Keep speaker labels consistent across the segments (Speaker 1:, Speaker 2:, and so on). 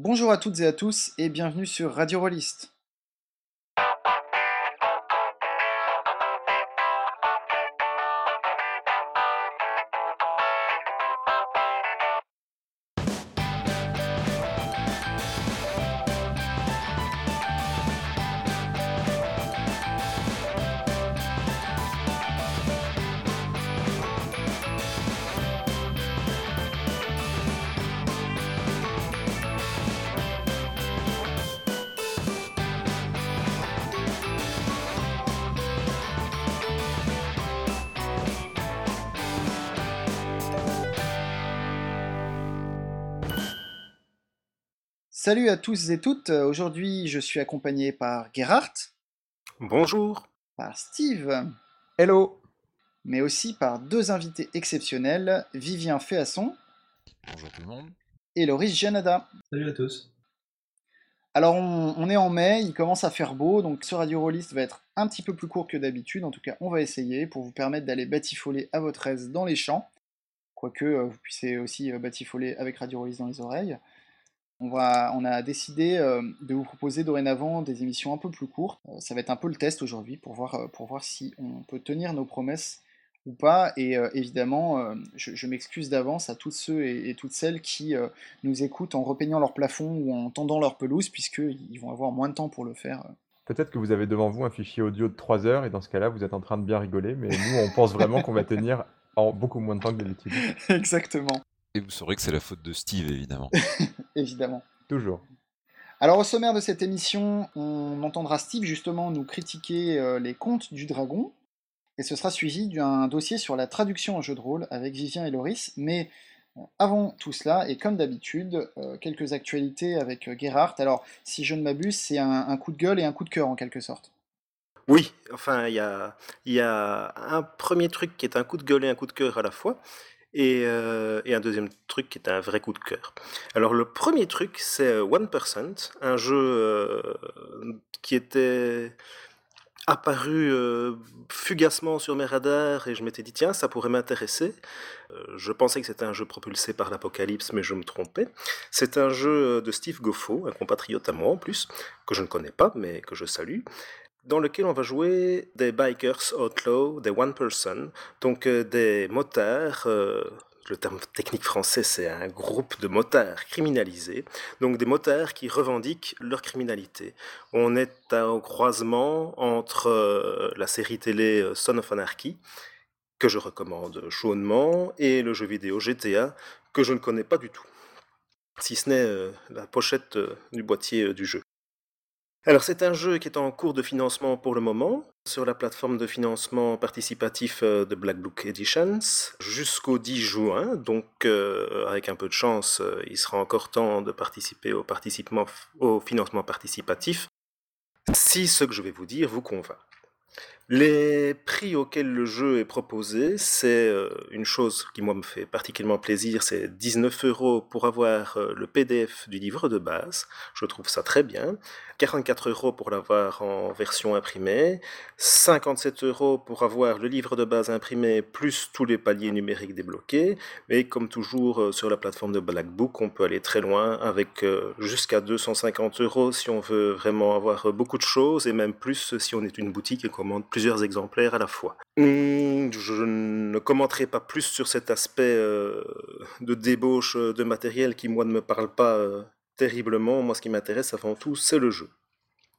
Speaker 1: Bonjour à toutes et à tous et bienvenue sur Radio Rollist. Salut à tous et toutes, aujourd'hui je suis accompagné par Gerhard,
Speaker 2: Bonjour.
Speaker 1: par Steve,
Speaker 3: Hello
Speaker 1: mais aussi par deux invités exceptionnels, Vivien Féasson
Speaker 4: Bonjour tout le monde.
Speaker 1: et Loris Janada.
Speaker 5: Salut à tous.
Speaker 1: Alors on, on est en mai, il commence à faire beau, donc ce Radio Rollist va être un petit peu plus court que d'habitude, en tout cas on va essayer pour vous permettre d'aller batifoler à votre aise dans les champs, quoique euh, vous puissiez aussi euh, batifoler avec Radio Rollist dans les oreilles. On, va, on a décidé euh, de vous proposer dorénavant des émissions un peu plus courtes. Euh, ça va être un peu le test aujourd'hui pour voir, euh, pour voir si on peut tenir nos promesses ou pas. Et euh, évidemment, euh, je, je m'excuse d'avance à tous ceux et, et toutes celles qui euh, nous écoutent en repeignant leur plafond ou en tendant leur pelouse, puisqu'ils vont avoir moins de temps pour le faire.
Speaker 3: Peut-être que vous avez devant vous un fichier audio de 3 heures et dans ce cas-là, vous êtes en train de bien rigoler, mais nous, on pense vraiment qu'on va tenir en beaucoup moins de temps que d'habitude.
Speaker 1: Exactement,
Speaker 4: Et vous saurez que c'est la faute de Steve, évidemment.
Speaker 1: évidemment.
Speaker 3: Toujours.
Speaker 1: Alors au sommaire de cette émission, on entendra Steve justement nous critiquer euh, les contes du dragon, et ce sera suivi d'un dossier sur la traduction en jeu de rôle avec Vivien et Loris, mais euh, avant tout cela, et comme d'habitude, euh, quelques actualités avec euh, Gerhard. Alors si je ne m'abuse, c'est un, un coup de gueule et un coup de cœur en quelque sorte.
Speaker 2: Oui, enfin, il y a, il y a un premier truc qui est un coup de gueule et un coup de cœur à la fois, et, euh, et un deuxième truc qui est un vrai coup de cœur. Alors, le premier truc, c'est euh, 1%, un jeu euh, qui était apparu fugacement sur mes radars et je m'étais dit tiens ça pourrait m'intéresser. Je pensais que c'était un jeu propulsé par l'apocalypse mais je me trompais. C'est un jeu de Steve Goffo, un compatriote à moi en plus, que je ne connais pas mais que je salue, dans lequel on va jouer des bikers outlaw, des one person, donc euh, des motards. euh, le terme technique français, c'est un groupe de motards criminalisés, donc des motards qui revendiquent leur criminalité. On est au croisement entre euh, la série télé Son of Anarchy, que je recommande chaudement, et le jeu vidéo GTA, que je ne connais pas du tout, si ce n'est la pochette du boîtier du jeu. Alors c'est un jeu qui est en cours de financement pour le moment sur la plateforme de financement participatif euh, de Black Book Editions jusqu'au 10 juin. Donc euh, avec un peu de chance, euh, il sera encore temps de participer au, financement participatif si ce que je vais vous dire vous convainc. Les prix auxquels le jeu est proposé, c'est euh, une chose qui moi me fait particulièrement plaisir, c'est 19 euros pour avoir euh, le PDF du livre de base, je trouve ça très bien, 44 euros pour l'avoir en version imprimée, 57 euros pour avoir le livre de base imprimé plus tous les paliers numériques débloqués, et comme toujours euh, sur la plateforme de Black Book, on peut aller très loin avec jusqu'à 250 euros si on veut vraiment avoir beaucoup de choses, et même plus si on est une boutique et commande plusieurs exemplaires à la fois. Hmm, je ne commenterai pas plus sur cet aspect euh, de débauche euh, de matériel qui, moi, ne me parle pas euh, terriblement. Moi, ce qui m'intéresse avant tout, c'est le jeu.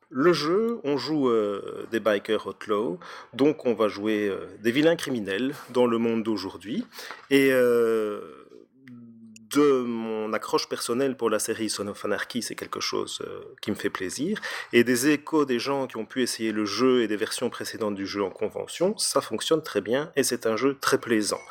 Speaker 2: Le jeu, on joue des bikers outlaw, donc on va jouer des vilains criminels dans le monde d'aujourd'hui. Et de mon accroche personnelle pour la série Son of Anarchy, c'est quelque chose euh, qui me fait plaisir. Et des échos des gens qui ont pu essayer le jeu et des versions précédentes du jeu en convention, ça fonctionne très bien et c'est un jeu très plaisant.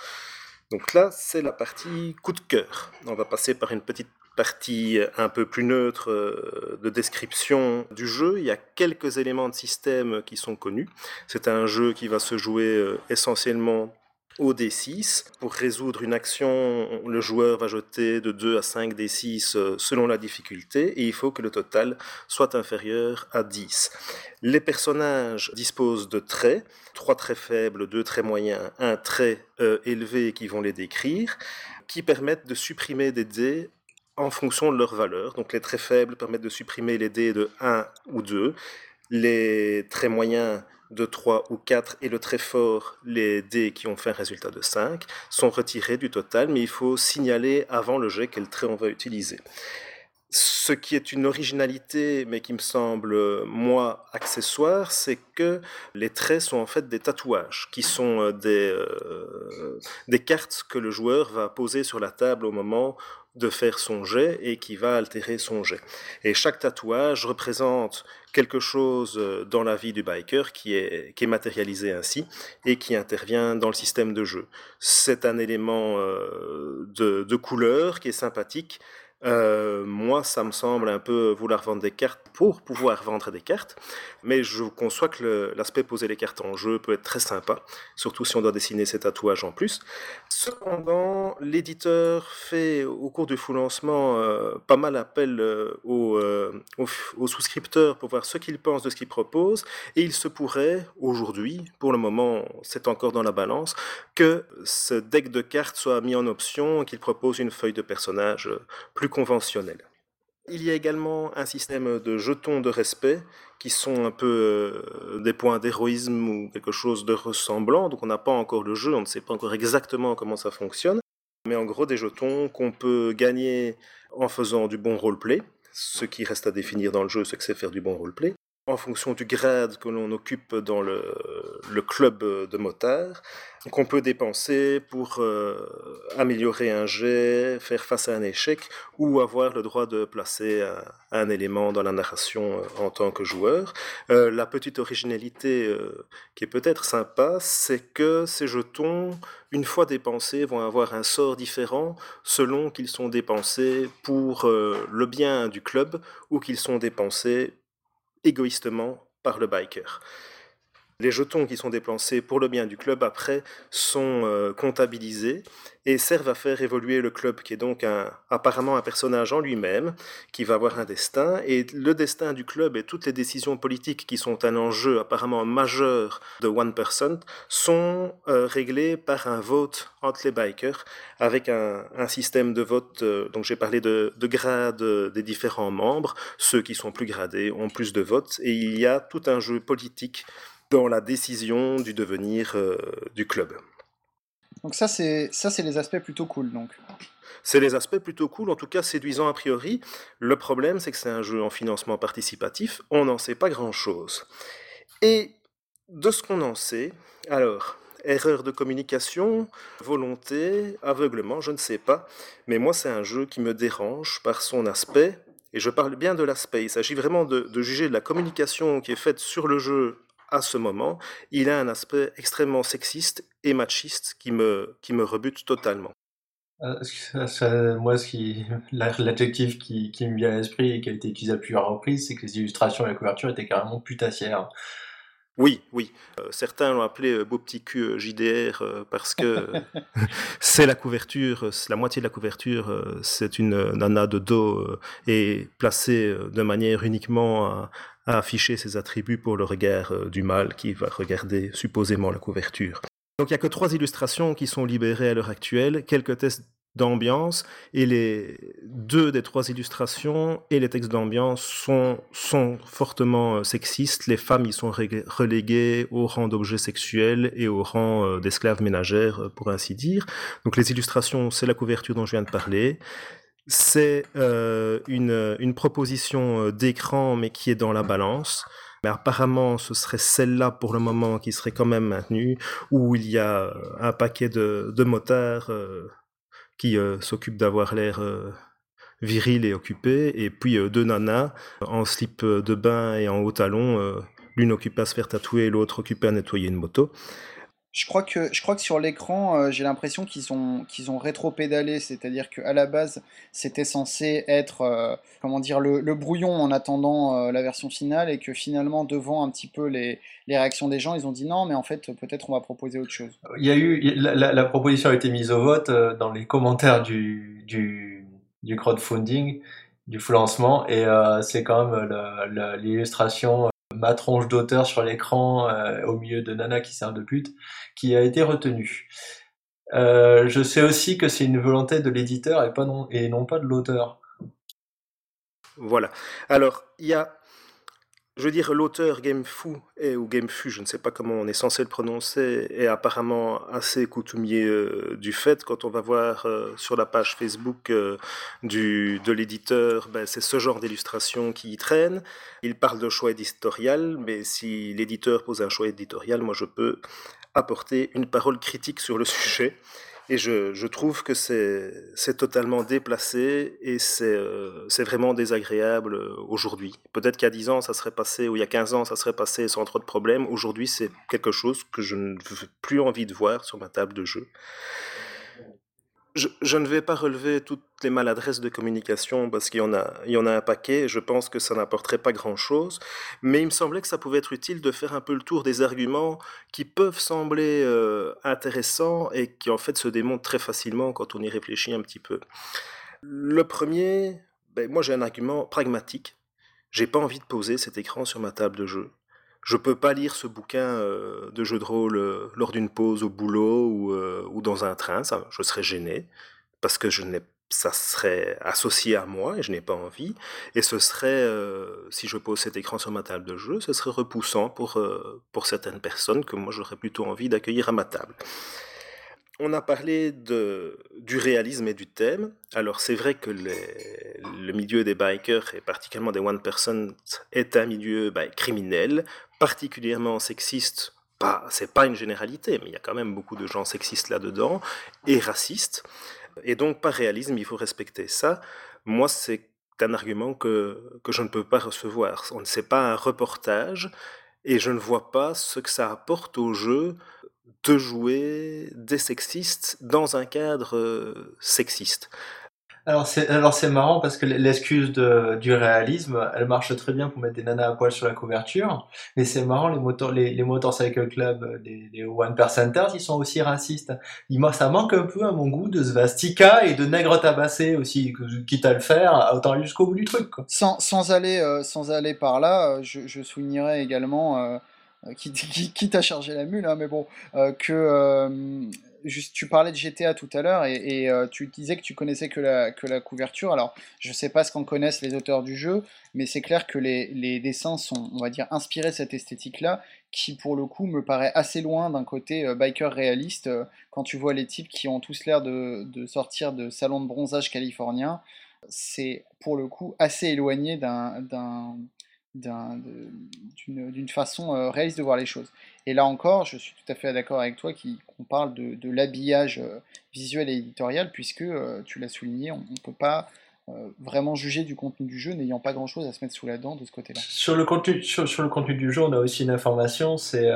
Speaker 2: Donc là, c'est la partie coup de cœur. On va passer par une petite partie un peu plus neutre euh, de description du jeu. Il y a quelques éléments de système qui sont connus. C'est un jeu qui va se jouer euh, essentiellement au D6. Pour résoudre une action, le joueur va jeter de 2 à 5 D6 euh, selon la difficulté et il faut que le total soit inférieur à 10. Les personnages disposent de traits, trois traits faibles, deux traits moyens, un trait euh, élevé qui vont les décrire, qui permettent de supprimer des dés en fonction de leur valeur. Donc les très faibles permettent de supprimer les dés de 1 ou 2, les très moyens de 3 ou 4 et le très fort, les dés qui ont fait un résultat de 5, sont retirés du total, mais il faut signaler avant le jet quel trait on va utiliser. Ce qui est une originalité, mais qui me semble, moi, accessoire, c'est que les traits sont en fait des tatouages, qui sont euh, des, euh, des cartes que le joueur va poser sur la table au moment de faire son jet et qui va altérer son jet. Et chaque tatouage représente quelque chose euh, dans la vie du biker qui est, qui est matérialisé ainsi et qui intervient dans le système de jeu. C'est un élément de, de couleur qui est sympathique, euh, moi, ça me semble un peu vouloir vendre des cartes pour pouvoir vendre des cartes, mais je conçois que l'aspect poser les cartes en jeu peut être très sympa, surtout si on doit dessiner ses tatouages en plus. Cependant, l'éditeur fait au cours du full lancement euh, pas mal appel euh, aux, aux, souscripteurs pour voir ce qu'ils pensent de ce qu'ils proposent, et il se pourrait aujourd'hui, pour le moment c'est encore dans la balance, que ce deck de cartes soit mis en option et qu'il propose une feuille de personnage plus conventionnel. Il y a également un système de jetons de respect qui sont un peu euh, des points d'héroïsme ou quelque chose de ressemblant. Donc on n'a pas encore le jeu, on ne sait pas encore exactement comment ça fonctionne. Mais en gros des jetons qu'on peut gagner en faisant du bon roleplay. Ce qui reste à définir dans le jeu, c'est que c'est faire du bon roleplay en fonction du grade que l'on occupe dans le, club de motard, qu'on peut dépenser pour euh, améliorer un jet, faire face à un échec ou avoir le droit de placer un, élément dans la narration euh, en tant que joueur. Euh, la petite originalité qui est peut-être sympa, c'est que ces jetons, une fois dépensés, vont avoir un sort différent selon qu'ils sont dépensés pour le bien du club ou qu'ils sont dépensés égoïstement par le biker. Les jetons qui sont dépensés pour le bien du club après sont euh, comptabilisés et servent à faire évoluer le club, qui est donc apparemment un personnage en lui-même, qui va avoir un destin. Et le destin du club et toutes les décisions politiques qui sont un enjeu apparemment majeur de One Person sont euh, réglées par un vote entre les bikers, avec un, système de vote. Euh, donc j'ai parlé de, de grades des différents membres. Ceux qui sont plus gradés ont plus de votes. Et il y a tout un jeu politique dans la décision du devenir euh, du club.
Speaker 1: Donc ça c'est ça c'est les aspects plutôt cool donc.
Speaker 2: C'est les aspects plutôt cool, en tout cas séduisants a priori. Le problème c'est que c'est un jeu en financement participatif, on n'en sait pas grand-chose. Et de ce qu'on en sait, alors erreur de communication, volonté, aveuglement, je ne sais pas, mais moi c'est un jeu qui me dérange par son aspect, et je parle bien de l'aspect, il s'agit vraiment de, de, juger de la communication qui est faite sur le jeu à ce moment, il a un aspect extrêmement sexiste et machiste qui me, qui me rebute totalement.
Speaker 5: Euh, moi, ce qui, l'adjectif qui, qui, me vient à l'esprit et qui a été utilisé à plusieurs reprises, c'est que les illustrations et la couverture étaient carrément putassières.
Speaker 2: Oui, oui. Euh, certains l'ont appelé euh, beau petit cul JDR parce que c'est la couverture, c'est la moitié de la couverture, c'est une nana de dos et placée de manière uniquement à afficher ses attributs pour le regard euh, du mâle qui va regarder supposément la couverture. Donc il n'y a que trois illustrations qui sont libérées à l'heure actuelle, quelques tests d'ambiance, et les deux des trois illustrations et les textes d'ambiance sont, sont fortement euh, sexistes. Les femmes y sont reléguées au rang d'objets sexuels et au rang euh, d'esclaves ménagères, pour ainsi dire. Donc les illustrations, c'est la couverture dont je viens de parler. C'est euh, une, une, proposition euh, d'écran, mais qui est dans la balance. Mais apparemment, ce serait celle-là pour le moment qui serait quand même maintenue, où il y a euh, un paquet de, de motards qui s'occupent d'avoir l'air viril et occupé, et puis deux nanas en slip de bain et en haut talon, l'une occupée à se faire tatouer, l'autre occupée à nettoyer une moto.
Speaker 1: Je crois que, sur l'écran, euh, j'ai l'impression qu'ils ont, qu'ils rétro-pédalé, c'est-à-dire qu'à la base, c'était censé être euh, comment dire, le, brouillon en attendant euh, la version finale, et que finalement, devant un petit peu les, réactions des gens, ils ont dit non, mais en fait, peut-être on va proposer autre chose.
Speaker 5: Il y a eu, la, proposition a été mise au vote dans les commentaires du, du, du crowdfunding, du lancement, et c'est quand même l'illustration ma tronche d'auteur sur l'écran euh, au milieu de Nana qui sert de pute, qui a été retenue. Euh, je sais aussi que c'est une volonté de l'éditeur et, non, et non pas de l'auteur.
Speaker 2: Voilà. Alors, il y a je veux dire, l'auteur GameFu, ou GameFu, je ne sais pas comment on est censé le prononcer, est apparemment assez coutumier euh, du fait. Quand on va voir euh, sur la page Facebook euh, de l'éditeur, ben, c'est ce genre d'illustration qui y traîne. Il parle de choix éditorial, mais si l'éditeur pose un choix éditorial, moi je peux apporter une parole critique sur le sujet. Et je, je trouve que c'est totalement déplacé et euh, c'est vraiment désagréable euh, aujourd'hui. Peut-être qu'il y a 10 ans, ça serait passé, ou il y a 15 ans, ça serait passé sans trop de problèmes. Aujourd'hui, c'est quelque chose que je veux plus envie de voir sur ma table de jeu. Je, ne vais pas relever toutes les maladresses de communication parce qu'il y en a, y en a un paquet. Je pense que ça n'apporterait pas grand-chose, mais il me semblait que ça pouvait être utile de faire un peu le tour des arguments qui peuvent sembler euh, intéressants et qui en fait se démontrent très facilement quand on y réfléchit un petit peu. Le premier, ben, moi j'ai un argument pragmatique. J'ai pas envie de poser cet écran sur ma table de jeu. Je peux pas lire ce bouquin euh, de jeu de rôle euh, lors d'une pause au boulot ou, euh, ou dans un train, ça, je serais gêné, parce que je n'ai ça serait associé à moi et je n'ai pas envie. Et ce serait, si je pose cet écran sur ma table de jeu, ce serait repoussant pour, pour certaines personnes que moi j'aurais plutôt envie d'accueillir à ma table on a parlé de, du réalisme et du thème. Alors c'est vrai que le milieu des bikers et particulièrement des one person est un milieu bah, criminel, particulièrement sexiste. Pas, c'est pas une généralité, mais il y a quand même beaucoup de gens sexistes là-dedans et racistes. Et donc par réalisme, il faut respecter ça. Moi, c'est un argument que, que je ne peux pas recevoir. On ne sait pas un reportage et je ne vois pas ce que ça apporte au jeu de jouer des sexistes dans un cadre euh, sexiste.
Speaker 5: Alors c'est alors c'est marrant parce que l'excuse du réalisme, elle marche très bien pour mettre des nanas à poil sur la couverture, mais c'est marrant les moteurs les, les motorcycle club des, des one percenters, ils sont aussi racistes. Il, ça manque un peu à mon goût de svastika et de nègre tabassé aussi, quitte à le faire, autant aller jusqu'au bout du truc.
Speaker 1: Sans, sans aller euh, sans aller par là, euh, je, je soulignerais également euh, qui, qui, t'a chargé la mule, hein, mais bon, euh, que euh, tu parlais de GTA tout à l'heure et, tu disais que tu connaissais que la, que la couverture. Alors, je sais pas ce qu'en connaissent les auteurs du jeu, mais c'est clair que les, dessins sont, on va dire, inspirés de cette esthétique-là, qui pour le coup me paraît assez loin d'un côté biker réaliste. quand tu vois les types qui ont tous l'air de, de sortir de salons de bronzage californien, c'est pour le coup assez éloigné d'un d'une façon euh, réaliste de voir les choses. Et là encore, je suis tout à fait d'accord avec toi qu'on parle de, l'habillage euh, visuel et éditorial, puisque euh, tu l'as souligné, on ne peut pas vraiment juger du contenu du jeu n'ayant pas grand chose à se mettre sous la dent de ce côté-là.
Speaker 5: Sur le contenu, sur, le contenu du jeu, on a aussi une information, c'est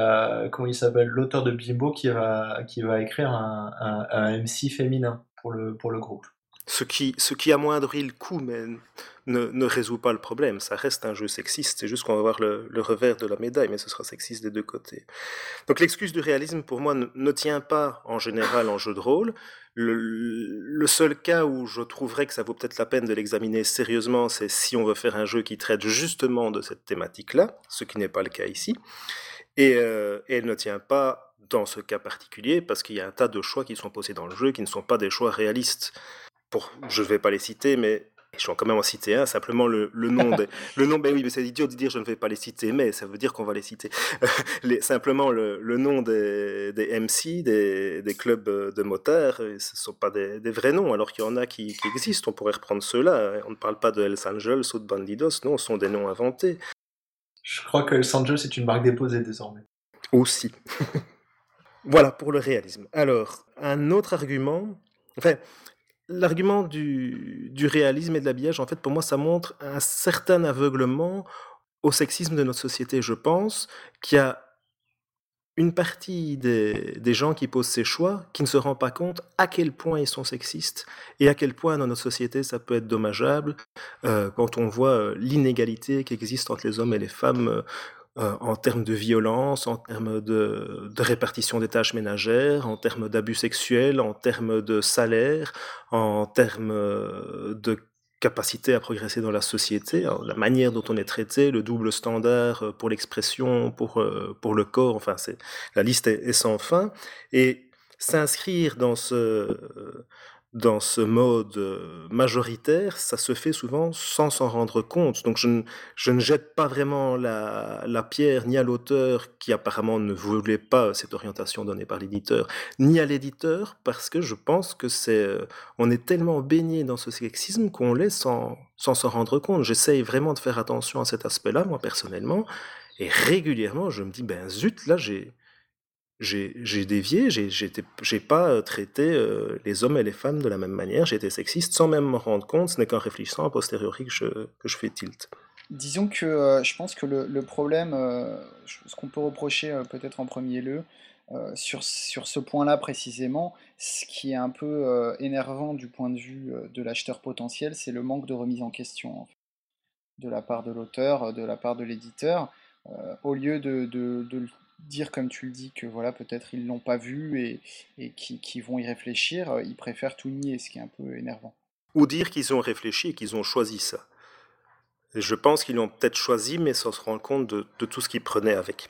Speaker 5: comment il s'appelle, l'auteur de Bimbo qui va, qui va écrire un, MC féminin pour le groupe.
Speaker 2: Ce qui, ce qui amoindrit le coût, mais ne, ne, résout pas le problème. Ça reste un jeu sexiste, c'est juste qu'on va voir le, le, revers de la médaille, mais ce sera sexiste des deux côtés. Donc l'excuse du réalisme, pour moi, ne, tient pas en général en jeu de rôle. Le, le seul cas où je trouverais que ça vaut peut-être la peine de l'examiner sérieusement, c'est si on veut faire un jeu qui traite justement de cette thématique-là, ce qui n'est pas le cas ici. Et, euh, et elle ne tient pas dans ce cas particulier parce qu'il y a un tas de choix qui sont posés dans le jeu qui ne sont pas des choix réalistes je ne vais pas les citer, mais je vais quand même en citer un, simplement le, le nom. Des, le nom, ben oui, mais c'est idiot de dire je ne vais pas les citer, mais ça veut dire qu'on va les citer. les, simplement le, le, nom des, des MC, des, des, clubs de motards, ce ne sont pas des, vrais noms, alors qu'il y en a qui, qui existent. On pourrait reprendre ceux-là. On ne parle pas de Hells Angels ou de Bandidos, non, ce sont des noms inventés.
Speaker 5: Je crois que Hells Angels est une marque déposée désormais.
Speaker 2: Aussi. voilà pour le réalisme. Alors, un autre argument. Enfin, l'argument du, réalisme et de l'habillage, en fait, pour moi, ça montre un certain aveuglement au sexisme de notre société. Je pense qu'il y a une partie des, des, gens qui posent ces choix qui ne se rendent pas compte à quel point ils sont sexistes et à quel point dans notre société ça peut être dommageable euh, quand on voit euh, l'inégalité qui existe entre les hommes et les femmes. Euh, euh, en termes de violence, en termes de, répartition des tâches ménagères, en termes d'abus sexuels, en termes de salaire, en termes euh, de capacité à progresser dans la société, la manière dont on est traité, le double standard euh, pour l'expression, pour, pour le corps, enfin, la liste est sans fin. Et s'inscrire dans ce, dans ce mode euh, majoritaire, ça se fait souvent sans s'en rendre compte. Donc je ne, je ne jette pas vraiment la, la pierre ni à l'auteur qui apparemment ne voulait pas cette orientation donnée par l'éditeur, ni à l'éditeur parce que je pense que c'est, euh, on est tellement baigné dans ce sexisme qu'on l'est sans sans s'en rendre compte. J'essaye vraiment de faire attention à cet aspect-là, moi personnellement, et régulièrement je me dis ben zut là j'ai j'ai dévié, j'ai pas euh, traité euh, les hommes et les femmes de la même manière, été sexiste sans même me rendre compte, ce n'est qu'en réfléchissant a posteriori que je, que je fais tilt.
Speaker 1: Disons que euh, je pense que le, le problème, ce qu'on peut reprocher peut-être en premier lieu, sur, sur ce point-là précisément, ce qui est un peu énervant du point de vue de l'acheteur potentiel, c'est le manque de remise en question de la part de l'auteur, de la part de l'éditeur. au lieu de, de, de, dire, comme tu le dis, que voilà, peut-être ils l'ont pas vu et, et qui, vont y réfléchir, euh, ils préfèrent tout nier, ce qui est un peu énervant.
Speaker 2: Ou dire qu'ils ont réfléchi et qu'ils ont choisi ça. je pense qu'ils l'ont peut-être choisi, mais sans se rendre compte de, tout ce qu'ils prenaient avec.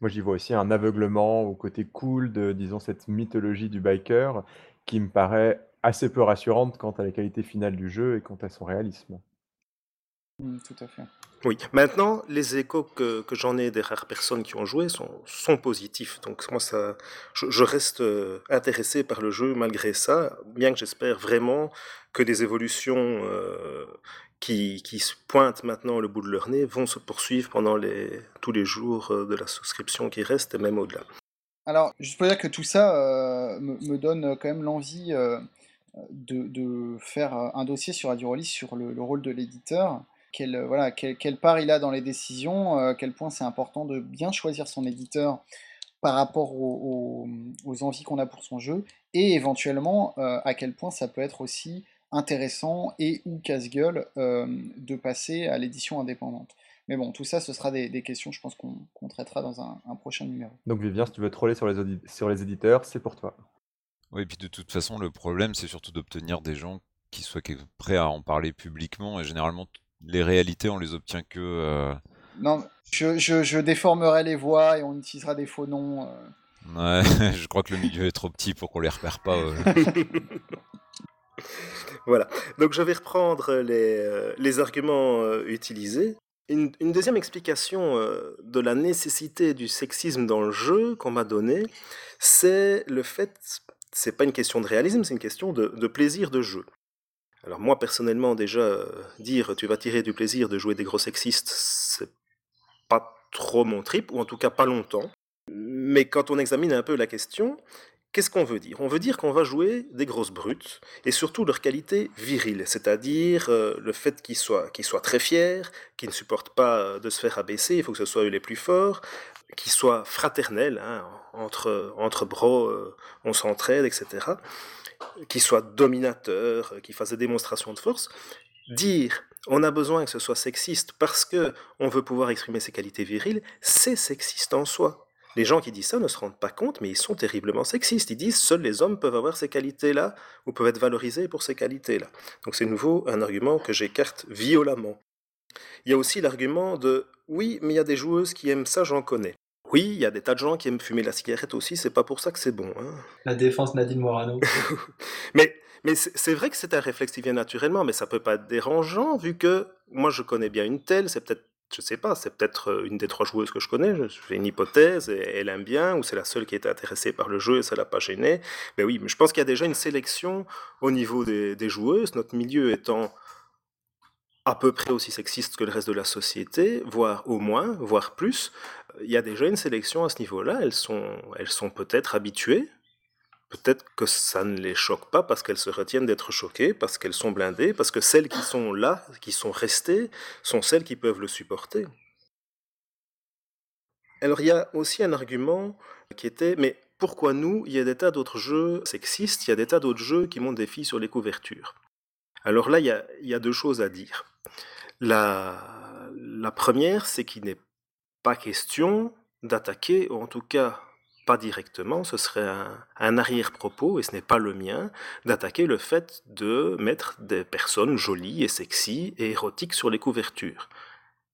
Speaker 3: Moi, j'y vois aussi un aveuglement au côté cool de, disons, cette mythologie du biker qui me paraît assez peu rassurante quant à la qualité finale du jeu et quant à son réalisme.
Speaker 1: Mmh, tout à fait.
Speaker 2: Oui, maintenant, les échos que, j'en ai des rares personnes qui ont joué sont, positifs. Donc, moi, ça, je, reste euh, intéressé par le jeu malgré ça, bien que j'espère vraiment que les évolutions euh, qui, se pointent maintenant le bout de leur nez vont se poursuivre pendant tous les jours euh, de la souscription qui reste et même au-delà.
Speaker 1: Alors, juste pour dire que tout ça me, donne quand même l'envie de, faire un dossier sur Radio sur le rôle de l'éditeur quelle, euh, voilà, quelle, part il a dans les décisions, euh, à quel point c'est important de bien choisir son éditeur par rapport aux, envies qu'on a pour son jeu, et éventuellement euh, à quel point ça peut être aussi intéressant et ou casse-gueule de passer à l'édition indépendante. Mais bon, tout ça, ce sera des, questions, je pense, qu'on traitera dans un, prochain numéro.
Speaker 3: Donc Vivien, si tu veux troller sur les, sur les éditeurs, c'est pour toi.
Speaker 4: Oui, et puis de toute façon, le problème, c'est surtout d'obtenir des gens qui soient prêts à en parler publiquement, et généralement, les réalités, on les obtient que. Euh,
Speaker 1: non, je, je, déformerai les voix et on utilisera des faux noms. Euh.
Speaker 4: Ouais, je crois que le milieu est trop petit pour qu'on les repère pas.
Speaker 2: voilà. Donc je vais reprendre les, euh, les arguments utilisés. Une, une, deuxième explication de la nécessité du sexisme dans le jeu qu'on m'a donné, c'est le fait, c'est pas une question de réalisme, c'est une question de, de plaisir de jeu. Alors moi personnellement déjà, euh, dire tu vas tirer du plaisir de jouer des gros sexistes, c'est pas trop mon trip, ou en tout cas pas longtemps. Mais quand on examine un peu la question, qu'est-ce qu'on veut dire? On veut dire qu'on va jouer des grosses brutes, et surtout leur qualité virile, c'est-à-dire euh, le fait qu'ils soient, soient très fiers, qu'ils ne supportent pas euh, de se faire abaisser, il faut que ce soit eux les plus forts, qu'ils soient fraternels, hein, entre, entre bros, on s'entraide, etc qui soit dominateur, qui fasse des démonstrations de force, dire on a besoin que ce soit sexiste parce que on veut pouvoir exprimer ses qualités viriles, c'est sexiste en soi. Les gens qui disent ça ne se rendent pas compte, mais ils sont terriblement sexistes. Ils disent seuls les hommes peuvent avoir ces qualités-là ou peuvent être valorisés pour ces qualités-là. Donc c'est nouveau un argument que j'écarte violemment. Il y a aussi l'argument de oui, mais il y a des joueuses qui aiment ça, j'en connais. Oui, il y a des tas de gens qui aiment fumer la cigarette aussi, c'est pas pour ça que c'est bon. Hein.
Speaker 5: La défense Nadine Morano.
Speaker 2: mais mais c'est vrai que c'est un réflexe qui vient naturellement, mais ça peut pas être dérangeant vu que moi je connais bien une telle, c'est peut-être, je sais pas, c'est peut-être euh, une des trois joueuses que je connais, je fais une hypothèse, et elle aime bien, ou c'est la seule qui est intéressée par le jeu et ça l'a pas gênée. Mais oui, mais je pense qu'il y a déjà une sélection au niveau des, des joueuses, notre milieu étant à peu près aussi sexiste que le reste de la société, voire au moins, voire plus. Il y a déjà une sélection à ce niveau-là. Elles sont, elles sont peut-être habituées. Peut-être que ça ne les choque pas parce qu'elles se retiennent d'être choquées, parce qu'elles sont blindées, parce que celles qui sont là, qui sont restées, sont celles qui peuvent le supporter. Alors il y a aussi un argument qui était, mais pourquoi nous, il y a des tas d'autres jeux sexistes, il y a des tas d'autres jeux qui montent des filles sur les couvertures? Alors là, il y a deux choses à dire. La, première, c'est qu'il n'est pas question d'attaquer, ou en tout cas pas directement, ce serait un, arrière-propos, et ce n'est pas le mien, d'attaquer le fait de mettre des personnes jolies et sexy et érotiques sur les couvertures.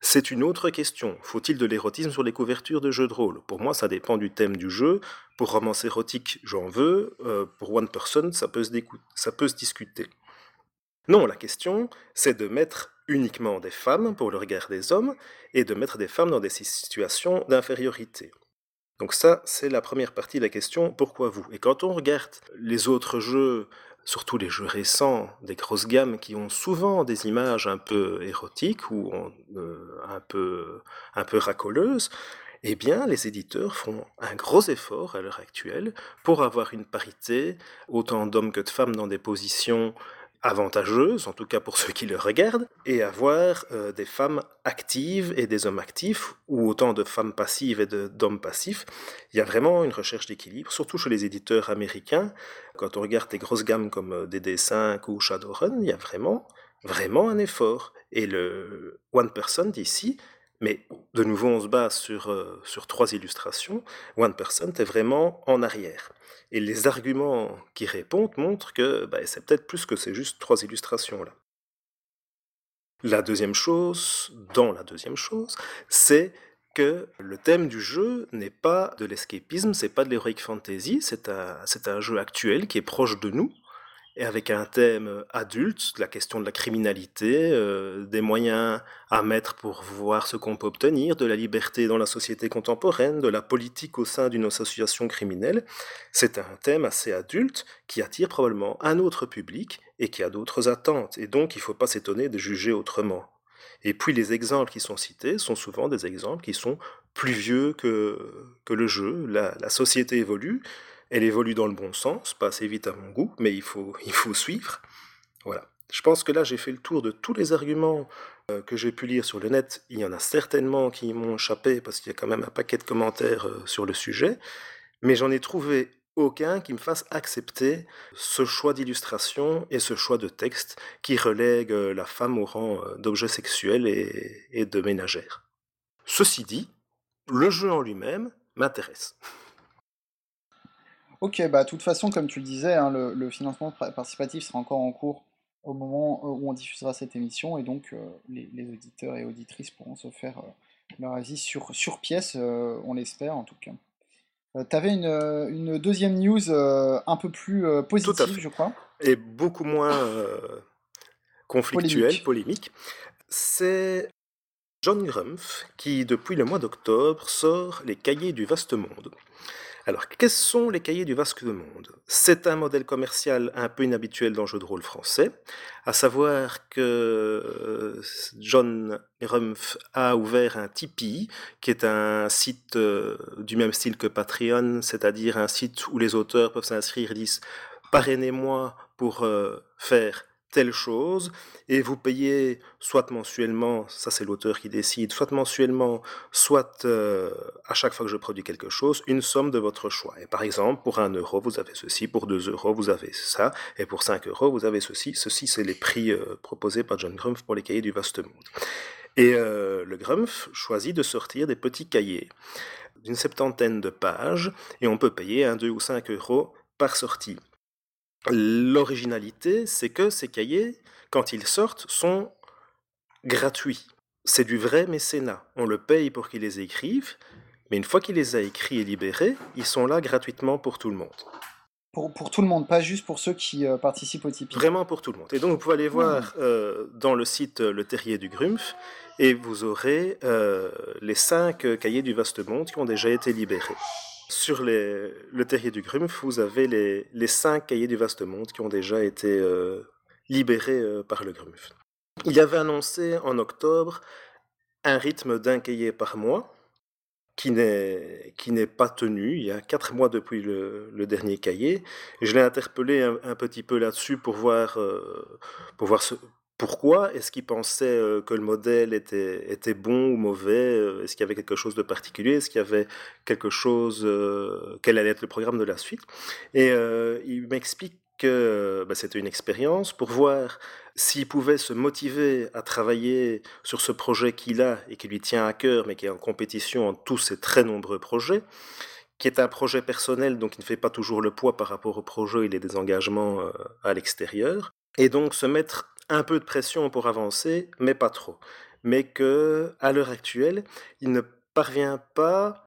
Speaker 2: C'est une autre question. Faut-il de l'érotisme sur les couvertures de jeux de rôle? Pour moi, ça dépend du thème du jeu. Pour romance érotique, j'en veux. Euh, pour One Person, ça peut se discuter. Non, la question, c'est de mettre uniquement des femmes pour le regard des hommes et de mettre des femmes dans des situations d'infériorité. Donc ça, c'est la première partie de la question, pourquoi vous? Et quand on regarde les autres jeux, surtout les jeux récents, des grosses gammes qui ont souvent des images un peu érotiques ou euh, un, peu, un peu racoleuses, eh bien, les éditeurs font un gros effort à l'heure actuelle pour avoir une parité, autant d'hommes que de femmes dans des positions avantageuse, en tout cas pour ceux qui le regardent, et avoir euh, des femmes actives et des hommes actifs, ou autant de femmes passives et d'hommes passifs. Il y a vraiment une recherche d'équilibre, surtout chez les éditeurs américains. Quand on regarde des grosses gammes comme euh, DD5 ou Shadowrun, il y a vraiment, vraiment un effort. Et le One Person d'ici, mais de nouveau on se base sur, euh, sur trois illustrations, One Person est vraiment en arrière. Et les arguments qui répondent montrent que bah, c'est peut-être plus que c'est juste trois illustrations là. La deuxième chose, dans la deuxième chose, c'est que le thème du jeu n'est pas de l'escapisme, c'est pas de l'heroic fantasy, c'est un, un jeu actuel qui est proche de nous, et avec un thème adulte, la question de la criminalité, des moyens à mettre pour voir ce qu'on peut obtenir, de la liberté dans la société contemporaine, de la politique au sein d'une association criminelle. C'est un thème assez adulte qui attire probablement un autre public et qui a d'autres attentes, et donc il ne faut pas s'étonner de juger autrement. Et puis les exemples qui sont cités sont souvent des exemples qui sont plus vieux que, que le jeu. La société évolue, elle évolue dans le bon sens, pas assez vite à mon goût, mais il faut, suivre. Voilà. Je pense que là, j'ai fait le tour de tous les arguments euh, que j'ai pu lire sur le net. Il y en a certainement qui m'ont échappé parce qu'il y a quand même un paquet de commentaires euh, sur le sujet, mais j'en ai trouvé aucun qui me fasse accepter ce choix d'illustration et ce choix de texte qui relègue euh, la femme au rang d'objet sexuel et de ménagère. Ceci dit, le jeu en lui-même m'intéresse.
Speaker 1: Ok, bah de toute façon, comme tu le disais, hein, le, financement participatif sera encore en cours au moment euh, où on diffusera cette émission, et donc euh, les, auditeurs et auditrices pourront se faire euh, leur avis sur, sur pièce, on l'espère en tout cas. tu avais une, deuxième news un peu plus positive, je crois.
Speaker 2: Et beaucoup moins conflictuelle, polémique. C'est John Grumpf qui, depuis le mois d'octobre, sort les cahiers du vaste monde. Alors, quels sont les cahiers du Vasque de Monde? C'est un modèle commercial un peu inhabituel dans le jeu de rôle français, à savoir que euh, John Rumpf a ouvert un Tipeee, qui est un site euh, du même style que Patreon, c'est-à-dire un site où les auteurs peuvent s'inscrire et disent parrainez-moi pour euh, faire telle chose, et vous payez soit mensuellement, ça c'est l'auteur qui décide, soit mensuellement, soit euh, à chaque fois que je produis quelque chose, une somme de votre choix. Et par exemple, pour 1 euro, vous avez ceci, pour 2 euros, vous avez ça, et pour 5 euros, vous avez ceci. Ceci, c'est les prix euh, proposés par John Grumpf pour les cahiers du vaste monde. Et euh, le Grumpf choisit de sortir des petits cahiers d'une septantaine de pages, et on peut payer 1, 2 ou 5 euros par sortie. L'originalité, c'est que ces cahiers, quand ils sortent, sont gratuits. C'est du vrai mécénat. On le paye pour qu'il les écrive, mais une fois qu'il les a écrits et libérés, ils sont là gratuitement pour tout le monde.
Speaker 1: Pour, pour tout le monde, pas juste pour ceux qui euh, participent au Tipeee.
Speaker 2: Vraiment pour tout le monde. Et donc vous pouvez aller voir euh, dans le site euh, Le Terrier du Grumpf, et vous aurez les cinq cahiers du vaste monde qui ont déjà été libérés. Sur le terrier du Grumpf, vous avez les, cinq cahiers du vaste monde qui ont déjà été euh, libérés euh, par le Grumpf. Il avait annoncé en octobre un rythme d'un cahier par mois qui n'est pas tenu. Il y a quatre mois depuis le, dernier cahier. je l'ai interpellé un, petit peu là-dessus pour voir, euh, pour voir ce, pourquoi Est-ce qu'il pensait euh, que le modèle était, bon ou mauvais euh, Est-ce qu'il y avait quelque chose de particulier Est-ce qu'il y avait quelque chose euh, Quel allait être le programme de la suite. Et il m'explique que bah, c'était une expérience pour voir s'il pouvait se motiver à travailler sur ce projet qu'il a et qui lui tient à cœur, mais qui est en compétition en tous ses très nombreux projets, qui est un projet personnel, donc il ne fait pas toujours le poids par rapport au projet, il a des engagements à l'extérieur, et donc se mettre un peu de pression pour avancer, mais pas trop. mais que à l'heure actuelle, il ne parvient pas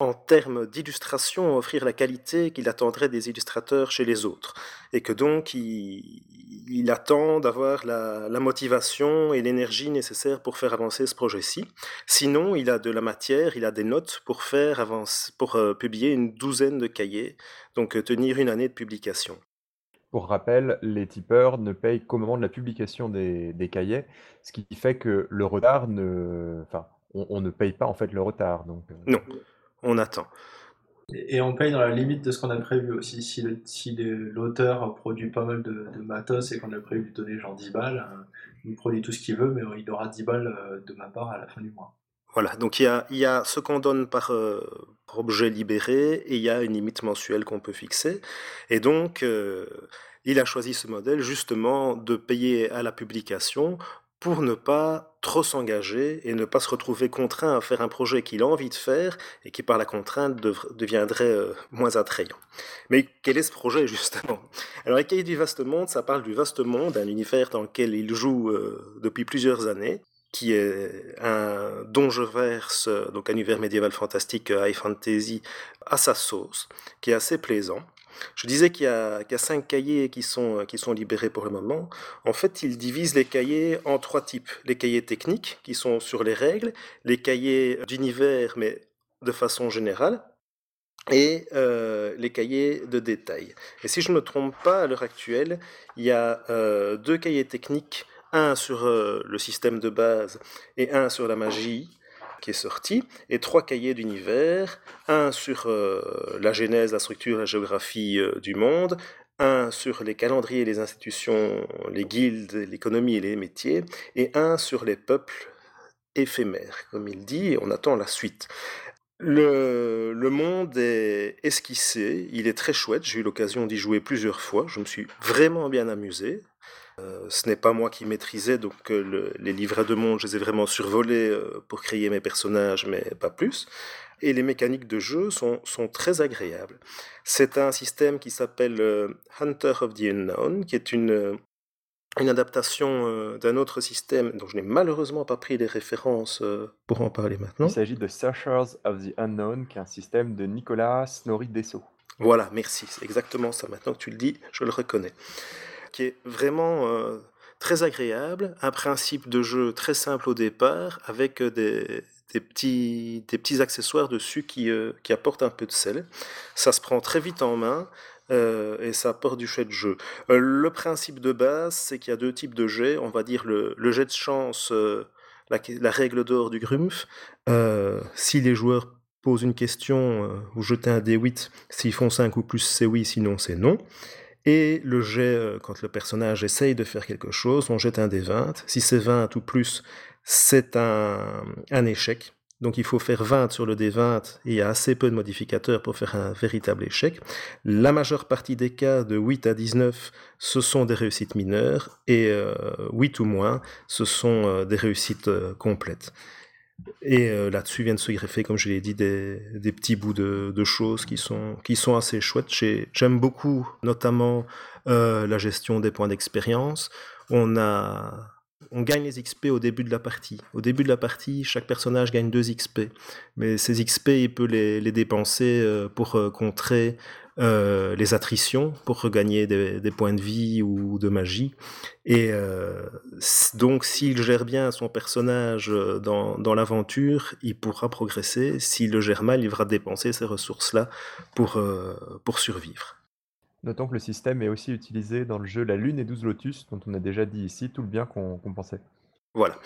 Speaker 2: en termes d'illustration, offrir la qualité qu'il attendrait des illustrateurs chez les autres. Et que donc, il, attend d'avoir la, motivation et l'énergie nécessaires pour faire avancer ce projet-ci. Sinon, il a de la matière, il a des notes pour faire avancer, pour euh, publier une douzaine de cahiers, donc euh, tenir une année de publication.
Speaker 3: Pour rappel, les tipeurs ne payent qu'au moment de la publication des, cahiers, ce qui fait que le retard ne... Enfin, on, ne paye pas en fait le retard. Donc,
Speaker 2: euh, Non on attend.
Speaker 5: Et, on paye dans la limite de ce qu'on a prévu aussi. Si, l'auteur produit pas mal de, matos et qu'on a prévu de donner genre 10 balles, euh, il produit tout ce qu'il veut, mais il aura 10 balles euh, de ma part à la fin du mois.
Speaker 2: Voilà, donc il y a, ce qu'on donne par, euh, objet libéré et il y a une limite mensuelle qu'on peut fixer. Et donc, il a choisi ce modèle justement de payer à la publication pour ne pas trop s'engager et ne pas se retrouver contraint à faire un projet qu'il a envie de faire et qui par la contrainte deviendrait euh, moins attrayant. Mais quel est ce projet justement? Alors les cahiers du vaste monde, ça parle du vaste monde, un univers dans lequel il joue euh, depuis plusieurs années qui est un donjon verse, donc un univers médiéval fantastique high fantasy à sa sauce, qui est assez plaisant. Je disais qu'il y, a cinq cahiers qui sont, qui sont libérés pour le moment. En fait, il divise les cahiers en trois types. Les cahiers techniques, qui sont sur les règles, les cahiers d'univers, mais de façon générale, et euh, les cahiers de détail. Et si je ne me trompe pas, à l'heure actuelle, il y a euh, deux cahiers techniques, un sur euh, le système de base et un sur la magie, qui est sorti, et trois cahiers d'univers, un sur euh, la genèse, la structure, la géographie euh, du monde, un sur les calendriers, les institutions, les guildes, l'économie et les métiers, et un sur les peuples éphémères, comme il dit, et on attend la suite. Le, le, monde est esquissé, il est très chouette, j'ai eu l'occasion d'y jouer plusieurs fois, je me suis vraiment bien amusé. Euh, ce n'est pas moi qui maîtrisais, donc euh, les livrets de monde, je les ai vraiment survolés euh, pour créer mes personnages, mais pas plus. Et les mécaniques de jeu sont, sont très agréables. C'est un système qui s'appelle Hunter of the Unknown, qui est une, une adaptation d'un autre système dont je n'ai malheureusement pas pris les références pour en parler maintenant. Il
Speaker 3: s'agit de Searchers of the Unknown, qui est un système de Nicolas Snorri Dessau.
Speaker 2: Voilà, merci, c'est exactement ça. Maintenant que tu le dis, je le reconnais qui est vraiment euh, très agréable, un principe de jeu très simple au départ, avec euh, des, petits, accessoires dessus qui, euh, qui apportent un peu de sel. Ça se prend très vite en main. et ça apporte du chouette jeu. le principe de base, c'est qu'il y a deux types de jets. On va dire le, jet de chance, la, la, règle d'or du Grumpf. si les joueurs posent une question, vous jetez un D8. S'ils font 5 ou plus, c'est oui, sinon c'est non. Et le jet, euh, quand le personnage essaye de faire quelque chose, on jette un des 20. Si c'est 20 ou plus, c'est un, échec. Donc il faut faire 20 sur le D20 et il y a assez peu de modificateurs pour faire un véritable échec. La majeure partie des cas de 8 à 19, ce sont des réussites mineures et euh, 8 ou moins, ce sont euh, des réussites euh, complètes. Et euh, là-dessus viennent se greffer, comme je l'ai dit, des, petits bouts de, choses qui sont, qui sont assez chouettes. J'aime beaucoup, notamment, euh, la gestion des points d'expérience. On on gagne les XP au début de la partie. Au début de la partie, chaque personnage gagne 2 XP. Mais ces XP, il peut les, dépenser euh, pour contrer euh, les attritions, pour regagner des, points de vie ou de magie. Et euh, donc, s'il gère bien son personnage euh, dans, l'aventure, il pourra progresser. S'il le gère mal, il devra dépenser ces ressources-là pour, pour survivre.
Speaker 3: Notons que le système est aussi utilisé dans le jeu La Lune et 12 Lotus, dont on a déjà dit ici tout le bien qu'on pensait.
Speaker 2: Voilà.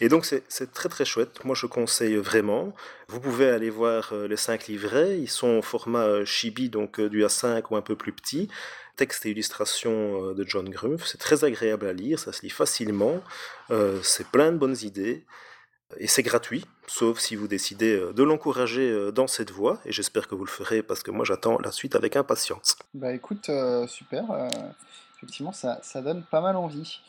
Speaker 2: Et donc c'est très très chouette. Moi je conseille vraiment. Vous pouvez aller voir euh, les 5 livrets. Ils sont au format euh, chibi, donc euh, du A5 ou un peu plus petit. Texte et illustration de John Grumpf. C'est très agréable à lire, ça se lit facilement. c'est plein de bonnes idées. Et c'est gratuit, sauf si vous décidez de l'encourager dans cette voie, et j'espère que vous le ferez parce que moi j'attends la suite avec impatience.
Speaker 1: Bah écoute, super, effectivement ça, ça, donne pas mal envie.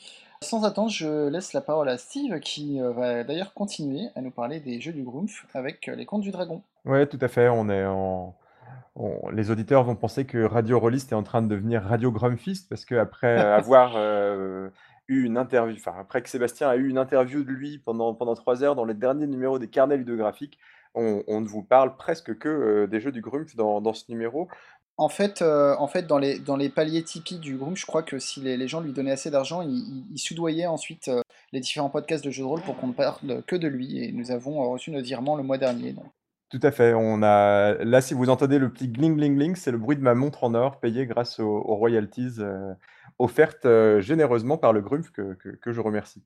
Speaker 1: Sans attendre, je laisse la parole à Steve qui va d'ailleurs continuer à nous parler des jeux du Grumpf avec les contes du dragon.
Speaker 3: Ouais, tout à fait, on est en... les auditeurs vont penser que Radio Rollist est en train de devenir Radio Grumpfist parce qu'après avoir eu une interview, enfin après que Sébastien a eu une interview de lui pendant, pendant 3 heures dans les derniers numéros des carnets ludographiques, on, on ne vous parle presque que euh, des jeux du Grumpf dans, dans ce numéro.
Speaker 1: En fait, euh, en fait dans, les, dans les paliers Tipeee du Grumpf, je crois que si les, les gens lui donnaient assez d'argent, il, il, il soudoyait ensuite euh, les différents podcasts de jeux de rôle pour qu'on ne parle que de lui. Et nous avons euh, reçu notre virement le mois dernier.
Speaker 3: Tout à fait. On a là, si vous entendez le petit gling gling gling, c'est le bruit de ma montre en or payée grâce aux, royalties offertes euh, généreusement par le Grumpf que, que, que, je remercie.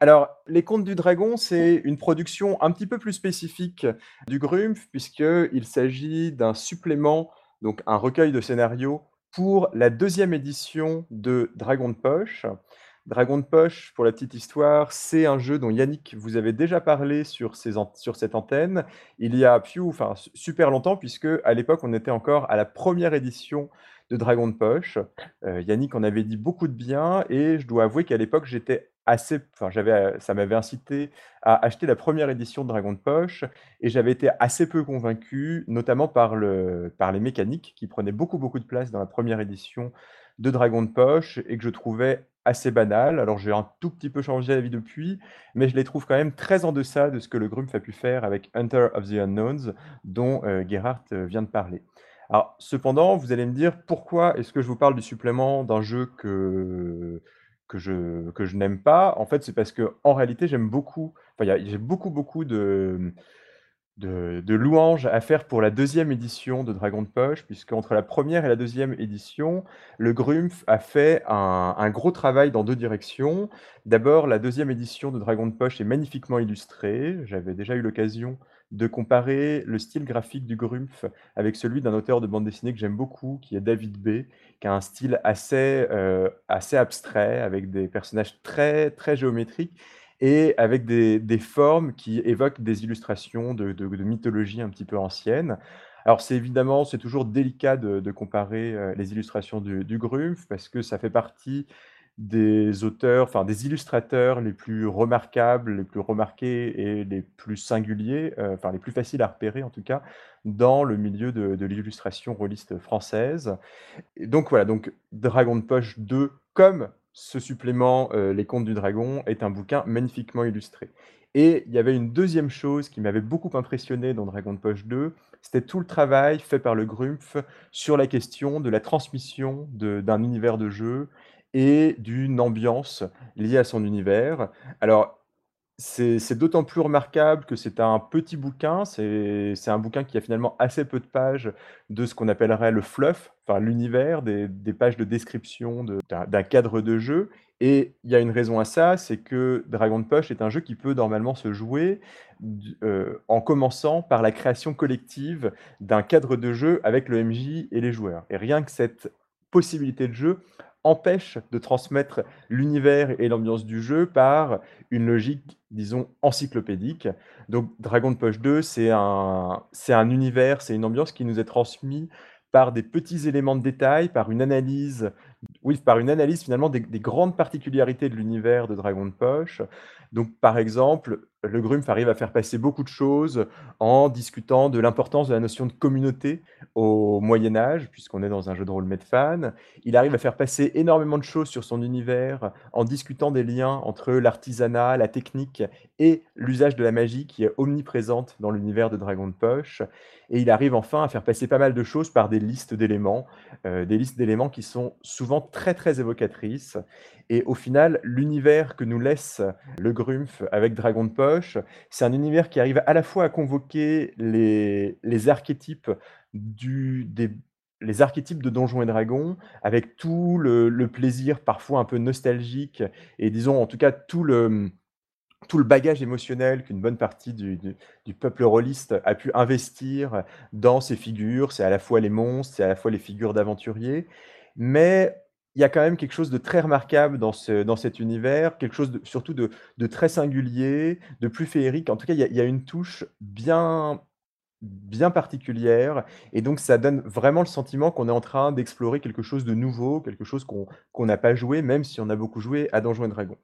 Speaker 3: Alors, Les Contes du Dragon, c'est une production un petit peu plus spécifique du Grumpf puisqu'il s'agit d'un supplément, donc un recueil de scénarios pour la deuxième édition de Dragon de Poche. Dragon de Poche, pour la petite histoire, c'est un jeu dont Yannick vous avez déjà parlé sur cette antenne il y a enfin, super longtemps, puisque à l'époque, on était encore à la première édition de Dragon de Poche. Euh, Yannick en avait dit beaucoup de bien, et je dois avouer qu'à l'époque, j'étais assez, enfin, j'avais, ça m'avait incité à acheter la première édition de Dragon de Poche, et j'avais été assez peu convaincu, notamment par, le, par les mécaniques qui prenaient beaucoup, beaucoup de place dans la première édition de Dragon de Poche, et que je trouvais assez banal. Alors j'ai un tout petit peu changé la vie depuis, mais je les trouve quand même très en deçà de ce que le Grumpf a pu faire avec Hunter of the Unknowns, dont euh, Gerhardt euh, vient de parler. Cependant, vous allez me dire pourquoi est-ce que je vous parle du supplément d'un jeu que que je, que je n'aime pas, en fait, c'est parce que en réalité, j'aime beaucoup, enfin, j'ai beaucoup, beaucoup de, de, louanges à faire pour la deuxième édition de Dragon de Poche, puisque entre la première et la deuxième édition, le Grumpf a fait un, gros travail dans deux directions. D'abord, la deuxième édition de Dragon de Poche est magnifiquement illustrée. J'avais déjà eu l'occasion de comparer le style graphique du Grumpf avec celui d'un auteur de bande dessinée que j'aime beaucoup, qui est David B., qui a un style assez, euh, assez abstrait, avec des personnages très, très géométriques et avec des, des, formes qui évoquent des illustrations de, de, mythologie un petit peu ancienne. Alors c'est évidemment, c'est toujours délicat de, de comparer euh, les illustrations du, du Grumpf parce que ça fait partie des auteurs, enfin des illustrateurs les plus remarquables, les plus remarqués et les plus singuliers, euh, enfin les plus faciles à repérer en tout cas, dans le milieu de, l'illustration rôliste française. Et donc voilà, donc Dragon de Poche 2, comme ce supplément, euh, Les Contes du Dragon, est un bouquin magnifiquement illustré. Et il y avait une deuxième chose qui m'avait beaucoup impressionné dans Dragon de Poche 2, c'était tout le travail fait par le Grumpf sur la question de la transmission d'un univers de jeu et d'une ambiance liée à son univers. Alors, c'est d'autant plus remarquable que c'est un petit bouquin, c'est un bouquin qui a finalement assez peu de pages de ce qu'on appellerait le fluff, enfin l'univers, des, des, pages de description d'un cadre de jeu. Et il y a une raison à ça, c'est que Dragon Push est un jeu qui peut normalement se jouer euh, en commençant par la création collective d'un cadre de jeu avec le MJ et les joueurs. Et rien que cette possibilité de jeu empêche de transmettre l'univers et l'ambiance du jeu par une logique, disons, encyclopédique. Donc Dragon Push 2, c'est un, un univers, c'est une ambiance qui nous est transmise par des petits éléments de détail, par une analyse, oui, par une analyse finalement des, des grandes particularités de l'univers de Dragon Poche. Donc, par exemple, le Grumpf arrive à faire passer beaucoup de choses en discutant de l'importance de la notion de communauté au Moyen Âge, puisqu'on est dans un jeu de rôle Medfan. Il arrive à faire passer énormément de choses sur son univers en discutant des liens entre l'artisanat, la technique et l'usage de la magie qui est omniprésente dans l'univers de Dragon de Poche. Et il arrive enfin à faire passer pas mal de choses par des listes d'éléments, euh, des listes d'éléments qui sont souvent très très évocatrices. Et au final, l'univers que nous laisse le Grumpf avec Dragon de Poche, c'est un univers qui arrive à la fois à convoquer les, les archétypes du, des, les archétypes de Donjons et Dragons, avec tout le, plaisir parfois un peu nostalgique, et disons en tout cas tout le, tout le bagage émotionnel qu'une bonne partie du, du, du, peuple rôliste a pu investir dans ces figures. C'est à la fois les monstres, c'est à la fois les figures d'aventuriers, mais il y a quand même quelque chose de très remarquable dans, ce, dans cet univers, quelque chose surtout de, de, très singulier, de plus féerique. En tout cas, il y a, une touche bien, bien particulière, et donc ça donne vraiment le sentiment qu'on est en train d'explorer quelque chose de nouveau, quelque chose qu'on n'a pas joué, même si on a beaucoup joué à Donjons et Dragons.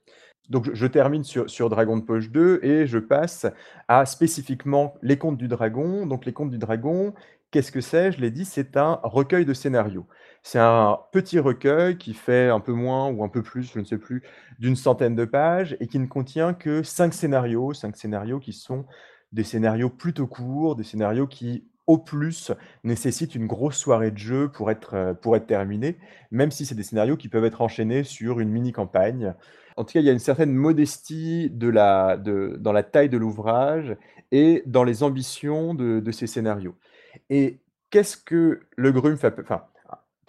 Speaker 3: Donc je, je termine sur, sur, Dragon de Poche 2 et je passe à spécifiquement les contes du dragon. Donc les contes du dragon, qu'est-ce que c'est? Je l'ai dit, c'est un recueil de scénarios. C'est un petit recueil qui fait un peu moins ou un peu plus, je ne sais plus, d'une centaine de pages et qui ne contient que 5 scénarios, 5 scénarios qui sont des scénarios plutôt courts, des scénarios qui, au plus, nécessitent une grosse soirée de jeu pour être, heu, pour être terminés, même si c'est des scénarios qui peuvent être enchaînés sur une mini campagne. En tout cas, il y a une certaine modestie de la de dans la taille de l'ouvrage et dans les ambitions de de ces scénarios. Et qu'est-ce que le Grumpf p enfin,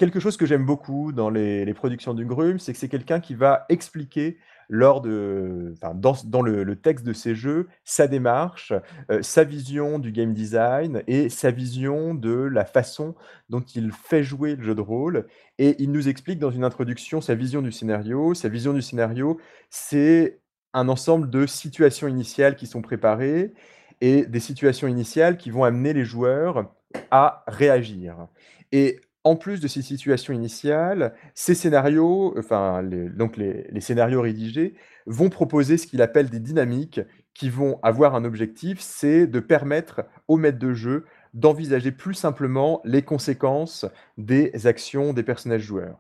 Speaker 3: quelque chose que j'aime beaucoup dans les productions du Grumpf, c'est que c'est quelqu'un qui va expliquer lors de enfin, dans dans le texte de ses jeux, sa démarche, heu, sa vision du game design et sa vision de la façon dont il fait jouer le jeu de rôle et il nous explique dans une introduction sa vision du scénario. Sa vision du scénario, c'est un ensemble de situations initiales qui sont préparées et des situations initiales qui vont amener les joueurs à réagir et en plus de ces situations initiales, ces scénarios, enfin les donc les scénarios rédigés vont proposer ce qu'il appelle des dynamiques qui vont avoir un objectif, c'est de permettre au maître de jeu d'envisager plus simplement les conséquences des actions des personnages joueurs.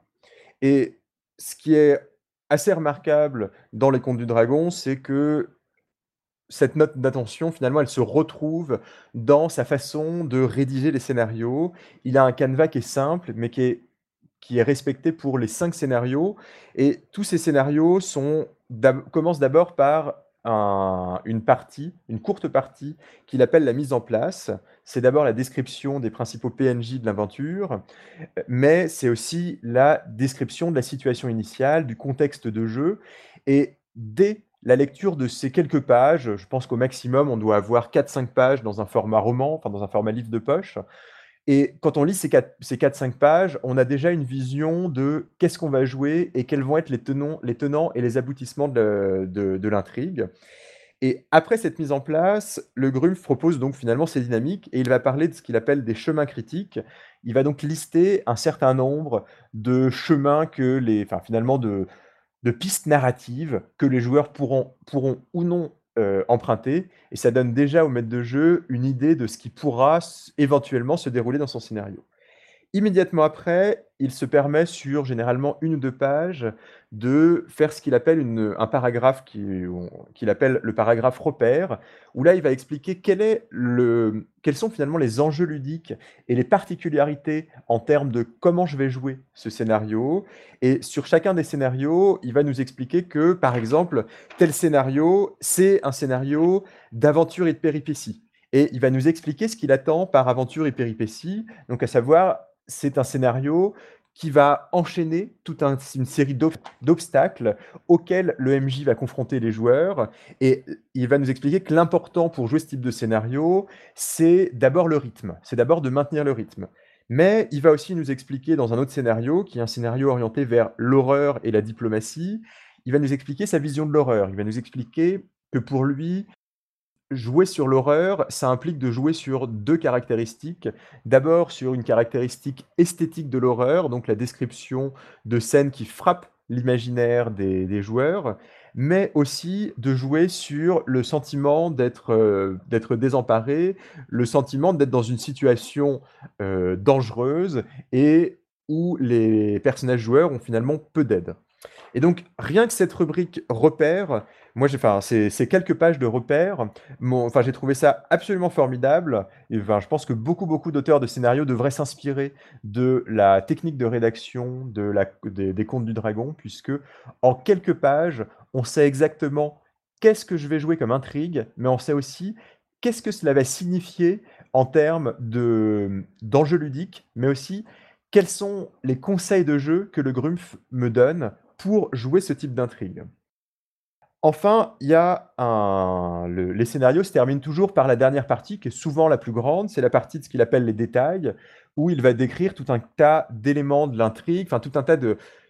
Speaker 3: Et ce qui est assez remarquable dans Les Contes du Dragon, c'est que cette note d'attention, finalement, elle se retrouve dans sa façon de rédiger les scénarios. Il a un canevas qui est simple, mais qui est qui est respecté pour les 5 scénarios et tous ces scénarios sont commencent d'abord par un une partie, une courte partie qu'il appelle la mise en place. C'est d'abord la description des principaux PNJ de l'aventure, mais c'est aussi la description de la situation initiale, du contexte de jeu et dès la lecture de ces quelques pages, je pense qu'au maximum, on doit avoir 4-5 pages dans un format roman, enfin dans un format livre de poche et quand on lit ces 4 ces 4-5 pages, on a déjà une vision de qu'est-ce qu'on va jouer et quels vont être les tenons les tenants et les aboutissements de de de l'intrigue et après cette mise en place, le Grumpf propose donc finalement ces dynamiques et il va parler de ce qu'il appelle des chemins critiques. Il va donc lister un certain nombre de chemins que les enfin finalement de de pistes narratives que les joueurs pourront ou non, heu, emprunter et ça donne déjà au maître de jeu une idée de ce qui pourra éventuellement se dérouler dans son scénario. Immédiatement après, il se permet sur généralement 1 ou 2 pages de faire ce qu'il appelle une un paragraphe qu'il appelle le paragraphe repère, où là, il va expliquer quels sont finalement les enjeux ludiques et les particularités en termes de comment je vais jouer ce scénario. Et sur chacun des scénarios, il va nous expliquer que, par exemple, tel scénario, c'est un scénario d'aventure et de péripéties et il va nous expliquer ce qu'il attend par aventure et péripéties, donc à savoir c'est un scénario qui va enchaîner toute un une série d'ob d'obstacles auxquels le MJ va confronter les joueurs et il va nous expliquer que l'important pour jouer ce type de scénario, c'est d'abord le rythme, c'est d'abord de maintenir le rythme. Mais il va aussi nous expliquer dans un autre scénario, qui est un scénario orienté vers l'horreur et la diplomatie, il va nous expliquer sa vision de l'horreur. Il va nous expliquer que pour lui Jouer sur l'horreur, ça implique de jouer sur 2 caractéristiques. D'abord sur une caractéristique esthétique de l'horreur, donc la description de scènes qui frappent l'imaginaire des joueurs, mais aussi de jouer sur le sentiment d'être, d'être désemparé, le sentiment d'être dans une situation, heu, dangereuse et où les personnages joueurs ont finalement peu d'aide. Et donc, rien que cette rubrique repères, moi j'ai enfin, ces quelques pages de repères enfin, j'ai trouvé ça absolument formidable. Et enfin, je pense que beaucoup, beaucoup d'auteurs de scénarios devraient s'inspirer de la technique de rédaction de la des Contes du Dragon puisque, en quelques pages, on sait exactement qu'est-ce que je vais jouer comme intrigue, mais on sait aussi qu'est-ce que cela va signifier en termes de, d'enjeux ludiques, mais aussi quels sont les conseils de jeu que le Grumpf me donne pour jouer ce type d'intrigue. Enfin, il y a les scénarios se terminent toujours par la dernière partie qui est souvent la plus grande, c'est la partie de ce qu'il appelle les détails, où il va décrire tout un tas d'éléments de l'intrigue, enfin tout un tas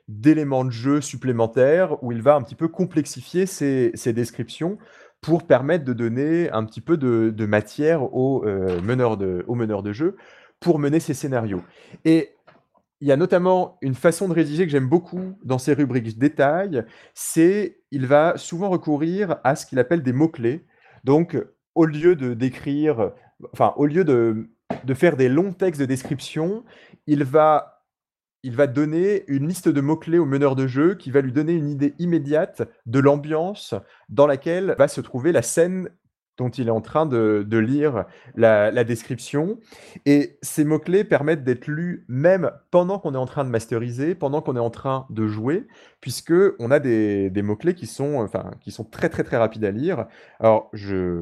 Speaker 3: d'éléments de jeu supplémentaires, où il va un petit peu complexifier ses ses descriptions pour permettre de donner un petit peu de matière aux, heu, meneurs de de jeu pour mener ces scénarios et il y a notamment une façon de rédiger que j'aime beaucoup dans ces rubriques détails, c'est il va souvent recourir à ce qu'il appelle des mots-clés. Donc, au lieu de d'écrire enfin, au lieu de de faire des longs textes de description, il va, il va donner une liste de mots-clés au meneur de jeu qui va lui donner une idée immédiate de l'ambiance dans laquelle va se trouver la scène dont il est en train de, de lire la, la description. Et ces mots-clés permettent d'être lus même pendant qu'on est en train de masteriser, pendant qu'on est en train de jouer, puisque on a des, des mots-clés qui sont, enfin, qui sont très très très rapides à lire. Alors, je,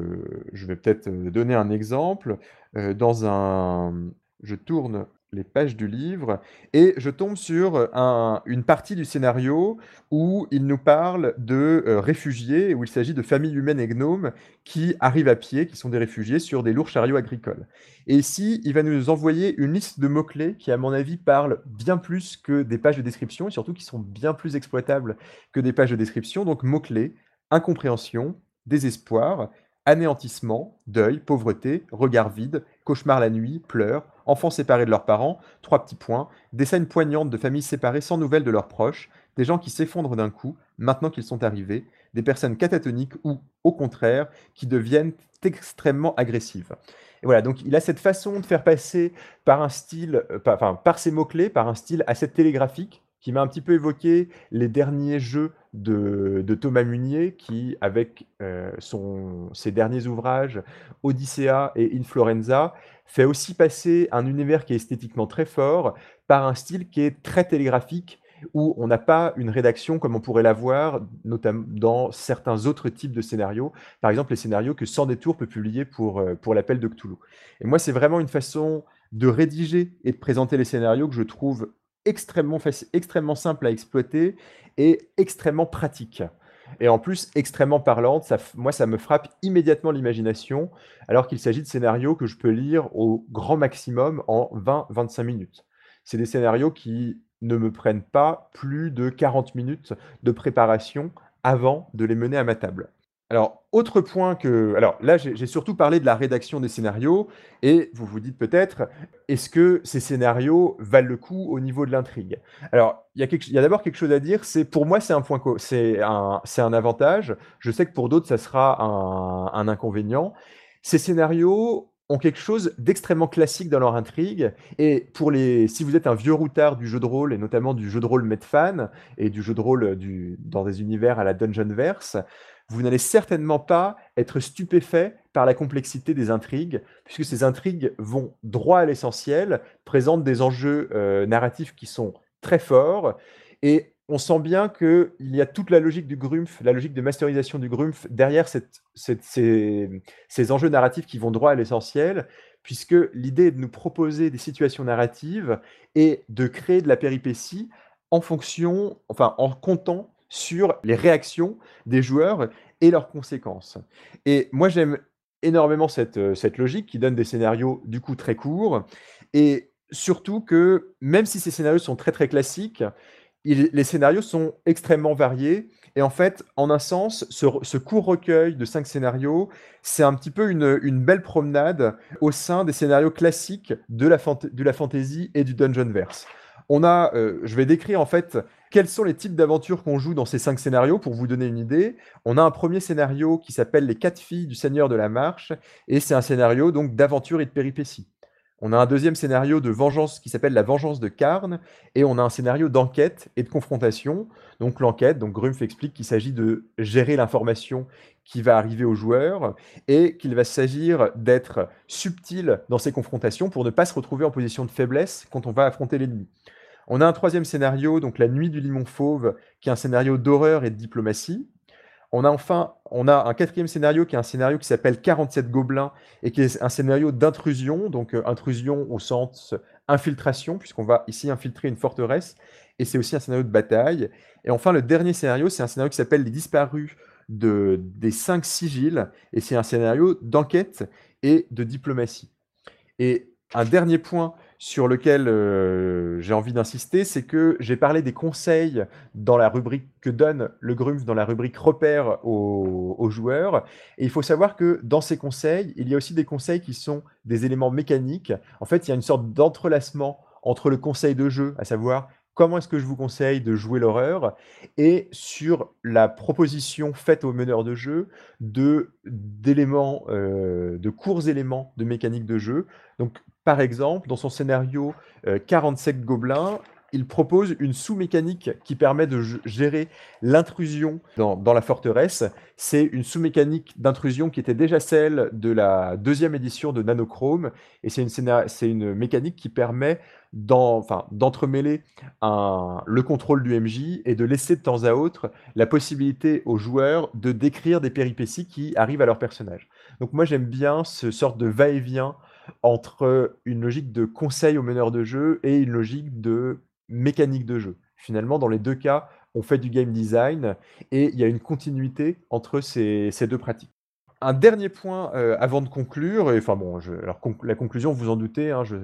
Speaker 3: je vais peut-être donner un exemple. Euh, dans un, je tourne les pages du livre et je tombe sur un- une partie du scénario où il nous parle de euh, réfugiés, où il s'agit de familles humaines et gnomes qui arrivent à pied, qui sont des réfugiés sur des lourds chariots agricoles. Et ici, il va nous envoyer une liste de mots-clés qui, à mon avis, parlent bien plus que des pages de description et surtout qui sont bien plus exploitables que des pages de description. Donc, mots-clés, incompréhension, désespoir, anéantissement, deuil, pauvreté, regard vide, cauchemar la nuit, pleurs, enfants séparés de leurs parents, trois petits points, des scènes poignantes de familles séparées sans nouvelles de leurs proches, des gens qui s'effondrent d'un coup, maintenant qu'ils sont arrivés, des personnes catatoniques ou, au contraire, qui deviennent extrêmement agressives. Et voilà, donc il a cette façon de faire passer par un style, euh, par, enfin, par ces mots-clés, par un style assez télégraphique, qui m'a un petit peu évoqué les derniers jeux de, Thomas Munier, qui, avec euh, ses derniers ouvrages, Odyssea et Inflorenza, fait aussi passer un univers qui est esthétiquement très fort par un style qui est très télégraphique, où on n'a pas une rédaction comme on pourrait l'avoir, notamment dans certains autres types de scénarios. Par exemple, les scénarios que Sans Détour peut publier pour, euh, pour l'appel de Cthulhu. Et moi, c'est vraiment une façon de rédiger et de présenter les scénarios que je trouve extrêmement, extrêmement simple à exploiter et extrêmement pratique. Et en plus, extrêmement parlante, moi, ça me frappe immédiatement l'imagination, alors qu'il s'agit de scénarios que je peux lire au grand maximum en 20-25 minutes. C'est des scénarios qui ne me prennent pas plus de 40 minutes de préparation avant de les mener à ma table. Alors, autre point que... Alors là, j'ai surtout parlé de la rédaction des scénarios, et vous vous dites peut-être, est-ce que ces scénarios valent le coup au niveau de l'intrigue? Alors, il y a, d'abord quelque chose à dire, c'est pour moi, c'est un point, c'est un, un avantage. Je sais que pour d'autres, ça sera un, un inconvénient. Ces scénarios ont quelque chose d'extrêmement classique dans leur intrigue, et pour les, si vous êtes un vieux routard du jeu de rôle, et notamment du jeu de rôle Medfan, et du jeu de rôle du, dans des univers à la Dungeonverse, vous n'allez certainement pas être stupéfait par la complexité des intrigues, puisque ces intrigues vont droit à l'essentiel, présentent des enjeux euh, narratifs qui sont très forts, et on sent bien qu'il y a toute la logique du Grumpf, la logique de masterisation du Grumpf derrière ces, ces enjeux narratifs qui vont droit à l'essentiel, puisque l'idée est de nous proposer des situations narratives et de créer de la péripétie en fonction, enfin en comptant sur les réactions des joueurs et leurs conséquences. Et moi, j'aime énormément cette, euh, cette logique qui donne des scénarios du coup très courts et surtout que même si ces scénarios sont très très classiques, les scénarios sont extrêmement variés. Et en fait, en un sens, ce, court recueil de cinq scénarios, c'est un petit peu une, une belle promenade au sein des scénarios classiques de la, de la fantasy et du Dungeonverse. On a, euh, je vais décrire en fait quels sont les types d'aventures qu'on joue dans ces cinq scénarios? Pour vous donner une idée. On a un premier scénario qui s'appelle Les quatre filles du Seigneur de la Marche, et c'est un scénario donc d'aventure et de péripéties. On a un deuxième scénario de vengeance qui s'appelle La vengeance de Carne, et on a un scénario d'enquête et de confrontation. Donc l'enquête, donc explique qu'il s'agit de gérer l'information qui va arriver aux joueurs et qu'il va s'agir d'être subtil dans ces confrontations pour ne pas se retrouver en position de faiblesse quand on va affronter l'ennemi. On a un troisième scénario, donc La nuit du limon fauve, qui est un scénario d'horreur et de diplomatie. On a enfin on a un quatrième scénario qui est un scénario qui s'appelle 47 gobelins et qui est un scénario d'intrusion, donc euh, intrusion au sens infiltration, puisqu'on va ici infiltrer une forteresse, et c'est aussi un scénario de bataille. Et enfin, le dernier scénario, c'est un scénario qui s'appelle Les disparus de, des cinq sigils, et c'est un scénario d'enquête et de diplomatie. Et un dernier point sur lequel euh, j'ai envie d'insister, c'est que j'ai parlé des conseils dans la rubrique que donne le Grumpf, dans la rubrique repères aux, aux joueurs. Et il faut savoir que dans ces conseils, il y a aussi des conseils qui sont des éléments mécaniques. En fait, il y a une sorte d'entrelacement entre le conseil de jeu, à savoir comment est-ce que je vous conseille de jouer l'horreur, et sur la proposition faite au meneur de jeu de d'éléments, euh, de courts éléments de mécanique de jeu. Donc Par exemple, dans son scénario 47 Gobelins, il propose une sous-mécanique qui permet de gérer l'intrusion dans, la forteresse. C'est une sous-mécanique d'intrusion qui était déjà celle de la deuxième édition de Nanochrome. Et c'est une, une, mécanique qui permet d'entremêler le contrôle du MJ et de laisser de temps à autre la possibilité aux joueurs de décrire des péripéties qui arrivent à leur personnage. Donc moi j'aime bien ce sorte de va-et-vient entre une logique de conseil au meneur de jeu et une logique de mécanique de jeu. Finalement, dans les deux cas, on fait du game design et il y a une continuité entre ces, deux pratiques. Un dernier point euh, avant de conclure, et enfin bon, alors la conclusion, vous en doutez, hein, je,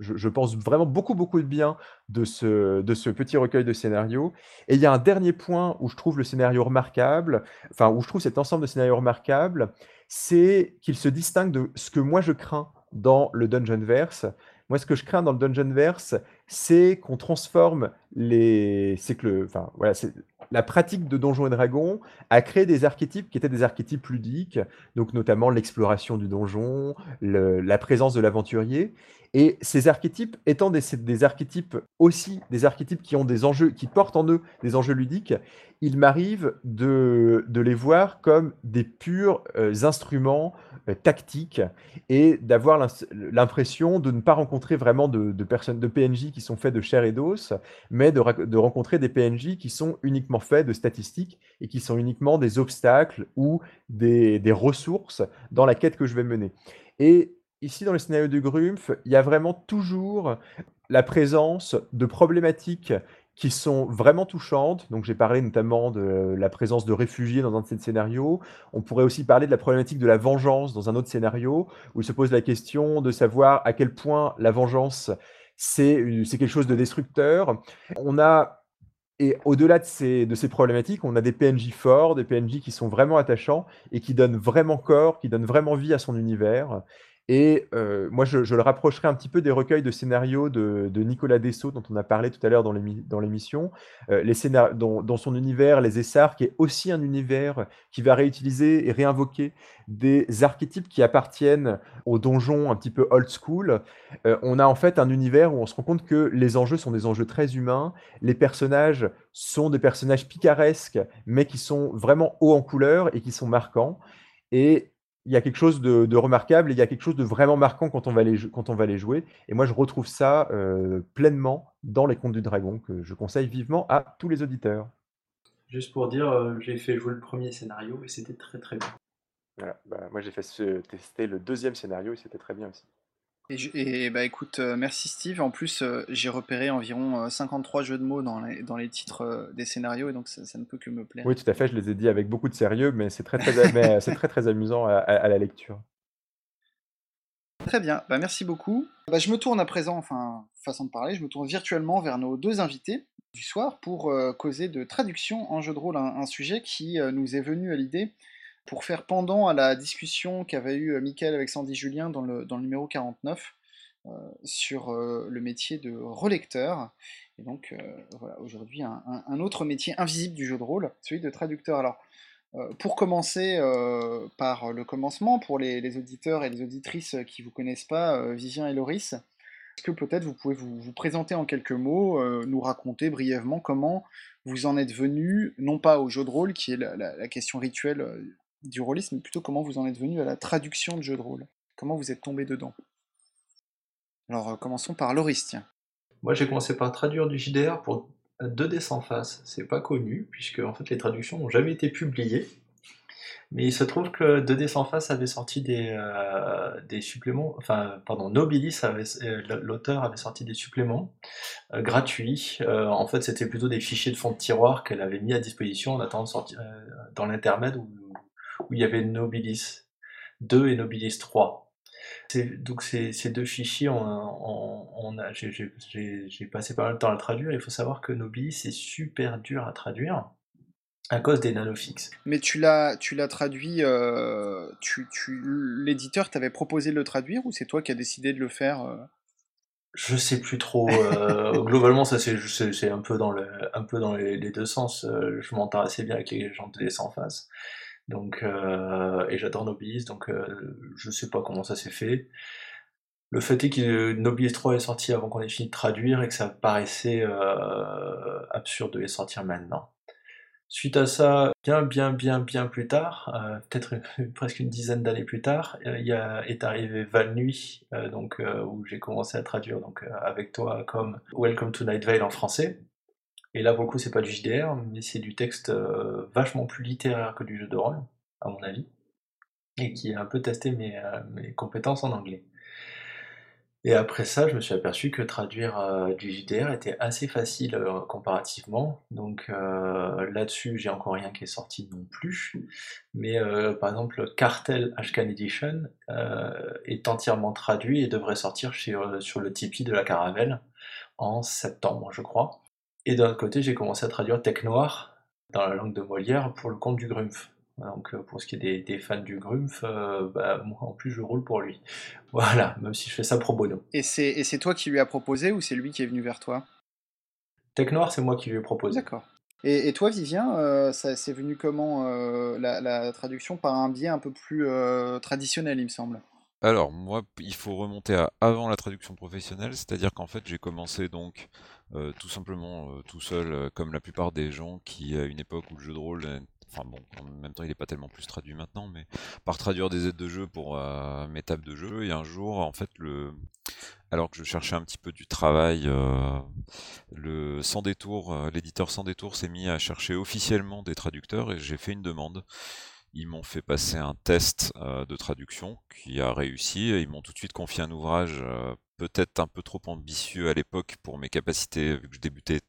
Speaker 3: je, pense vraiment beaucoup beaucoup de bien de ce, de ce petit recueil de scénarios. Et il y a un dernier point où je trouve le scénario remarquable, enfin où je trouve cet ensemble de scénarios remarquable, c'est qu'il se distingue de ce que moi je crains dans le Dungeon Verse, moi, ce que je crains dans le Dungeonverse, c'est qu'on transforme les. C'est que voilà, c'est la pratique de Donjons et Dragons a créé des archétypes qui étaient des archétypes ludiques, donc notamment l'exploration du donjon, la présence de l'aventurier. Et ces archétypes étant des, des, archétypes aussi des archétypes qui ont des enjeux, qui portent en eux des enjeux ludiques, il m'arrive de, de, les voir comme des purs euh, instruments euh, tactique et d'avoir l'impression de ne pas rencontrer vraiment de, personnes, de PNJ qui sont faits de chair et d'os, mais de, rencontrer des PNJ qui sont uniquement faits de statistiques et qui sont uniquement des obstacles ou des, des ressources dans la quête que je vais mener. Et ici, dans le scénario du Grumpf, il y a vraiment toujours la présence de problématiques qui sont vraiment touchantes. Donc, j'ai parlé notamment de la présence de réfugiés dans un de ces scénarios. On pourrait aussi parler de la problématique de la vengeance dans un autre scénario, où il se pose la question de savoir à quel point la vengeance, c'est quelque chose de destructeur. On a et au-delà de ces, de ces problématiques, on a des PNJ forts, des PNJ qui sont vraiment attachants et qui donnent vraiment corps, qui donnent vraiment vie à son univers. Et moi, je, le rapprocherai un petit peu des recueils de scénarios de, Nicolas Dessau, dont on a parlé tout à l'heure dans l'émission. les dans, son univers, les Essarts, qui est aussi un univers qui va réutiliser et réinvoquer des archétypes qui appartiennent aux donjons un petit peu old school. on a en fait un univers où on se rend compte que les enjeux sont des enjeux très humains. Les personnages sont des personnages picaresques, mais qui sont vraiment hauts en couleur et qui sont marquants. Et il y a quelque chose de, remarquable et il y a quelque chose de vraiment marquant quand on va les, quand on va les jouer. Et moi, je retrouve ça euh, pleinement dans les Contes du Dragon, que je conseille vivement à tous les auditeurs.
Speaker 5: Juste pour dire, euh, j'ai fait jouer le premier scénario et c'était très très bien.
Speaker 3: Bah, moi, j'ai fait tester le deuxième scénario et c'était très bien aussi.
Speaker 1: Et, bah écoute, euh, merci Steve. En plus, euh, j'ai repéré environ 53 euh, jeux de mots dans les, dans les titres des scénarios, et donc ça, ne peut que me plaire.
Speaker 3: Oui, tout à fait, je les ai dit avec beaucoup de sérieux, mais c'est très très, c'est très, très amusant à, la lecture.
Speaker 1: Très bien, bah, merci beaucoup. Bah, je me tourne à présent, enfin, façon de parler, je me tourne virtuellement vers nos deux invités du soir pour causer de traduction en jeu de rôle, un sujet qui nous est venu à l'idée pour faire pendant à la discussion qu'avait eu euh, Mickaël avec Sandy Julien dans le, dans le numéro 49 euh, sur euh, le métier de relecteur. Et donc voilà, aujourd'hui un, autre métier invisible du jeu de rôle, celui de traducteur. Alors pour commencer par le commencement, pour les, auditeurs et les auditrices qui ne vous connaissent pas, Vivien et Loris, est-ce que peut-être vous pouvez vous, présenter en quelques mots, nous raconter brièvement comment vous en êtes venu, non pas au jeu de rôle, qui est la question rituelle du rôlisme, mais plutôt comment vous en êtes venu à la traduction de jeux de rôle. Comment vous êtes tombé dedans? Alors euh, commençons par Loris,
Speaker 5: Moi j'ai commencé par traduire du JDR pour 2D sans face. C'est pas connu, puisque en fait les traductions n'ont jamais été publiées. Mais il se trouve que 2D sans face avait sorti des, euh, des suppléments, enfin, pardon, Nobilis, euh, l'auteur avait sorti des suppléments gratuits. en fait, c'était plutôt des fichiers de fond de tiroir qu'elle avait mis à disposition en attendant de sortir dans l'intermède où il y avait Nobilis 2 et Nobilis 3. Donc ces, ces, deux fichiers, on, j'ai passé pas mal de temps à le traduire. Il faut savoir que Nobilis est super dur à traduire à cause des nanofixes.
Speaker 1: Mais tu l'as, tu l'as traduit, euh, tu, tu, l'éditeur t'avait proposé de le traduire ou c'est toi qui as décidé de le faire euh?
Speaker 5: Je sais plus trop. Euh, globalement, ça c'est, c'est, un peu dans, le, un peu dans les, deux sens. je m'entends assez bien avec les gens de en face. Donc, euh, et j'adore Nobilis, donc euh, je sais pas comment ça s'est fait. le fait est que Noblesse 3 est sorti avant qu'on ait fini de traduire et que ça paraissait absurde de les sortir maintenant. Suite à ça, bien, bien, bien, bien plus tard, euh, peut-être presque une dizaine d'années plus tard, euh, il y est arrivé Val Nuit, euh, donc, où j'ai commencé à traduire donc, avec toi comme Welcome to Night Vale en français. Et là, pour le coup, c'est pas du JDR, mais c'est du texte vachement plus littéraire que du jeu de rôle, à mon avis, et qui a un peu testé mes, mes compétences en anglais. Et après ça, je me suis aperçu que traduire euh, du JDR était assez facile euh, comparativement. Donc euh, là-dessus, j'ai encore rien qui est sorti non plus. Mais par exemple, Cartel Ashcan Edition est entièrement traduit et devrait sortir sur le Tipeee de la Caravelle en septembre, je crois. Et d'un autre côté, j'ai commencé à traduire Tech Noir dans la langue de Molière pour le compte du Grumpf. Donc euh, pour ce qui est des, fans du Grumpf, euh, bah, moi en plus je roule pour lui. Voilà, même si je fais ça pro bono.
Speaker 1: Et c'est toi qui lui as proposé ou c'est lui qui est venu vers toi?
Speaker 5: Tech Noir, c'est moi qui lui ai proposé.
Speaker 1: D'accord. Et, toi, Vivien, euh, ça c'est venu comment la, traduction par un biais un peu plus traditionnel, il me semble?
Speaker 4: Alors, moi, il faut remonter à avant la traduction professionnelle, c'est-à-dire qu'en fait, j'ai commencé donc tout simplement tout seul, comme la plupart des gens qui, à une époque où le jeu de rôle Enfin bon, en même temps, il n'est pas tellement plus traduit maintenant, mais par traduire des aides de jeu pour euh, mes tables de jeu. Et un jour, en fait, le, alors que je cherchais un petit peu du travail, euh, le Sans Détour, euh, l'éditeur Sans Détour s'est mis à chercher officiellement des traducteurs et j'ai fait une demande. Ils m'ont fait passer un test de traduction qui a réussi ils m'ont tout de suite confié un ouvrage peut-être un peu trop ambitieux à l'époque pour mes capacités, vu que je débutais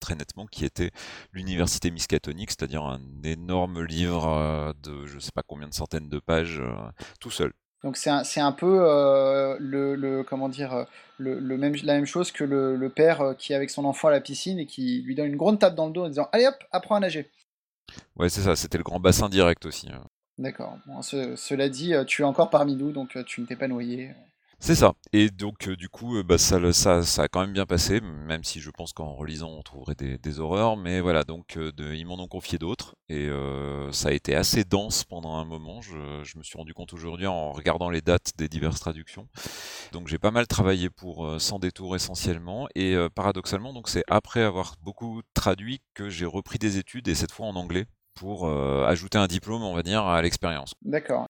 Speaker 4: très nettement, qui était l'Université Miskatonic, c'est-à-dire un énorme livre euh, de je sais pas combien de centaines de pages, euh, tout seul.
Speaker 1: Donc c'est un, un, peu euh, le, le, comment dire le, le, même, la même chose que le, père qui est avec son enfant à la piscine et qui lui donne une grande tape dans le dos en disant allez hop apprends à nager.
Speaker 4: Ouais c'est ça, c'était le grand bassin direct aussi. Hein.
Speaker 1: D'accord. cela dit, tu es encore parmi nous donc tu ne t'es pas noyé.
Speaker 4: C'est ça. Et donc, euh, du coup, euh, bah, ça, ça, ça a quand même bien passé, même si je pense qu'en relisant, on trouverait des, horreurs. Mais voilà, donc, euh, ils m'en ont confié d'autres. Et ça a été assez dense pendant un moment. Je, me suis rendu compte aujourd'hui en regardant les dates des diverses traductions. Donc, j'ai pas mal travaillé pour Sans détour essentiellement. Et paradoxalement, donc, c'est après avoir beaucoup traduit que j'ai repris des études, et cette fois en anglais, pour ajouter un diplôme, on va dire, à l'expérience.
Speaker 1: D'accord.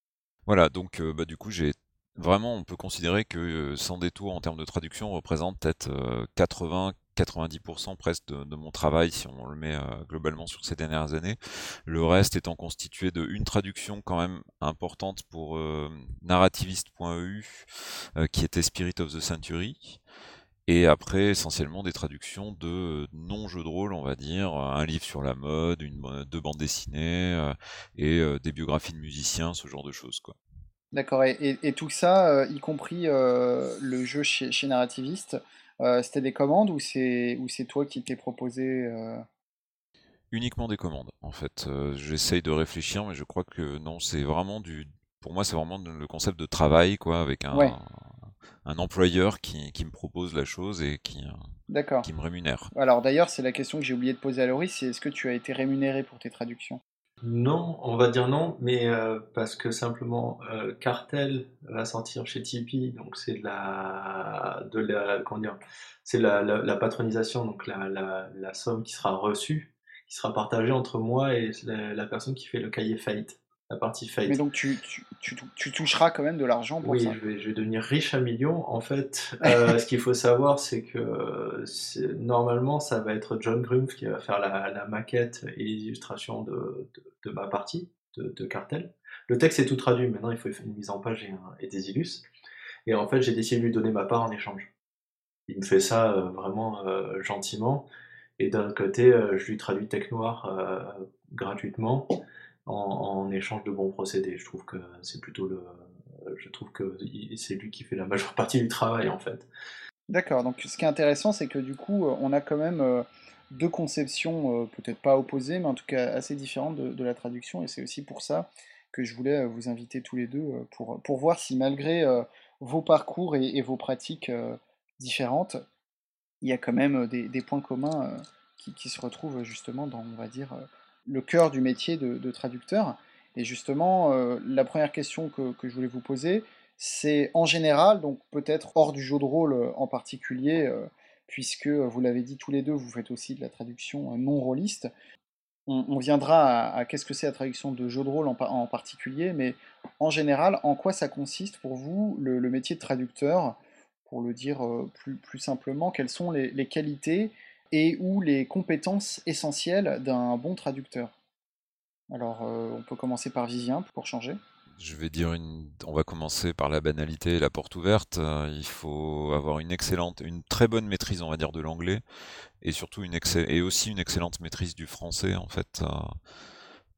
Speaker 4: Voilà, donc bah, du coup j'ai vraiment, on peut considérer que euh, Sans détour en termes de traduction représente peut-être 80-90% euh, presque de, mon travail si on le met euh, globalement sur ces dernières années. Le reste étant constitué de une traduction quand même importante pour narrativiste.eu qui était Spirit of the Century. Et après, essentiellement des traductions de non-jeux de rôle, on va dire, un livre sur la mode, une, deux bandes dessinées et des biographies de musiciens, ce genre de choses, quoi.
Speaker 1: D'accord, et, tout ça, euh, y compris euh, le jeu chez, chez Narrativist, euh, c'était des commandes ou c'est ou c'est toi qui t'es proposé
Speaker 4: Uniquement des commandes, en fait. J'essaye de réfléchir, mais je crois que non, c'est vraiment du. Pour moi, c'est vraiment le concept de travail, quoi, avec un, un employeur qui, qui me propose la chose et qui, qui me rémunère.
Speaker 1: Alors d'ailleurs, c'est la question que j'ai oublié de poser à Laurie, c'est est-ce que tu as été rémunéré pour tes traductions?
Speaker 5: Non, on va dire non, mais euh, parce que simplement euh, Cartel va sortir chez Tipeee, donc c'est de la, de la, comment dire, c'est la, la, patronisation, donc la, la, somme qui sera reçue, qui sera partagée entre moi et la, personne qui fait le cahier Fate la partie Fate.
Speaker 1: Mais donc tu, tu, tu, toucheras quand même de l'argent pour
Speaker 5: oui,
Speaker 1: ça.
Speaker 5: Oui, je vais, je vais devenir riche à millions. En fait, euh, ce qu'il faut savoir, c'est que normalement, ça va être John Grumpf qui va faire la, la maquette et les illustrations de, de, ma partie, de, de, Cartel. Le texte est tout traduit, maintenant il faut une mise en page et, et des illus. Et en fait, j'ai décidé de lui donner ma part en échange. Il me fait ça euh, vraiment euh, gentiment. Et d'un côté, je lui traduis Tech Noir gratuitement en, échange de bons procédés. Je trouve que c'est plutôt le, je trouve que c'est lui qui fait la majeure partie du travail en fait.
Speaker 1: D'accord. Donc ce qui est intéressant, c'est que du coup, on a quand même euh, deux conceptions, euh, peut-être pas opposées, mais en tout cas assez différentes de, la traduction, et c'est aussi pour ça que je voulais euh, vous inviter tous les deux pour, pour voir si malgré vos parcours et, vos pratiques différentes, il y a quand même des, points communs qui, se retrouvent justement dans, on va dire, le cœur du métier de, traducteur. Et justement, euh, la première question que, je voulais vous poser, c'est en général, donc peut-être hors du jeu de rôle en particulier, puisque vous l'avez dit tous les deux, vous faites aussi de la traduction non rôliste. On, viendra à, qu'est-ce que c'est la traduction de jeu de rôle en, particulier, mais en général, en quoi ça consiste pour vous le, métier de traducteur? Pour le dire plus, plus simplement, quelles sont les qualités et ou les compétences essentielles d'un bon traducteur Alors, on peut commencer par Vivien pour changer.
Speaker 4: Je vais dire. On va commencer par la banalité et la porte ouverte. Euh, il faut avoir une excellente, une très bonne maîtrise, on va dire, de l'anglais, et surtout une et aussi une excellente maîtrise du français, en fait, euh,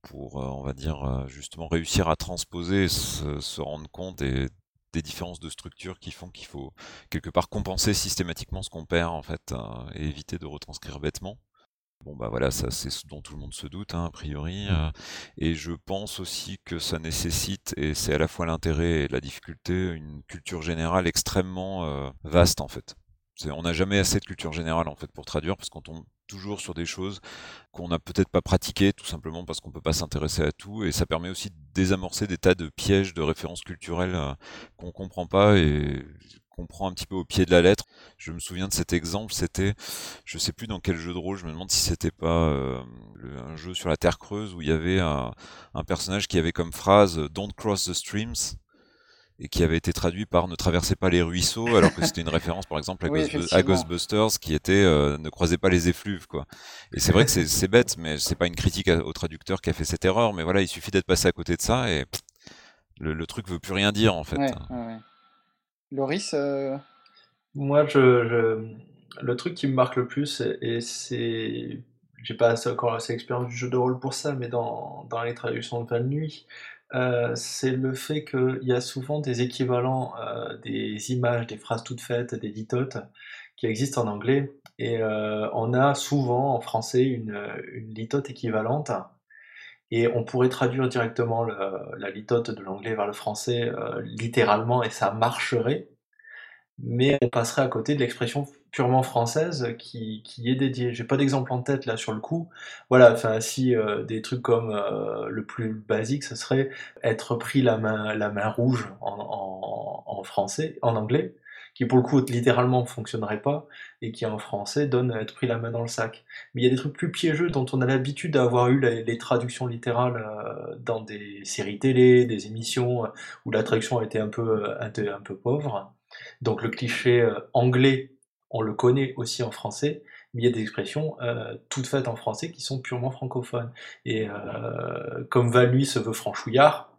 Speaker 4: pour, euh, on va dire, justement réussir à transposer, se, se rendre compte des, des différences de structure qui font qu'il faut quelque part compenser systématiquement ce qu'on perd, en fait, et éviter de retranscrire bêtement. Bon bah voilà, ça c'est ce dont tout le monde se doute, hein, a priori. Mmh. Euh, et je pense aussi que ça nécessite, et c'est à la fois l'intérêt et la difficulté, une culture générale extrêmement euh, vaste en fait. On n'a jamais assez de culture générale en fait pour traduire parce qu'on tombe toujours sur des choses qu'on n'a peut-être pas pratiquées tout simplement parce qu'on peut pas s'intéresser à tout et ça permet aussi de désamorcer des tas de pièges de références culturelles euh, qu'on comprend pas et qu'on prend un petit peu au pied de la lettre. Je me souviens de cet exemple, c'était, je sais plus dans quel jeu de rôle, je me demande si c'était pas euh, un jeu sur la Terre creuse où il y avait un, personnage qui avait comme phrase Don't cross the streams et qui avait été traduit par ne traversez pas les ruisseaux alors que c'était une référence par exemple à, Ghostbusters qui était euh, ne croisez pas les effluves quoi. Et c'est vrai que c'est bête mais c'est pas une critique au traducteur qui a fait cette erreur mais voilà il suffit d'être passé à côté de ça et le, le, truc veut plus rien dire en fait.
Speaker 1: Loris euh,
Speaker 5: Moi, je, le truc qui me marque le plus, et c'est. J'ai pas encore assez d'expérience du jeu de rôle pour ça, mais dans, dans les traductions de Val Nuit, euh, c'est le fait qu'il y a souvent des équivalents euh, des images, des phrases toutes faites, des litotes qui existent en anglais. Et on a souvent en français une, litote équivalente et on pourrait traduire directement la litote de l'anglais vers le français euh, littéralement et ça marcherait, mais on passerait à côté de l'expression purement française qui, qui est dédiée. J'ai pas d'exemple en tête là sur le coup. Voilà, enfin si euh, des trucs comme euh, le plus basique, ce serait être pris la main, la main rouge en, en, en français, en anglais, qui pour le coup littéralement fonctionnerait pas, et qui en français donne être pris la main dans le sac. Mais il y a des trucs plus piégeux dont on a l'habitude d'avoir eu les, traductions littérales euh, dans des séries télé, des émissions euh, où la traduction a été un peu, euh, un, peu pauvre. Donc le cliché anglais, on le connaît aussi en français, mais il y a des expressions toutes faites en français qui sont purement francophones. Et comme Val lui se veut franchouillard,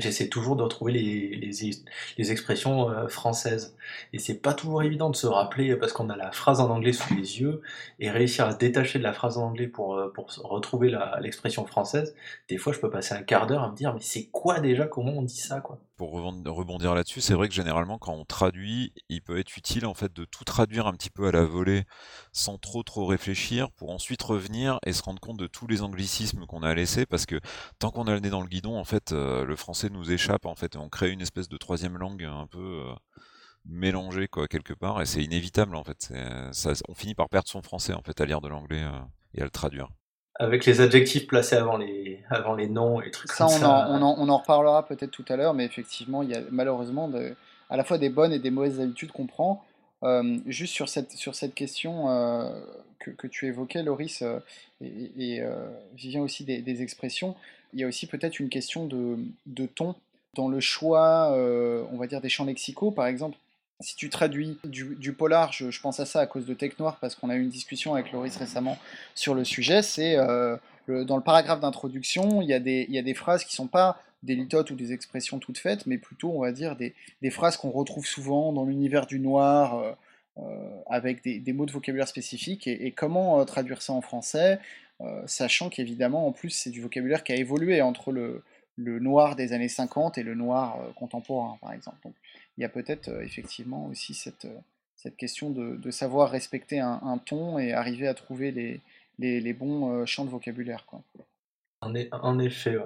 Speaker 5: J'essaie toujours de retrouver les, les, les expressions euh, françaises. Et c'est pas toujours évident de se rappeler parce qu'on a la phrase en anglais sous les yeux et réussir à se détacher de la phrase en anglais pour, euh, pour retrouver l'expression française. Des fois, je peux passer un quart d'heure à me dire, mais c'est quoi déjà Comment on dit ça quoi?
Speaker 4: Pour rebondir là-dessus, c'est vrai que généralement, quand on traduit, il peut être utile en fait de tout traduire un petit peu à la volée sans trop trop réfléchir pour ensuite revenir et se rendre compte de tous les anglicismes qu'on a laissés parce que tant qu'on a le nez dans le guidon, en fait, euh, le français nous échappe en fait et on crée une espèce de troisième langue un peu euh, mélangée quoi quelque part et c'est inévitable en fait. On finit par perdre son français en fait à lire de l'anglais euh, et à le traduire.
Speaker 5: Avec les adjectifs placés avant les, avant les noms et trucs
Speaker 1: ça,
Speaker 5: comme
Speaker 1: on
Speaker 5: ça.
Speaker 1: En, on, en, on en reparlera peut-être tout à l'heure, mais effectivement, il y a malheureusement de, à la fois des bonnes et des mauvaises habitudes qu'on prend. Euh, juste sur cette, sur cette question que, que, tu évoquais, Loris, et, et Vivien aussi des, des, expressions, il y a aussi peut-être une question de, de, ton dans le choix, euh, on va dire, des champs lexicaux. Par exemple, si tu traduis du, polar, je, pense à ça à cause de Tech Noir, parce qu'on a eu une discussion avec Loris récemment sur le sujet, c'est euh, dans le paragraphe d'introduction, il, y a des, phrases qui ne sont pas des litotes ou des expressions toutes faites, mais plutôt, on va dire, des, phrases qu'on retrouve souvent dans l'univers du noir, euh, avec des, mots de vocabulaire spécifiques, et, comment traduire ça en français, sachant qu'évidemment, en plus, c'est du vocabulaire qui a évolué entre le, noir des années 50 et le noir euh, contemporain, par exemple. Il y a peut-être euh, effectivement aussi cette, euh, cette question de, savoir respecter un, ton et arriver à trouver les, les, bons champs de vocabulaire. Quoi.
Speaker 5: En, effet,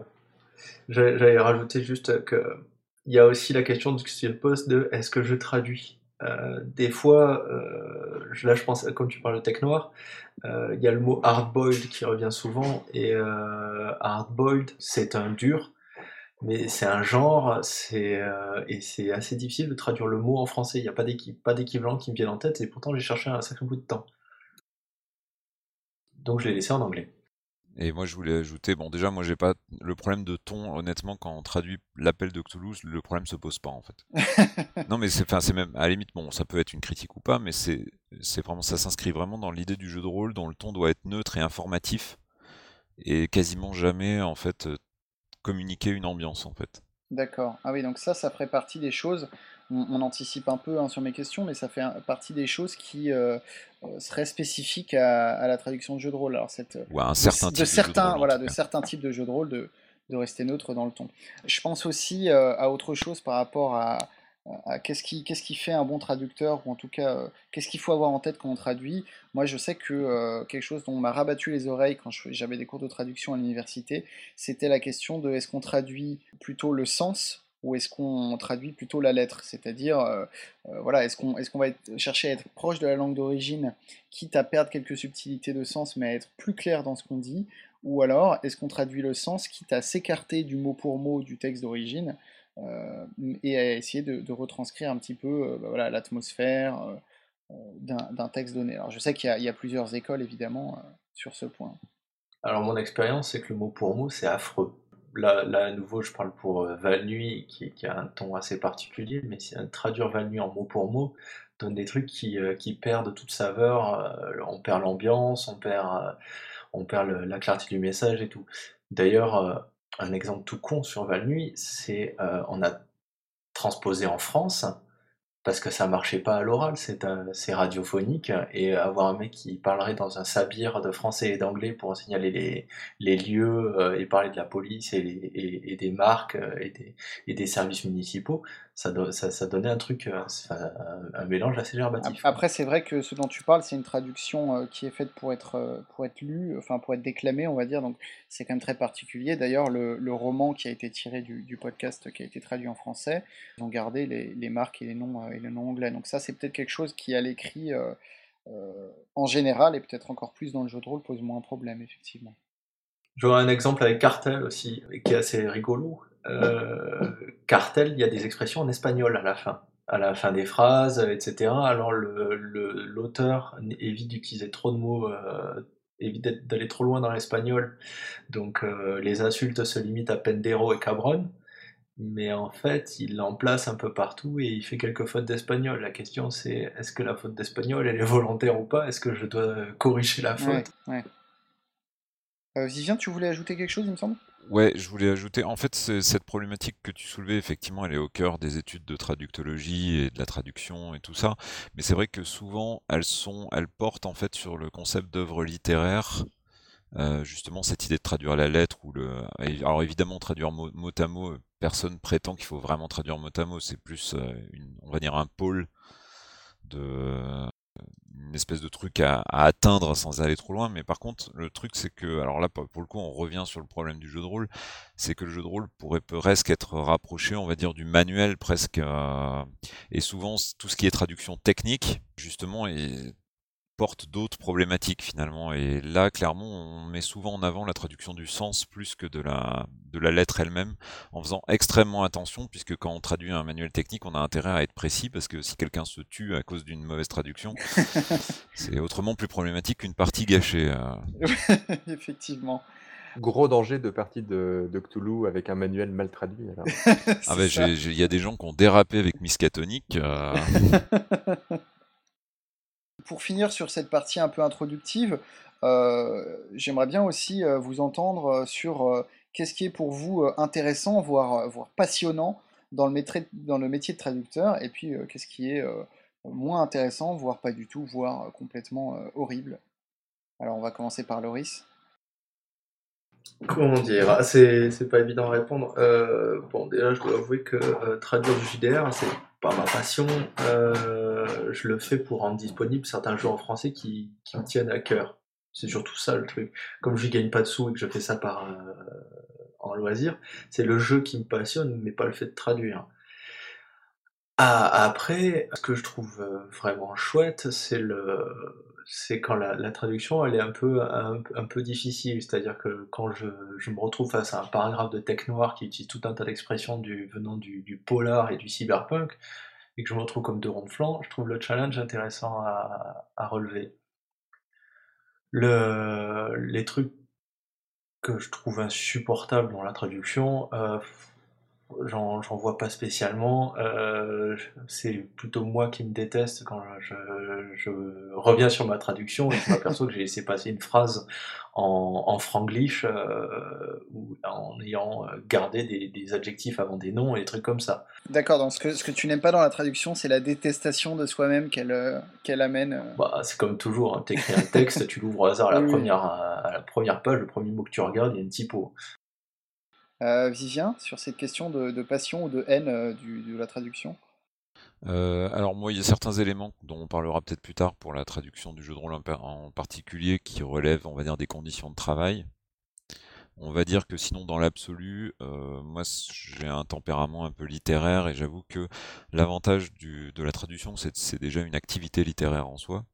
Speaker 5: j'allais rajouter juste que il y a aussi la question de ce pose de est-ce que je traduis? Des fois, là je pense, comme tu parles de tech noir, il y a le mot hard-boiled qui revient souvent, et hard-boiled c'est un dur, mais c'est un genre, c'est euh, et c'est assez difficile de traduire le mot en français. Il n'y a pas d'équivalent qui me vienne en tête, et pourtant j'ai cherché un sacré bout de temps. Donc je l'ai laissé en anglais.
Speaker 4: Et moi, je voulais ajouter, bon, déjà, moi, j'ai pas le problème de ton. Honnêtement, quand on traduit l'appel de Cthulhu, le problème se pose pas, en fait. non, mais c'est, enfin, c'est même à la limite, bon, ça peut être une critique ou pas, mais c'est, c'est vraiment, ça s'inscrit vraiment dans l'idée du jeu de rôle, dont le ton doit être neutre et informatif, et quasiment jamais, en fait, communiquer une ambiance, en fait.
Speaker 1: D'accord. Ah oui, donc ça, ça ferait partie des choses on, anticipe un peu hein, sur mes questions, mais ça fait partie des choses qui euh, euh, seraient spécifiques à, la traduction de jeu de rôle. Alors cette,
Speaker 4: Ou un certain
Speaker 1: de, certains, voilà, de certains types de jeux de rôle, de, rester neutre dans le ton. Je pense aussi euh, à autre chose par rapport à, qu'est-ce qui, qu'est-ce qui fait un bon traducteur, ou en tout cas, qu'est-ce qu'il faut avoir en tête quand on traduit? Moi, je sais que quelque chose dont on m'a rabattu les oreilles quand j'avais des cours de traduction à l'université, c'était la question de est-ce qu'on traduit plutôt le sens ou est-ce qu'on traduit plutôt la lettre? C'est-à-dire, euh, euh, voilà, est-ce qu'on va chercher à être proche de la langue d'origine, quitte à perdre quelques subtilités de sens, mais à être plus clair dans ce qu'on dit? Ou alors, est-ce qu'on traduit le sens, quitte à s'écarter du mot pour mot du texte d'origine? euh, et à essayer de, retranscrire un petit peu bah, voilà, l'atmosphère d'un texte donné Alors, je sais qu'il y, a plusieurs écoles, évidemment, sur ce point.
Speaker 5: Alors, mon expérience, c'est que le mot pour mot, c'est affreux là, à nouveau, je parle pour euh, Val-Nuit, qui, a un ton assez particulier, mais traduire Val-Nuit en mot pour mot donne des trucs qui, euh, perdent toute saveur, euh, on perd l'ambiance, on perd, on perd la clarté du message et tout. D'ailleurs, un exemple tout con sur Val-Nuit, c'est on a transposé en France parce que ça marchait pas à l'oral, c'est radiophonique, et avoir un mec qui parlerait dans un sabir de français et d'anglais pour signaler les, lieux euh, et parler de la police et, des marques euh, et des services municipaux, ça, ça, donnait un truc, euh, un, mélange assez gerbatif.
Speaker 1: Après, c'est vrai que ce dont tu parles, c'est une traduction euh, qui est faite pour être, euh, pour être lue, enfin pour être déclamée, on va dire, donc c'est quand même très particulier. D'ailleurs, le, roman qui a été tiré du, podcast, qui a été traduit en français, ils ont gardé les, marques et les noms, et les noms anglais. Donc ça, c'est peut-être quelque chose qui, à l'écrit, en général, et peut-être encore plus dans le jeu de rôle, pose moins de problème, effectivement.
Speaker 5: J'aurais un exemple avec Cartel aussi, qui est assez rigolo. Euh, cartel, il y a des expressions en espagnol à la fin, à la fin des phrases, etc. Alors l'auteur évite d'utiliser trop de mots, euh, évite d'aller trop loin dans l'espagnol. Donc euh, les insultes se limitent à pendero et cabron. Mais en fait, il en place un peu partout et il fait quelques fautes d'espagnol. La question c'est est-ce que la faute d'espagnol elle est volontaire ou pas? Est-ce que je dois corriger la faute?
Speaker 1: ouais, Vivien, tu voulais ajouter quelque chose, il me semble?
Speaker 4: Ouais, je voulais ajouter, en fait, cette problématique que tu soulevais, effectivement, elle est au cœur des études de traductologie et de la traduction et tout ça. Mais c'est vrai que souvent, elles sont, elles portent en fait sur le concept d'œuvre littéraire. Euh, justement, cette idée de traduire la lettre ou le. Alors évidemment, traduire mot, à mot, personne prétend qu'il faut vraiment traduire mot à mot. C'est plus, euh, une, on va dire, un pôle de une espèce de truc à, atteindre sans aller trop loin. Mais par contre, le truc, c'est que, alors là, pour le coup, on revient sur le problème du jeu de rôle, c'est que le jeu de rôle pourrait presque être rapproché, on va dire, du manuel presque. Euh, et souvent, tout ce qui est traduction technique, justement, est porte d'autres problématiques finalement. Et là, clairement, on met souvent en avant la traduction du sens plus que de la, de la lettre elle-même, en faisant extrêmement attention, puisque quand on traduit un manuel technique, on a intérêt à être précis, parce que si quelqu'un se tue à cause d'une mauvaise traduction, c'est autrement plus problématique qu'une partie gâchée.
Speaker 1: Euh. Effectivement.
Speaker 3: Gros danger de partie de, de Cthulhu avec un manuel mal traduit.
Speaker 4: ah ben, il y a des gens qui ont dérapé avec Miskatonic. Euh.
Speaker 1: Pour finir sur cette partie un peu introductive, euh, j'aimerais bien aussi euh, vous entendre euh, sur qu'est-ce qui est pour vous intéressant, voire, voire passionnant dans le, métier, dans le métier de traducteur, et puis qu'est-ce qui est moins intéressant, voire pas du tout, voire complètement horrible. Alors on va commencer par Loris.
Speaker 5: Comment dire? Ah, C'est pas évident à répondre. bon, déjà, je dois avouer que traduire du JDR, c'est pas ma passion. Euh, je le fais pour rendre disponible certains jeux en français qui, me tiennent à cœur. C'est surtout ça le truc. Comme je gagne pas de sous et que je fais ça par euh, en loisir, c'est le jeu qui me passionne, mais pas le fait de traduire. Ah, après, ce que je trouve euh, vraiment chouette, c'est le c'est quand la, traduction elle est un peu, un, peu difficile. C'est-à-dire que quand je, me retrouve face à un paragraphe de tech noir qui utilise tout un tas d'expressions du, venant du, polar et du cyberpunk, et que je me retrouve comme deux ronds de flanc, je trouve le challenge intéressant à, relever. Le, les trucs que je trouve insupportables dans la traduction, euh, j'en vois pas spécialement. Euh, c'est plutôt moi qui me déteste quand je, je, reviens sur ma traduction et je m'aperçois que j'ai laissé passer une phrase en, en franglish euh, ou en ayant gardé des, des, adjectifs avant des noms et des trucs comme ça.
Speaker 1: D'accord, donc ce que, ce que tu n'aimes pas dans la traduction, c'est la détestation de soi-même qu'elle euh, qu'elle amène. Euh.
Speaker 5: Bah, c'est comme toujours, hein. tu écris un texte, tu l'ouvres au hasard à la, première, à la première page, le premier mot que tu regardes, il y a une typo.
Speaker 1: Euh, Vivien, sur cette question de, passion ou de haine euh, de la traduction?
Speaker 4: Euh, alors moi, il y a certains éléments dont on parlera peut-être plus tard pour la traduction du jeu de rôle en particulier qui relèvent, on va dire, des conditions de travail. On va dire que sinon, dans l'absolu, moi, j'ai un tempérament un peu littéraire et j'avoue que l'avantage de la traduction, c'est déjà une activité littéraire en soi.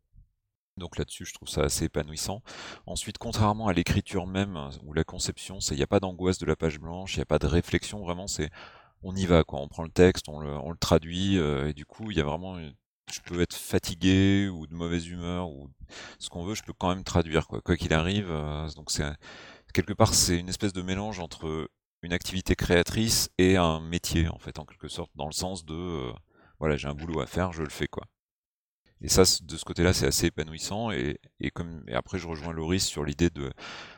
Speaker 4: Donc là-dessus, je trouve ça assez épanouissant. Ensuite, contrairement à l'écriture même, ou la conception, il n'y a pas d'angoisse de la page blanche, il n'y a pas de réflexion, vraiment, c'est on y va, quoi. On prend le texte, on le, traduit, euh, et du coup, il y a vraiment... Je peux être fatigué ou de mauvaise humeur ou ce qu'on veut, je peux quand même traduire, quoi quoi qu'il arrive. Euh, donc c'est quelque part, c'est une espèce de mélange entre une activité créatrice et un métier, en fait, en quelque sorte, dans le sens de, euh, voilà, j'ai un boulot à faire, je le fais, quoi. Et ça, de ce côté-là, c'est assez épanouissant. Et, comme, après, je rejoins Loris sur l'idée de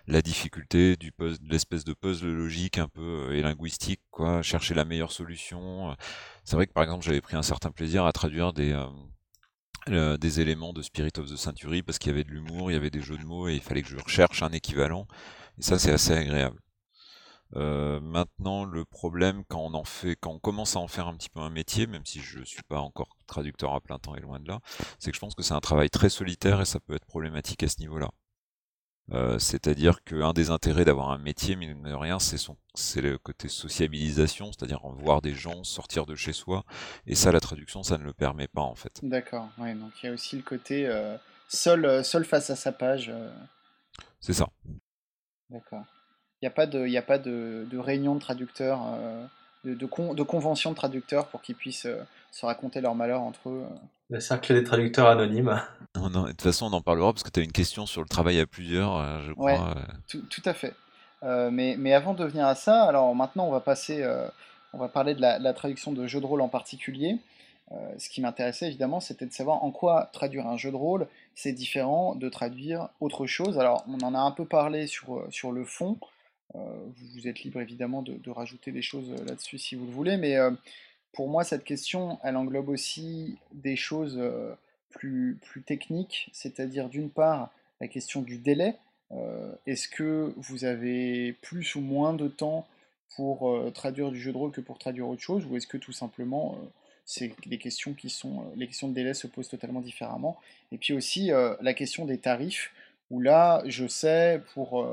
Speaker 4: la difficulté, du de l'espèce de puzzle logique un peu euh, et linguistique, quoi, chercher la meilleure solution. C'est vrai que par exemple, j'avais pris un certain plaisir à traduire des, euh, des éléments de Spirit of the Century parce qu'il y avait de l'humour, il y avait des jeux de mots et il fallait que je recherche un équivalent. Et ça, c'est assez agréable. Euh, maintenant, le problème quand on en fait, quand on commence à en faire un petit peu un métier, même si je suis pas encore traducteur à plein temps et loin de là, c'est que je pense que c'est un travail très solitaire et ça peut être problématique à ce niveau-là. Euh, c'est-à-dire qu'un des intérêts d'avoir un métier, mine de rien, c'est son, c'est le côté sociabilisation, c'est-à-dire voir des gens, sortir de chez soi, et ça, la traduction, ça ne le permet pas en fait.
Speaker 1: D'accord. Ouais, donc il y a aussi le côté euh, seul, seul face à sa page.
Speaker 4: C'est ça.
Speaker 1: D'accord. Il n'y a pas de, y a pas de, de réunion de traducteurs, euh, de, de, de, convention de traducteurs pour qu'ils puissent euh, se raconter leur malheur entre eux. Euh.
Speaker 5: Le cercle des traducteurs anonymes.
Speaker 4: Non, non, de toute façon, on en parlera parce que tu as une question sur le travail à plusieurs, je crois.
Speaker 1: Ouais, tout, tout, à fait. mais, mais, avant de venir à ça, alors maintenant, on va passer, on va parler de la, la, traduction de jeux de rôle en particulier. ce qui m'intéressait évidemment, c'était de savoir en quoi traduire un jeu de rôle, c'est différent de traduire autre chose. Alors, on en a un peu parlé sur, sur le fond, euh, vous êtes libre évidemment de, rajouter des choses euh, là-dessus si vous le voulez, mais euh, pour moi cette question, elle englobe aussi des choses plus, plus techniques, c'est-à-dire d'une part la question du délai. Est-ce que vous avez plus ou moins de temps pour traduire du jeu de rôle que pour traduire autre chose, ou est-ce que tout simplement c'est les questions qui sont les questions de délai se posent totalement différemment? Et puis aussi la question des tarifs, où là, je sais pour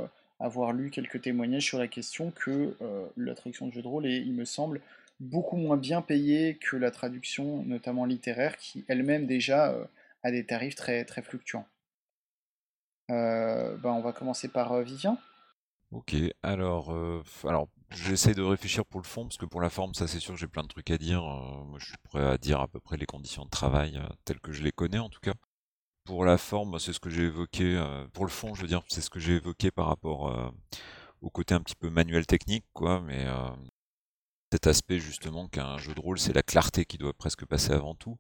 Speaker 1: avoir lu quelques témoignages sur la question que euh, la traduction de jeu de rôle est, il me semble, beaucoup moins bien payée que la traduction, notamment littéraire, qui elle-même déjà euh, a des tarifs très, très fluctuants. Euh, ben on va commencer par Vivien.
Speaker 4: Ok, alors, alors j'essaie de réfléchir pour le fond, parce que pour la forme, ça c'est sûr, j'ai plein de trucs à dire. moi, je suis prêt à dire à peu près les conditions de travail, telles que je les connais en tout cas. Pour la forme, c'est ce que j'ai évoqué. Euh, pour le fond, je veux dire, c'est ce que j'ai évoqué par rapport euh, au côté un petit peu manuel technique, quoi. Mais euh, cet aspect justement qu'un jeu de rôle, c'est la clarté qui doit presque passer avant tout.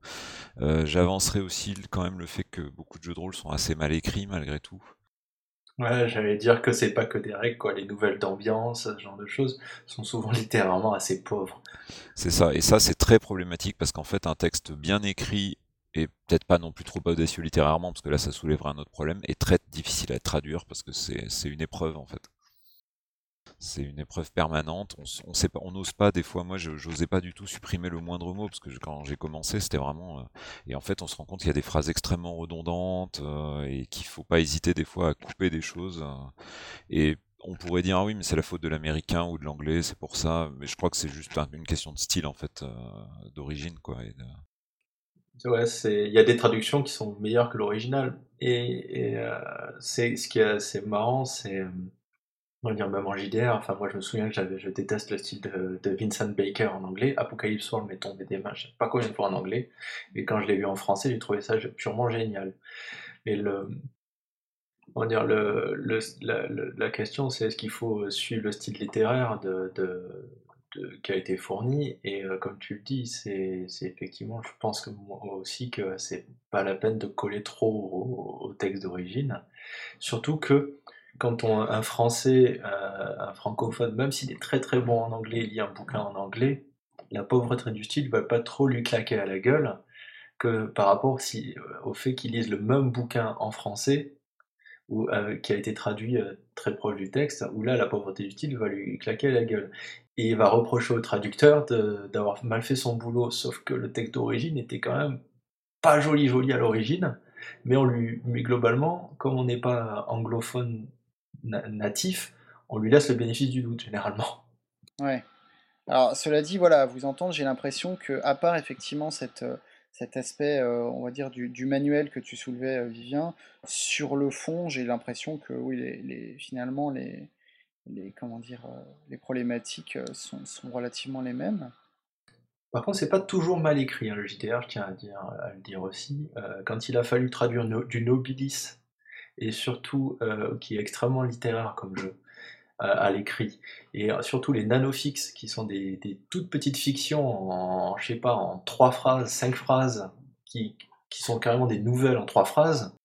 Speaker 4: J'avancerai aussi quand même le fait que beaucoup de jeux de rôle sont assez mal écrits malgré tout.
Speaker 5: Ouais, j'allais dire que c'est pas que des règles, quoi. Les nouvelles d'ambiance, ce genre de choses, sont souvent littéralement assez pauvres.
Speaker 4: C'est ça, et ça c'est très problématique parce qu'en fait un texte bien écrit et peut-être pas non plus trop audacieux littérairement, parce que là ça soulèverait un autre problème, et très difficile à traduire, parce que c'est une épreuve en fait. C'est une épreuve permanente, on, pas, on n'ose pas, des fois, moi je n'osais pas du tout supprimer le moindre mot, parce que quand j'ai commencé c'était vraiment... Euh, et en fait on se rend compte qu'il y a des phrases extrêmement redondantes, euh, et qu'il faut pas hésiter des fois à couper des choses, euh, et on pourrait dire ah oui mais c'est la faute de l'américain ou de l'anglais c'est pour ça mais je crois que c'est juste une question de style en fait d'origine quoi
Speaker 5: Ouais, c'est il y a des traductions qui sont meilleures que l'original et, euh, c'est ce qui est assez marrant, c'est on va dire même en JDR. Enfin, moi, je me souviens que j'avais, je déteste le style de, Vincent Baker en anglais. Apocalypse World m'est tombé des mains, je sais pas combien de fois en anglais. Et quand je l'ai vu en français, j'ai trouvé ça purement génial. Mais le, on va dire le, la, question, c'est est-ce qu'il faut suivre le style littéraire de, qui a été fourni et euh, comme tu le dis, c'est effectivement, je pense que moi aussi que c'est pas la peine de coller trop au, texte d'origine, surtout que quand un Français, euh, un francophone, même s'il est très très bon en anglais, lit un bouquin en anglais, la pauvreté du style va pas trop lui claquer à la gueule que par rapport si, euh, au fait qu'il lise le même bouquin en français qui a été traduit très proche du texte, où là la pauvreté du style va lui claquer la gueule et il va reprocher au traducteur d'avoir mal fait son boulot, sauf que le texte d'origine était quand même pas joli joli à l'origine, mais globalement, comme on n'est pas anglophone natif, on lui laisse le bénéfice du doute généralement.
Speaker 1: Ouais. Alors cela dit, voilà, vous entendre, j'ai l'impression que à part effectivement cette, euh, cet aspect, euh, on va dire du, manuel que tu soulevais, euh, Vivien, sur le fond, j'ai l'impression que oui, finalement les les, comment dire, euh, les problématiques sont, relativement les mêmes.
Speaker 5: Par contre, c'est pas toujours mal écrit, hein, le JDR, je tiens à, dire, à le dire aussi. Quand il a fallu traduire du Nobilis, et surtout, qui est extrêmement littéraire comme jeu, à l'écrit, et surtout les nanofix, qui sont des, toutes petites fictions en, je sais pas, en trois phrases, cinq phrases, qui, qui sont carrément des nouvelles en trois phrases,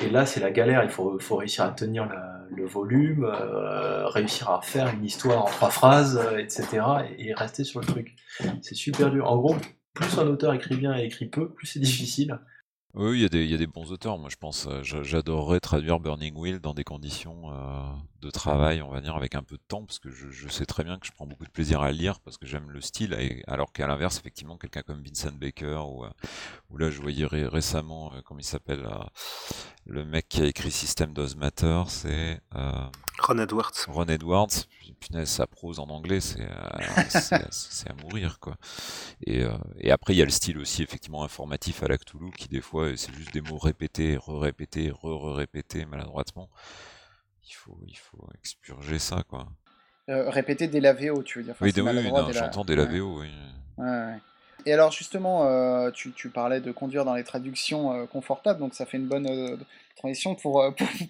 Speaker 5: et là, c'est la galère. Il faut, faut réussir à tenir le volume, euh, réussir à faire une histoire en trois phrases, euh, etc. Et, rester sur le truc. C'est super dur. En gros, plus un auteur écrit bien et écrit peu, plus c'est difficile.
Speaker 4: Oui, il y, a des, bons auteurs. Moi, je pense, euh, j'adorerais traduire Burning Wheel dans des conditions euh, de travail, on va dire, avec un peu de temps, parce que je, sais très bien que je prends beaucoup de plaisir à lire, parce que j'aime le style, alors qu'à l'inverse, effectivement, quelqu'un comme Vincent Baker, ou, euh, ou là, je voyais récemment, comment il s'appelle, le mec qui a écrit System Does Matter, c'est...
Speaker 2: Ron Edwards.
Speaker 4: Ron Edwards, punaise, sa prose en anglais, c'est à mourir, quoi. Et, et après, il y a le style aussi, effectivement, informatif à la Cthulhu, qui des fois c'est juste des mots répétés, re-répétés, re-répétés maladroitement. Il faut, il faut expurger ça, quoi.
Speaker 1: Euh, répéter des lavéos, tu veux dire
Speaker 4: Oui, j'entends des lavéos, oui.
Speaker 1: Et alors justement, euh, tu, tu, parlais de conduire dans les traductions euh, confortables, donc ça fait une bonne transition pour,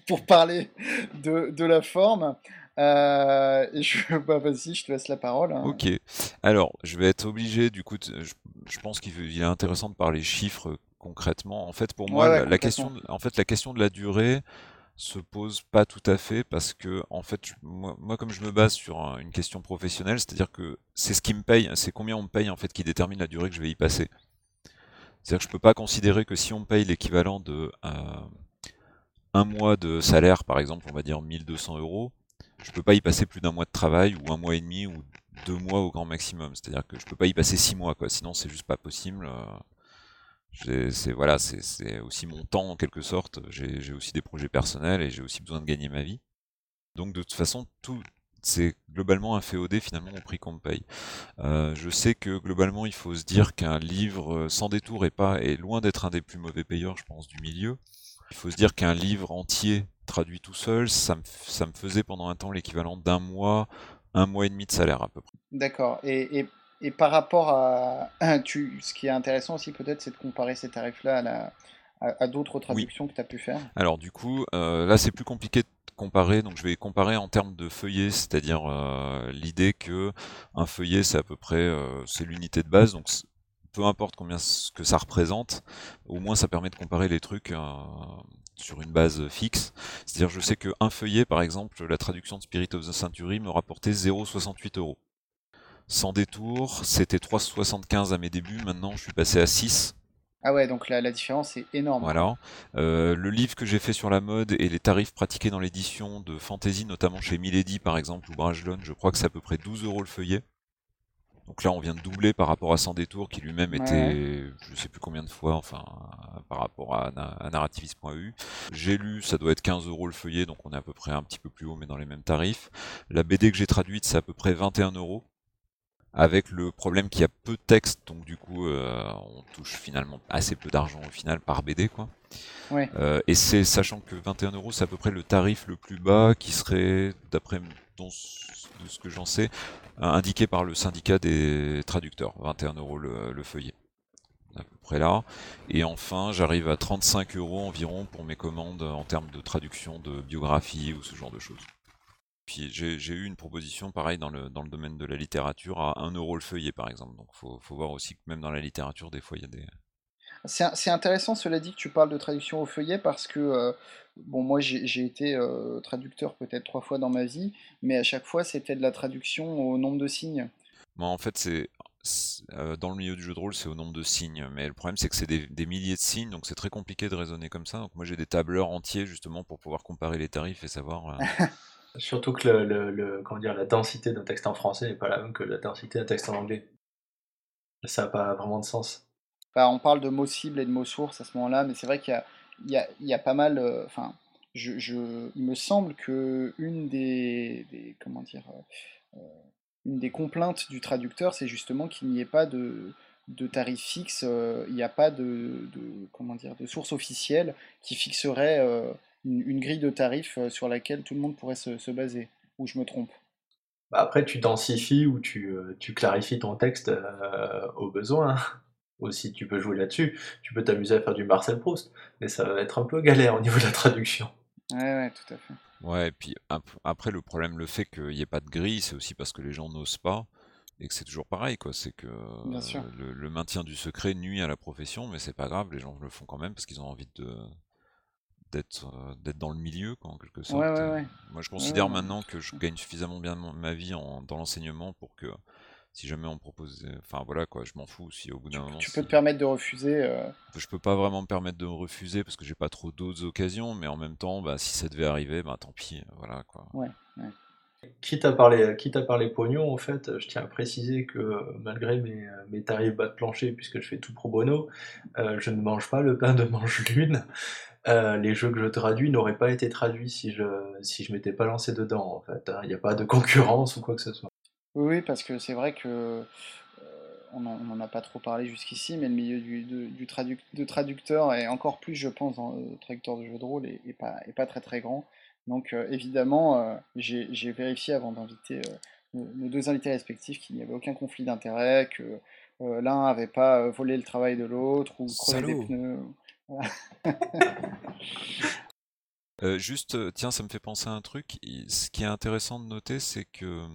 Speaker 1: pour, parler de, de, la forme. et je, bah, vas-y, je te laisse la parole. Hein.
Speaker 4: Ok. Alors, je vais être obligé, du coup, je, je pense qu'il est intéressant de parler chiffres concrètement. En fait, pour moi, la, question, en fait, la question de la durée se pose pas tout à fait parce que, en fait, moi, comme je me base sur une question professionnelle, c'est-à-dire que c'est ce qui me paye, c'est combien on me paye en fait qui détermine la durée que je vais y passer. C'est-à-dire que je peux pas considérer que si on me paye l'équivalent de euh, un mois de salaire, par exemple, on va dire 1200 euros, je peux pas y passer plus d'un mois de travail ou un mois et demi ou deux mois au grand maximum. C'est-à-dire que je peux pas y passer six mois, quoi. Sinon, c'est juste pas possible. Euh c'est voilà, c'est aussi mon temps en quelque sorte. J'ai aussi des projets personnels et j'ai aussi besoin de gagner ma vie. Donc de toute façon, tout c'est globalement un FOD finalement au prix qu'on me paye. Euh, je sais que globalement, il faut se dire qu'un livre euh, sans détour est pas est loin d'être un des plus mauvais payeurs, je pense, du milieu. Il faut se dire qu'un livre entier traduit tout seul, ça me, ça me faisait pendant un temps l'équivalent d'un mois, un mois et demi de salaire à peu près.
Speaker 1: D'accord. Et, et et par rapport à. Tu, ce qui est intéressant aussi, peut-être, c'est de comparer ces tarifs-là à, d'autres traductions que tu as pu faire.
Speaker 4: Alors, du coup, euh, là, c'est plus compliqué de comparer. Donc, je vais comparer en termes de feuillet, c'est-à-dire euh, l'idée que un feuillet, c'est à peu près euh, c'est l'unité de base. Donc, peu importe combien que ça représente, au moins ça permet de comparer les trucs sur une base fixe. C'est-à-dire, je sais qu'un feuillet, par exemple, la traduction de Spirit of the Century me rapportait 0,68 euros sans détour. C'était 3,75 à mes débuts, maintenant je suis passé à 6.
Speaker 1: Ah ouais, donc la, la différence est énorme.
Speaker 4: Voilà. Euh, le livre que j'ai fait sur la mode et les tarifs pratiqués dans l'édition de fantasy, notamment chez Milady par exemple ou Brajlon, je crois que c'est à peu près 12 euros le feuillet. Donc là, on vient de doubler par rapport à Sans Détour, qui lui-même était, je sais plus combien de fois, enfin, par rapport à, à narrativist.eu. J'ai lu, ça doit être 15 euros le feuillet, donc on est à peu près un petit peu plus haut, mais dans les mêmes tarifs. La BD que j'ai traduite, c'est à peu près 21 euros. avec le problème qu'il y a peu de texte, donc du coup on touche finalement assez peu d'argent au final par BD quoi. et c'est sachant que 21 euros c'est à peu près le tarif le plus bas qui serait d'après ce que j'en sais indiqué par le syndicat des traducteurs, 21 euros le feuillet à peu près là. Et enfin, j'arrive à 35 euros environ pour mes commandes en termes de traduction de biographie ou ce genre de choses. Puis j'ai eu une proposition pareil dans le, dans le domaine de la littérature à 1 euro le feuillet par exemple. Donc il faut, voir aussi que même dans la littérature, des fois il y a des.
Speaker 1: C'est intéressant, cela dit, que tu parles de traduction au feuillet parce que, euh, bon, moi j'ai été euh, traducteur peut-être trois fois dans ma vie, mais à chaque fois c'était de la traduction au nombre de signes.
Speaker 4: Moi, en fait, c'est euh, dans le milieu du jeu de rôle, c'est au nombre de signes. Mais le problème, c'est que c'est des, milliers de signes, donc c'est très compliqué de raisonner comme ça. Donc moi, j'ai des tableurs entiers justement pour pouvoir comparer les tarifs et savoir. Euh,
Speaker 5: Surtout que le, comment dire, la densité d'un texte en français n'est pas la même que la densité d'un texte en anglais. Ça n'a pas vraiment de sens.
Speaker 1: on parle de mots cibles et de mots sources à ce moment-là, mais c'est vrai qu'il y, Euh, il me semble que une des, dire une des complaintes du traducteur, c'est justement qu'il n'y ait pas de, de tarif fixe, euh, il n'y a pas de, de source officielle qui fixerait euh, une, grille de tarifs euh, sur laquelle tout le monde pourrait se, baser, ou je me trompe?
Speaker 5: Bah, Après, tu densifies ou tu clarifies ton texte au besoin. Aussi, tu peux jouer là-dessus. Tu peux t'amuser à faire du Marcel Proust, mais ça va être un peu galère au niveau de la traduction.
Speaker 1: Ouais, ouais, tout à fait.
Speaker 4: Ouais, et puis après, le problème, le fait qu'il n'y ait pas de grille, c'est aussi parce que les gens n'osent pas et que c'est toujours pareil, quoi. C'est que le, maintien du secret nuit à la profession, mais c'est pas grave, les gens le font quand même parce qu'ils ont envie de d'être d'être dans le milieu, quoi, en quelque sorte. moi, je considère maintenant que je gagne suffisamment bien ma vie dans l'enseignement pour que si jamais on propose. Enfin voilà quoi, je m'en fous si au bout d'un moment.
Speaker 1: Tu peux te permettre de refuser. Euh...
Speaker 4: Je peux pas vraiment me permettre de refuser parce que j'ai pas trop d'autres occasions, mais en même temps, bah, si ça devait arriver, bah tant pis, voilà quoi.
Speaker 1: Ouais,
Speaker 5: Quitte à parler, quitte à parler pognon, en fait, je tiens à préciser que malgré mes, mes tarifs bas de plancher, puisque je fais tout pro bono, euh, je ne mange pas le pain de mange lune. Euh, les jeux que je traduis n'auraient pas été traduits si je si je m'étais pas lancé dedans en fait. Hein. Il n'y a pas de concurrence ou quoi que ce soit.
Speaker 1: Oui, parce que c'est vrai que euh, on n'en a pas trop parlé jusqu'ici, mais le milieu du, du de traducteur, et encore plus, je pense, dans le traducteur de jeux de rôle, est, pas, est pas très très grand. Donc euh, évidemment, euh, j'ai vérifié avant d'inviter nos, deux invités respectifs qu'il n'y avait aucun conflit d'intérêt, que l'un n'avait pas volé le travail de l'autre ou crevé des pneus.
Speaker 4: juste, tiens, ça me fait penser à un truc. Ce qui est intéressant de noter, c'est que euh,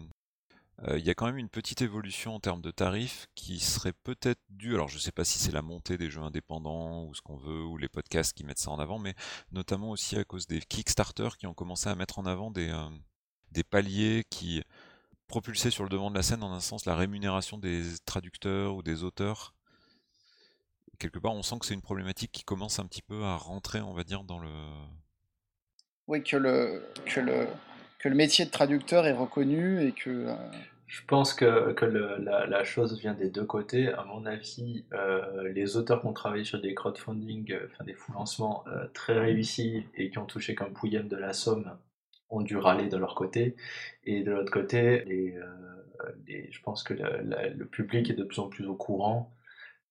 Speaker 4: il y a quand même une petite évolution en termes de tarifs qui serait peut-être due, alors je ne sais pas si c'est la montée des jeux indépendants ou ce qu'on veut, ou les podcasts qui mettent ça en avant, mais notamment aussi à cause des Kickstarter qui ont commencé à mettre en avant des, euh, des paliers qui propulsaient sur le devant de la scène, en un sens, la rémunération des traducteurs ou des auteurs. Quelque part, on sent que c'est une problématique qui commence un petit peu à rentrer, on va dire, dans le...
Speaker 1: Oui, que le, que le métier de traducteur est reconnu et que. Euh,
Speaker 5: Je pense que, que la, chose vient des deux côtés. À mon avis, euh, les auteurs qui ont travaillé sur des crowdfunding, euh, enfin des fous lancements très réussis et qui ont touché qu'un pouillème de la somme ont dû râler de leur côté. Et de l'autre côté, je pense que le public est de plus en plus au courant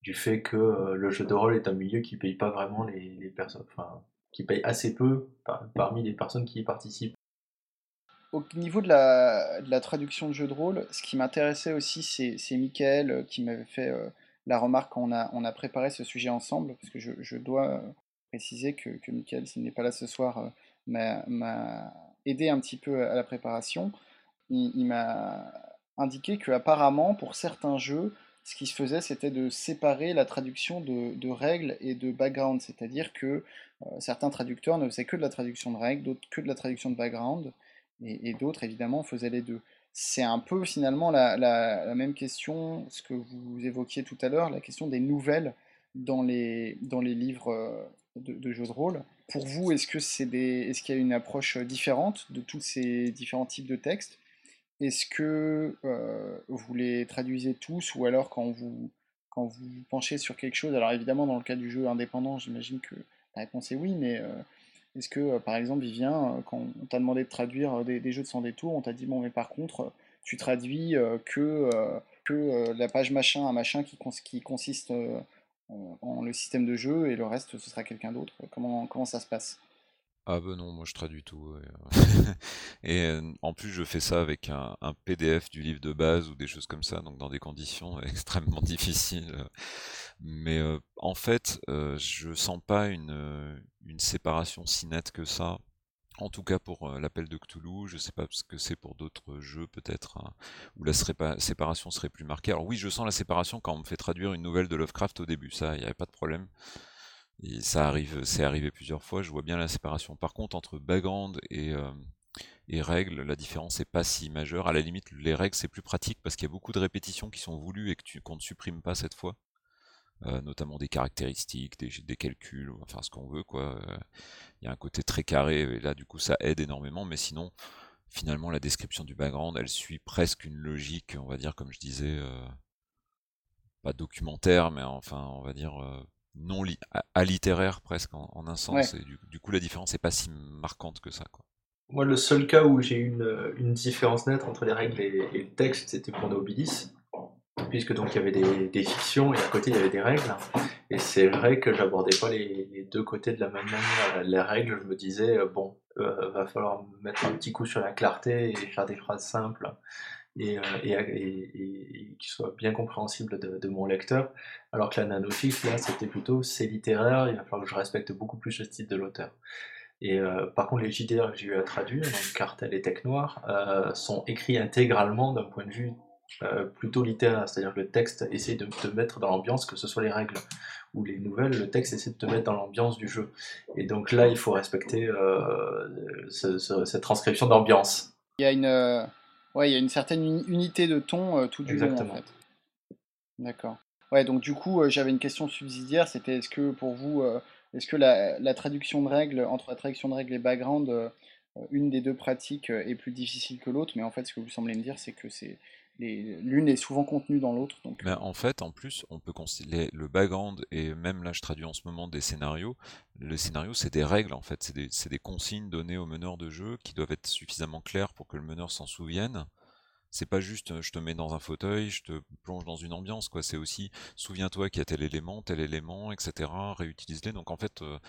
Speaker 5: du fait que le jeu de rôle est un milieu qui paye pas vraiment les, personnes, enfin, qui paye assez peu parmi les personnes qui y participent
Speaker 1: au niveau de la, traduction de jeu de rôle, ce qui m'intéressait aussi, c'est Michael euh, qui m'avait fait euh, la remarque quand on a, préparé ce sujet ensemble, parce que je, dois euh, préciser que, que Michael, s'il n'est pas là ce soir, m'a aidé un petit peu à la préparation. Il, m'a indiqué qu'apparemment, pour certains jeux, ce qui se faisait, c'était de séparer la traduction de, règles et de background, c'est-à-dire que certains traducteurs ne faisaient que de la traduction de règles, d'autres que de la traduction de background et, d'autres évidemment faisaient les deux. C'est un peu finalement la, même question, ce que vous évoquiez tout à l'heure, la question des nouvelles dans les, dans les livres euh, de, jeux de rôle. Pour vous, est-ce que c'est des, est-ce qu'il y a une approche différente de tous ces différents types de textes? Est-ce que euh, vous les traduisez tous ou alors quand vous quand vous penchez sur quelque chose, alors évidemment dans le cas du jeu indépendant, j'imagine que la réponse est oui, mais euh, est-ce que, euh, par exemple, Vivien, euh, quand on t'a demandé de traduire euh, des, jeux de sans détour, on t'a dit, bon, mais par contre, tu traduis que la page machin, un machin qui, consiste en, le système de jeu et le reste ce sera quelqu'un d'autre? Comment ça se passe?
Speaker 4: Ah ben non, moi je traduis tout. Et, en plus, je fais ça avec un, PDF du livre de base ou des choses comme ça, donc dans des conditions extrêmement difficiles. Mais en fait, je sens pas une, une séparation si nette que ça. En tout cas pour l'appel de Cthulhu, je sais pas ce que c'est pour d'autres jeux peut-être, hein, où la séparation serait plus marquée. Alors oui, je sens la séparation quand on me fait traduire une nouvelle de Lovecraft au début, ça, il n'y avait pas de problème. Ça arrive, c'est arrivé plusieurs fois, je vois bien la séparation. Par contre, entre background et, euh, règles, la différence n'est pas si majeure. À la limite, les règles, c'est plus pratique parce qu'il y a beaucoup de répétitions qui sont voulues et qu'on ne supprime pas cette fois. Euh, notamment des caractéristiques, des, des calculs, enfin ce qu'on veut, quoi. Il y a un côté très carré, et là, du coup, ça aide énormément, mais sinon, finalement, la description du background, elle suit presque une logique, on va dire, comme je disais, euh, pas documentaire, mais enfin, on va dire non li littéraire presque en, un sens. Et du, coup, la différence n'est pas si marquante que ça. Quoi.
Speaker 5: Moi, le seul cas où j'ai eu une, une, différence nette entre les règles et, le texte, c'était pour Nobilis, puisque donc il y avait des, des, fictions et à côté il y avait des règles. Et c'est vrai que j'abordais pas les, deux côtés de la même manière. Les règles, je me disais, euh, bon, euh, va falloir mettre un petit coup sur la clarté et faire des phrases simples et, euh, et, qui soit bien compréhensible de, mon lecteur, alors que la nanofiche, là, c'était plutôt, c'est littéraire, il va falloir que je respecte beaucoup plus le style de l'auteur. Et euh, par contre, les JDR que j'ai eu à traduire, donc Cartel et Tech Noir, euh, sont écrits intégralement d'un point de vue plutôt littéraire, c'est-à-dire que le texte essaie de te mettre dans l'ambiance, que ce soit les règles ou les nouvelles, le texte essaie de te mettre dans l'ambiance du jeu. Et donc là, il faut respecter ce, ce, cette transcription d'ambiance.
Speaker 1: Il y a une Ouais, il y a une certaine unité de ton euh, tout du long en fait. D'accord. Ouais, donc du coup, euh, j'avais une question subsidiaire, c'était est-ce que pour vous, euh, est-ce que la, traduction de règles, entre la traduction de règles et background, une des deux pratiques est plus difficile que l'autre, mais en fait, ce que vous semblez me dire, c'est que c'est l'une est souvent contenue dans l'autre. Donc...
Speaker 4: Mais en fait, en plus, on peut considérer le background, et même là je traduis en ce moment des scénarios, le scénario c'est des règles en fait, c'est des, des, consignes données au meneur de jeu qui doivent être suffisamment claires pour que le meneur s'en souvienne. C'est pas juste je te mets dans un fauteuil, je te plonge dans une ambiance, quoi. C'est aussi souviens-toi qu'il y a tel élément, tel élément, etc. Réutilise-les. Donc en fait, euh,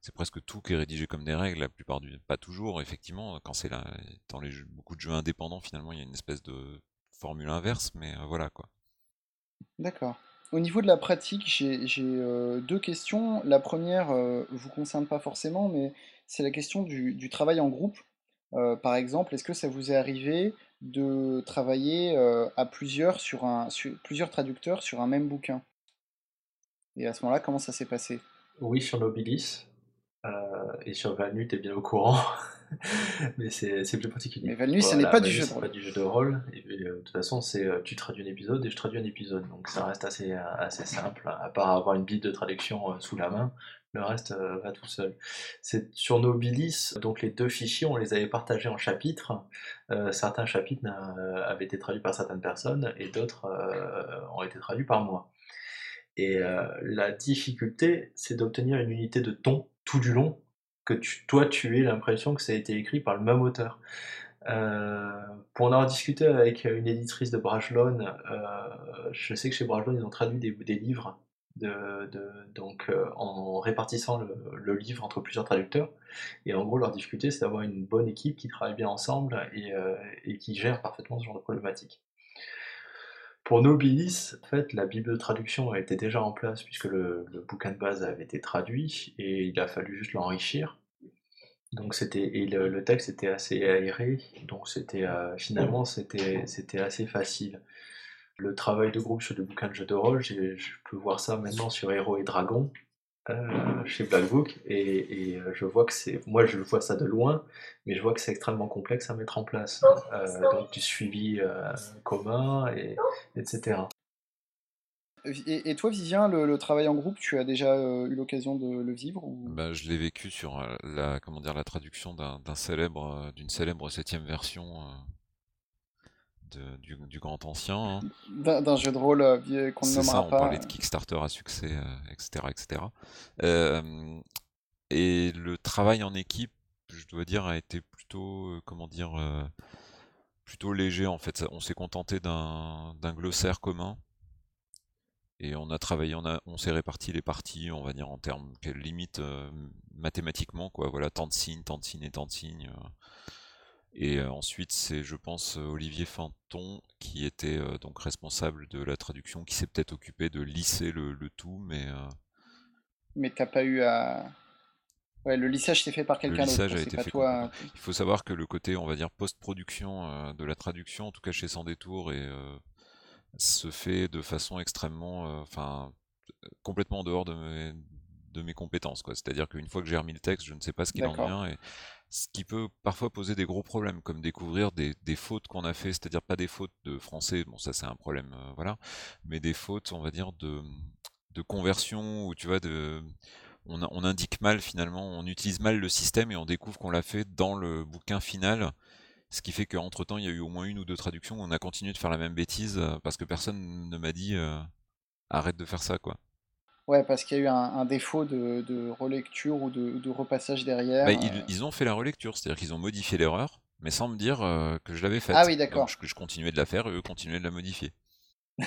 Speaker 4: c'est presque tout qui est rédigé comme des règles, la plupart du pas toujours, effectivement, quand c'est là, dans les beaucoup de jeux indépendants, finalement, il y a une espèce de formule inverse, mais euh, voilà quoi.
Speaker 1: D'accord. Au niveau de la pratique, j'ai euh, deux questions. La première euh, vous concerne pas forcément, mais c'est la question du, travail en groupe. par exemple, est-ce que ça vous est arrivé de travailler à plusieurs sur un sur, plusieurs traducteurs sur un même bouquin? Et à ce moment-là, comment ça s'est passé?
Speaker 5: Oui, sur Nobilis et sur Valnu, tu es bien au courant. mais c'est plus particulier.
Speaker 1: Mais Valnu, ce n'est pas du jeu de rôle.
Speaker 5: pas du jeu de rôle. Et, euh, de toute façon, c'est euh, tu traduis un épisode et je traduis un épisode. Donc ça reste assez, euh, assez simple, à part avoir une bible de traduction sous la main. Le reste va tout seul. C'est sur Nobilis, donc les deux fichiers, on les avait partagés en chapitres. certains chapitres avaient été traduits par certaines personnes et d'autres ont été traduits par moi. Et la difficulté, c'est d'obtenir une unité de ton tout du long que toi tu aies l'impression que ça a été écrit par le même auteur. Euh, pour en avoir discuté avec une éditrice de Brajlon, euh, je sais que chez Brajlon ils ont traduit des, livres donc euh, en répartissant le, livre entre plusieurs traducteurs. Et en gros leur difficulté c'est d'avoir une bonne équipe qui travaille bien ensemble et, et, qui gère parfaitement ce genre de problématique. Pour Nobilis, en fait, la bible de traduction était déjà en place puisque le, bouquin de base avait été traduit et il a fallu juste l'enrichir. Donc c'était et le, texte était assez aéré, donc c'était euh, finalement c'était c'était assez facile. Le travail de groupe sur le bouquin de jeu de rôle, je peux voir ça maintenant sur Héros et Dragons, euh, chez Blackbook et, et, euh, je vois que c'est moi je vois ça de loin mais je vois que c'est extrêmement complexe à mettre en place euh, donc du suivi commun et etc
Speaker 1: et, toi Vivien le, travail en groupe tu as déjà eu l'occasion de le vivre ou...
Speaker 4: bah, je l'ai vécu sur la comment dire la traduction d'un célèbre d'une célèbre septième version du, grand ancien. Hein.
Speaker 1: D'un jeu de rôle euh, qu'on ne nommera
Speaker 4: ça,
Speaker 1: on
Speaker 4: parlait de Kickstarter à succès, etc. Euh, etc. Euh, et le travail en équipe, je dois dire, a été plutôt, comment dire, plutôt léger en fait. On s'est contenté d'un glossaire commun. Et on a travaillé, on, a, on s'est réparti les parties, on va dire en termes, limite euh, mathématiquement, quoi. Voilà, tant de signes, tant de signes et tant de signes. Euh. Et euh, ensuite, c'est, je pense, Olivier Finton qui était donc responsable de la traduction, qui s'est peut-être occupé de lisser le, tout, mais.
Speaker 1: Mais t'as pas eu à. Ouais, le lissage s'est fait par quelqu'un d'autre.
Speaker 4: Le lissage a été fait. Toi... Il faut savoir que le côté, on va dire, post-production de la traduction, en tout cas chez Sans Détour, et se fait de façon extrêmement, euh, enfin, complètement en dehors de mes, de mes compétences. C'est-à-dire qu'une fois que j'ai remis le texte, je ne sais pas ce qu'il en vient. Et ce qui peut parfois poser des gros problèmes, comme découvrir des, des fautes qu'on a fait, c'est-à-dire pas des fautes de français, bon ça c'est un problème, euh, voilà, mais des fautes, on va dire, de, de conversion, ou tu vois, de, on, on, indique mal finalement, on utilise mal le système et on découvre qu'on l'a fait dans le bouquin final ce qui fait qu'entre temps, il y a eu au moins une ou deux traductions où on a continué de faire la même bêtise euh, parce que personne ne m'a dit euh, arrête de faire ça, quoi.
Speaker 1: Ouais, parce qu'il y a eu un, défaut de, relecture ou de, repassage derrière.
Speaker 4: Bah, euh. ils, ont fait la relecture, c'est-à-dire qu'ils ont modifié l'erreur, mais sans me dire que je l'avais faite.
Speaker 1: Ah oui, d'accord.
Speaker 4: Je, je, continuais de la faire et eux continuaient de la modifier.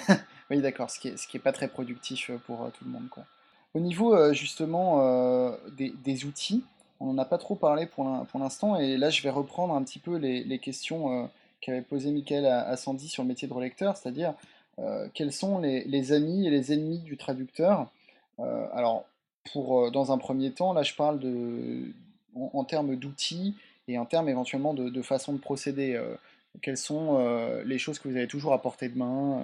Speaker 1: oui, d'accord, ce qui n'est pas très productif pour tout le monde. Quoi. Au niveau justement des, outils, on n'en a pas trop parlé pour l'instant, et là je vais reprendre un petit peu les, questions euh, qu'avait posé Michael à, Sandy sur le métier de relecteur, c'est-à-dire euh, quels sont les, amis et les ennemis du traducteur. Euh, alors, pour, dans un premier temps, là je parle de, en, termes d'outils et en termes éventuellement de, de façon de procéder. quelles sont les choses que vous avez toujours à portée de main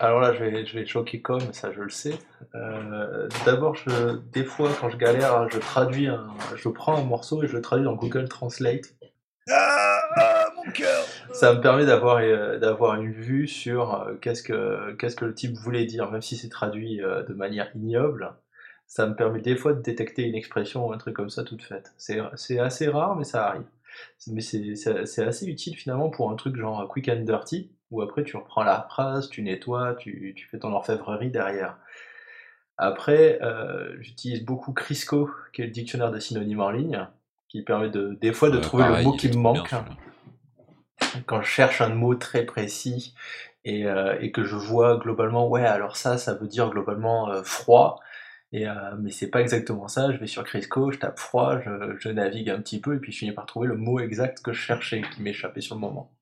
Speaker 5: alors là, je vais, je vais choquer comme, ça je le sais. Euh, d'abord, je, des fois, quand je galère, je traduis un, je prends un morceau et je le traduis dans Google Translate.
Speaker 1: Ah, ah mon cœur
Speaker 5: Ça me permet d'avoir euh, d'avoir une vue sur euh, qu'est-ce que qu'est-ce que le type voulait dire, même si c'est traduit de manière ignoble. Ça me permet des fois de détecter une expression ou un truc comme ça toute faite. C'est assez rare, mais ça arrive. Mais c'est assez utile finalement pour un truc genre quick and dirty où après tu reprends la phrase, tu nettoies, tu, fais ton orfèvrerie derrière. Après, euh, j'utilise beaucoup Crisco, qui est le dictionnaire de synonymes en ligne, qui permet de, des fois de trouver le mot qui me manque. Quand je cherche un mot très précis et, euh, que je vois globalement, ouais, alors ça, ça veut dire globalement euh, froid, et, mais c'est pas exactement ça. Je vais sur Crisco, je tape froid, je, navigue un petit peu, et puis je finis par trouver le mot exact que je cherchais, qui m'échappait sur le moment.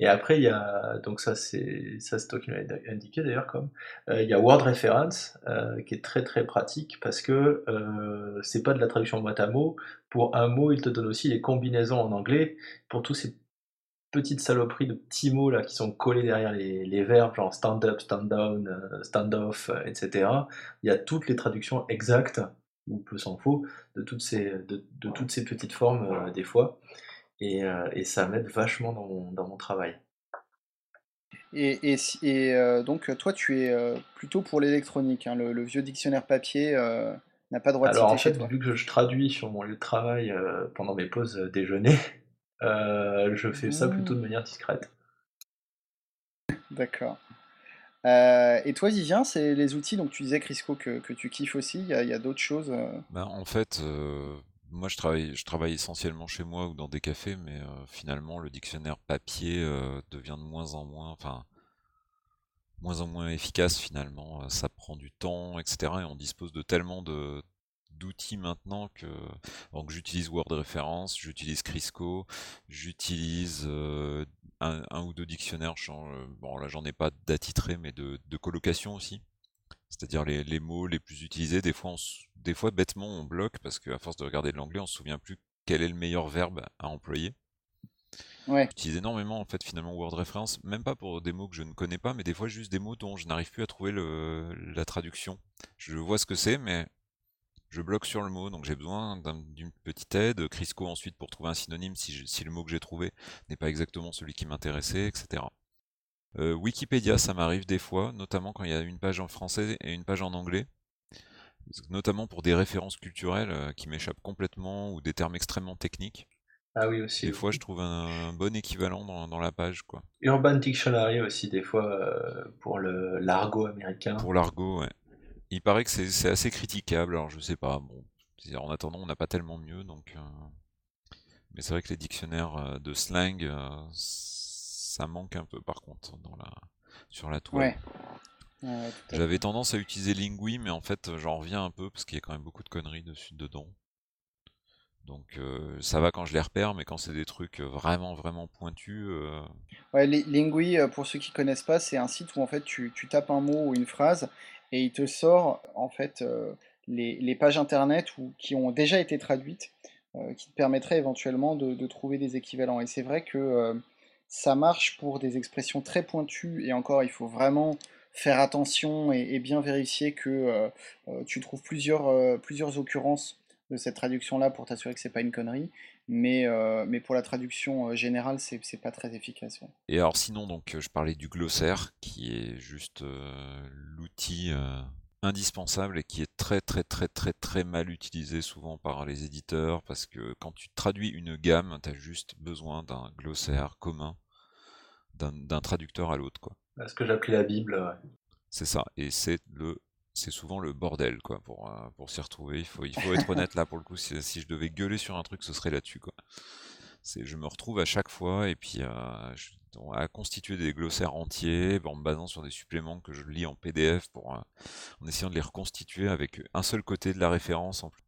Speaker 5: Et après, il y a, donc ça c'est ça toi qui l'avais indiqué d'ailleurs comme, euh, il y a Word Reference euh, qui est très très pratique parce que euh, c'est pas de la traduction mot à mot. Pour un mot, il te donne aussi les combinaisons en anglais pour tous ces petites saloperies de petits mots là qui sont collés derrière les, les verbes, genre stand up, stand down, stand off, etc. Il y a toutes les traductions exactes ou peu s'en faut de toutes ces de, de toutes ces petites formes des fois et, euh, et ça m'aide vachement dans mon, dans mon travail.
Speaker 1: Et, et, et euh, donc, toi, tu es euh, plutôt pour l'électronique. Hein, le, vieux dictionnaire papier n'a pas droit de
Speaker 5: Alors, en fait, vu que je traduis sur mon lieu de travail pendant mes pauses déjeuner, je fais ça plutôt de mmh. manière discrète.
Speaker 1: D'accord. et toi, Vivien, c'est les outils, donc tu disais, Crisco, que, que tu kiffes aussi, il y a, a d'autres choses
Speaker 4: ben, En fait, moi, je travaille, je travaille essentiellement chez moi ou dans des cafés, mais euh, finalement, le dictionnaire papier euh, devient de moins en moins, enfin, moins en moins efficace finalement. Euh, ça prend du temps, etc. Et on dispose de tellement de d'outils maintenant que donc j'utilise Word Référence, j'utilise Crisco, j'utilise un, ou deux dictionnaires. Bon, là, j'en ai pas d'attitré, mais de, de colocation aussi c'est-à-dire les, mots les plus utilisés. Des fois, des fois, bêtement, on bloque parce qu'à force de regarder de l'anglais, on se souvient plus quel est le meilleur verbe à employer.
Speaker 1: Ouais.
Speaker 4: J'utilise énormément en fait finalement Word Reference, même pas pour des mots que je ne connais pas, mais des fois juste des mots dont je n'arrive plus à trouver la traduction. Je vois ce que c'est, mais je bloque sur le mot, donc j'ai besoin d'une petite aide. Crisco ensuite pour trouver un synonyme si, si le mot que j'ai trouvé n'est pas exactement celui qui m'intéressait, etc. Euh, Wikipédia, ça m'arrive des fois, notamment quand il y a une page en français et une page en anglais. Notamment pour des références culturelles euh, qui m'échappent complètement ou des termes extrêmement techniques.
Speaker 5: Ah oui, aussi.
Speaker 4: Des fois, je trouve un, bon équivalent dans, la page. quoi.
Speaker 5: Urban Dictionary aussi, des fois, euh, pour le l'argot américain.
Speaker 4: Pour l'argot, ouais. Il paraît que c'est assez critiquable, alors je sais pas. Bon, en attendant, on n'a pas tellement mieux, donc. Mais c'est vrai que les dictionnaires de slang, ça manque un peu par contre dans la, sur la toile.
Speaker 1: Ouais. Ouais.
Speaker 4: J'avais tendance à utiliser Lingui, mais en fait j'en reviens un peu parce qu'il y a quand même beaucoup de conneries dessus dedans. Donc euh, ça va quand je les repère, mais quand c'est des trucs vraiment vraiment pointus, euh,
Speaker 1: Ouais, Li- Lingui, euh, pour ceux qui connaissent pas, c'est un site où en fait tu, tu tapes un mot ou une phrase et il te sort en fait euh, les, pages internet qui ont déjà été traduites, euh, qui te permettraient éventuellement de, trouver des équivalents. Et c'est vrai que euh, ça marche pour des expressions très pointues et encore il faut vraiment faire attention et, bien vérifier que tu trouves plusieurs, plusieurs occurrences de cette traduction-là pour t'assurer que c'est pas une connerie. Mais, euh, mais pour la traduction euh, générale, c'est c'est pas très efficace. ouais.
Speaker 4: Et alors sinon, donc, euh, je parlais du glossaire, qui est juste euh, l'outil euh, indispensable et qui est très très très très très mal utilisé souvent par les éditeurs, parce que quand tu traduis une gamme, tu as juste besoin d'un glossaire commun, d'un d'un traducteur à l'autre, quoi.
Speaker 5: Ce que j'appelais la Bible, ouais.
Speaker 4: C'est ça, et c'est le c'est souvent le bordel, quoi, pour, euh, pour s'y retrouver. Il faut, il faut être honnête là pour le coup. Si, je devais gueuler sur un truc, ce serait là-dessus, quoi. Je me retrouve à chaque fois et puis euh, à constituer des glossaires entiers en me basant sur des suppléments que je lis en PDF pour, euh, en essayant de les reconstituer avec un seul côté de la référence en plus.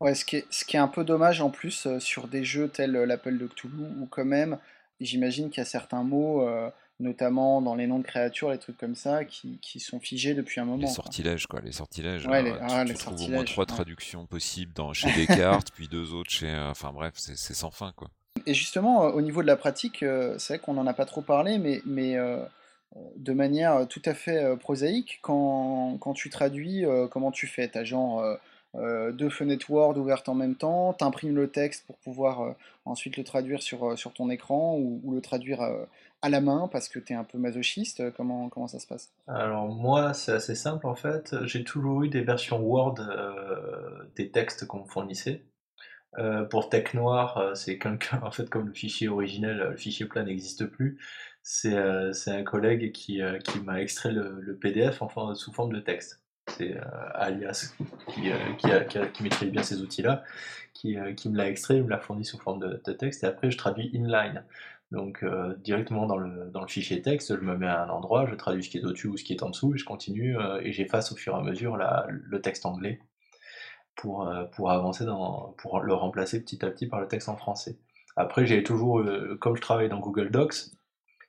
Speaker 1: Ouais, ce qui est, ce qui est un peu dommage en plus euh, sur des jeux tels euh, l'Appel de Cthulhu, où quand même, j'imagine qu'il y a certains mots, euh, notamment dans les noms de créatures, les trucs comme ça, qui, qui sont figés depuis un
Speaker 4: Les
Speaker 1: moment, quoi.
Speaker 4: sortilèges, quoi, les sortilèges.
Speaker 1: Ouais, les,
Speaker 4: tu,
Speaker 1: ah,
Speaker 4: tu
Speaker 1: les
Speaker 4: trouves au moins trois
Speaker 1: ouais.
Speaker 4: traductions possibles dans, chez Descartes, puis deux autres chez. euh, Enfin bref, c'est sans fin, quoi.
Speaker 1: Et justement, euh, au niveau de la pratique, euh, c'est vrai qu'on n'en a pas trop parlé, mais, mais euh, de manière tout à fait prosaïque, quand, quand tu traduis, euh, comment tu fais? T'as genre euh, deux fenêtres Word ouvertes en même temps, t'imprimes le texte pour pouvoir euh, ensuite le traduire sur, euh, sur ton écran ou, ou le traduire à la main parce que t'es un peu masochiste. euh, Comment, comment ça se passe?
Speaker 5: Alors moi, c'est assez simple en fait. J'ai toujours eu des versions Word euh, des textes qu'on me fournissait. Euh, pour Tech Noir, c'est quelqu'un, en fait, comme le fichier originel, le fichier plat n'existe plus, c'est euh, un collègue qui, qui m'a extrait le, PDF en sous forme de texte. C'est Alias qui, qui, maîtrise bien ces outils-là, qui me l'a extrait, il me l'a fourni sous forme de, de texte, et après je traduis inline. Donc euh, directement dans le, dans le fichier texte, je me mets à un endroit, je traduis ce qui est au-dessus ou ce qui est en dessous, et je continue, euh, et j'efface au fur et à mesure le texte anglais pour, euh, pour avancer dans, pour le remplacer petit à petit par le texte en français. Après, j'ai toujours, comme je travaille dans Google Docs,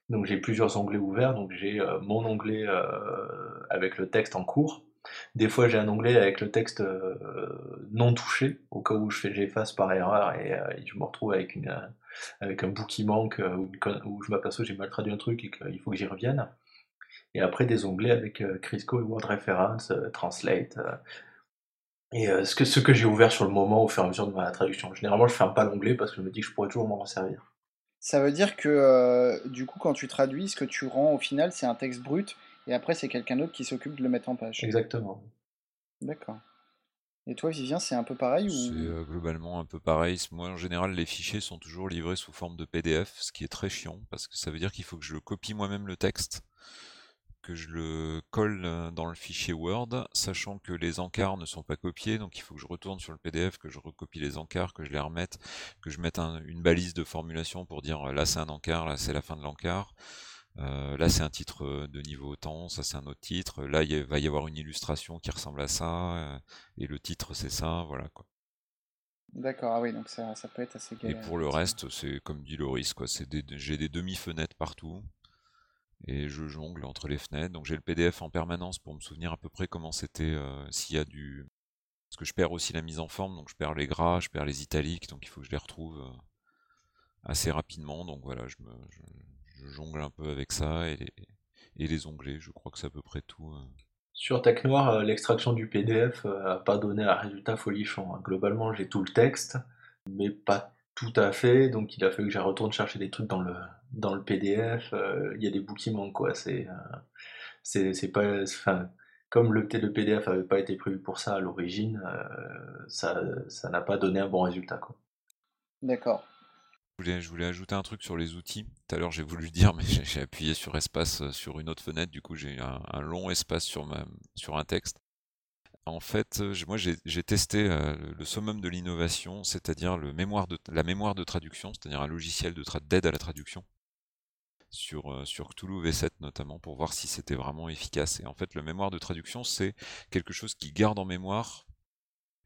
Speaker 5: donc j'ai plusieurs onglets ouverts, donc j'ai mon onglet avec le texte en cours. Des fois, j'ai un onglet avec le texte non touché, au cas où je fais j'efface par erreur et, je me retrouve avec une avec un bout qui manque euh, ou je m'aperçois que j'ai mal traduit un truc et qu'il faut que j'y revienne. Et après des onglets avec euh, Crisco et Word Reference, euh, Translate. et ce que, ce que j'ai ouvert sur le moment au fur et à mesure de ma traduction. Généralement, je ferme pas l'onglet parce que je me dis que je pourrais toujours m'en resservir.
Speaker 1: Ça veut dire que euh, du coup, quand tu traduis, ce que tu rends au final, c'est un texte brut et après, c'est quelqu'un d'autre qui s'occupe de le mettre en page.
Speaker 5: Exactement.
Speaker 1: D'accord. Et toi, Vivien, c'est un peu pareil ou...
Speaker 4: euh, globalement un peu pareil. Moi, en général, les fichiers sont toujours livrés sous forme de PDF, ce qui est très chiant, parce que ça veut dire qu'il faut que je copie moi-même le texte, que je le colle euh, dans le fichier Word, sachant que les encarts ne sont pas copiés, donc il faut que je retourne sur le PDF, que je recopie les encarts, que je les remette, que je mette un- une balise de formulation pour dire euh, là c'est un encart, là c'est la fin de l'encart. Euh, là, c'est un titre euh, de niveau temps, ça c'est un autre titre. Là, il va y avoir une illustration qui ressemble à ça, euh, et le titre c'est ça, voilà quoi.
Speaker 1: D'accord, ah oui, donc ça, ça peut être assez
Speaker 4: Et
Speaker 1: galère.
Speaker 4: pour le reste, c'est comme dit Loris, quoi. C'est des, j'ai des demi-fenêtres partout et je jongle entre les fenêtres. Donc j'ai le PDF en permanence pour me souvenir à peu près comment c'était euh, s'il y a du. Parce que je perds aussi la mise en forme, donc je perds les gras, je perds les italiques, donc il faut que je les retrouve assez rapidement. Donc voilà, je, me, je, je jongle un peu avec ça et les, et les onglets. Je crois que c'est à peu près tout. euh.
Speaker 5: Sur Tech Noir, euh, l'extraction du PDF n'a pas donné un résultat folichon. hein. Globalement, j'ai tout le texte, mais pas tout à fait. Donc, il a fallu que je retourne chercher des trucs dans le, dans le PDF. euh, Il y a des bouts qui manquent, quoi. C'est, euh, c'est, c'est pas, enfin, comme le, le PDF avait pas été prévu pour ça à l'origine, euh, ça, ça n'a pas donné un bon résultat, quoi.
Speaker 1: D'accord.
Speaker 4: Je voulais, ajouter un truc sur les outils. Tout à l'heure, j'ai voulu le dire, mais j'ai appuyé sur espace euh, sur une autre fenêtre. Du coup, j'ai un, un long espace sur, un texte. En fait, euh, moi, j'ai testé euh, le, summum de l'innovation, c'est-à-dire la mémoire de traduction, c'est-à-dire un logiciel d'aide à la traduction. sur, sur Cthulhu V7 notamment, pour voir si c'était vraiment efficace. Et en fait, le mémoire de traduction, c'est quelque chose qui garde en mémoire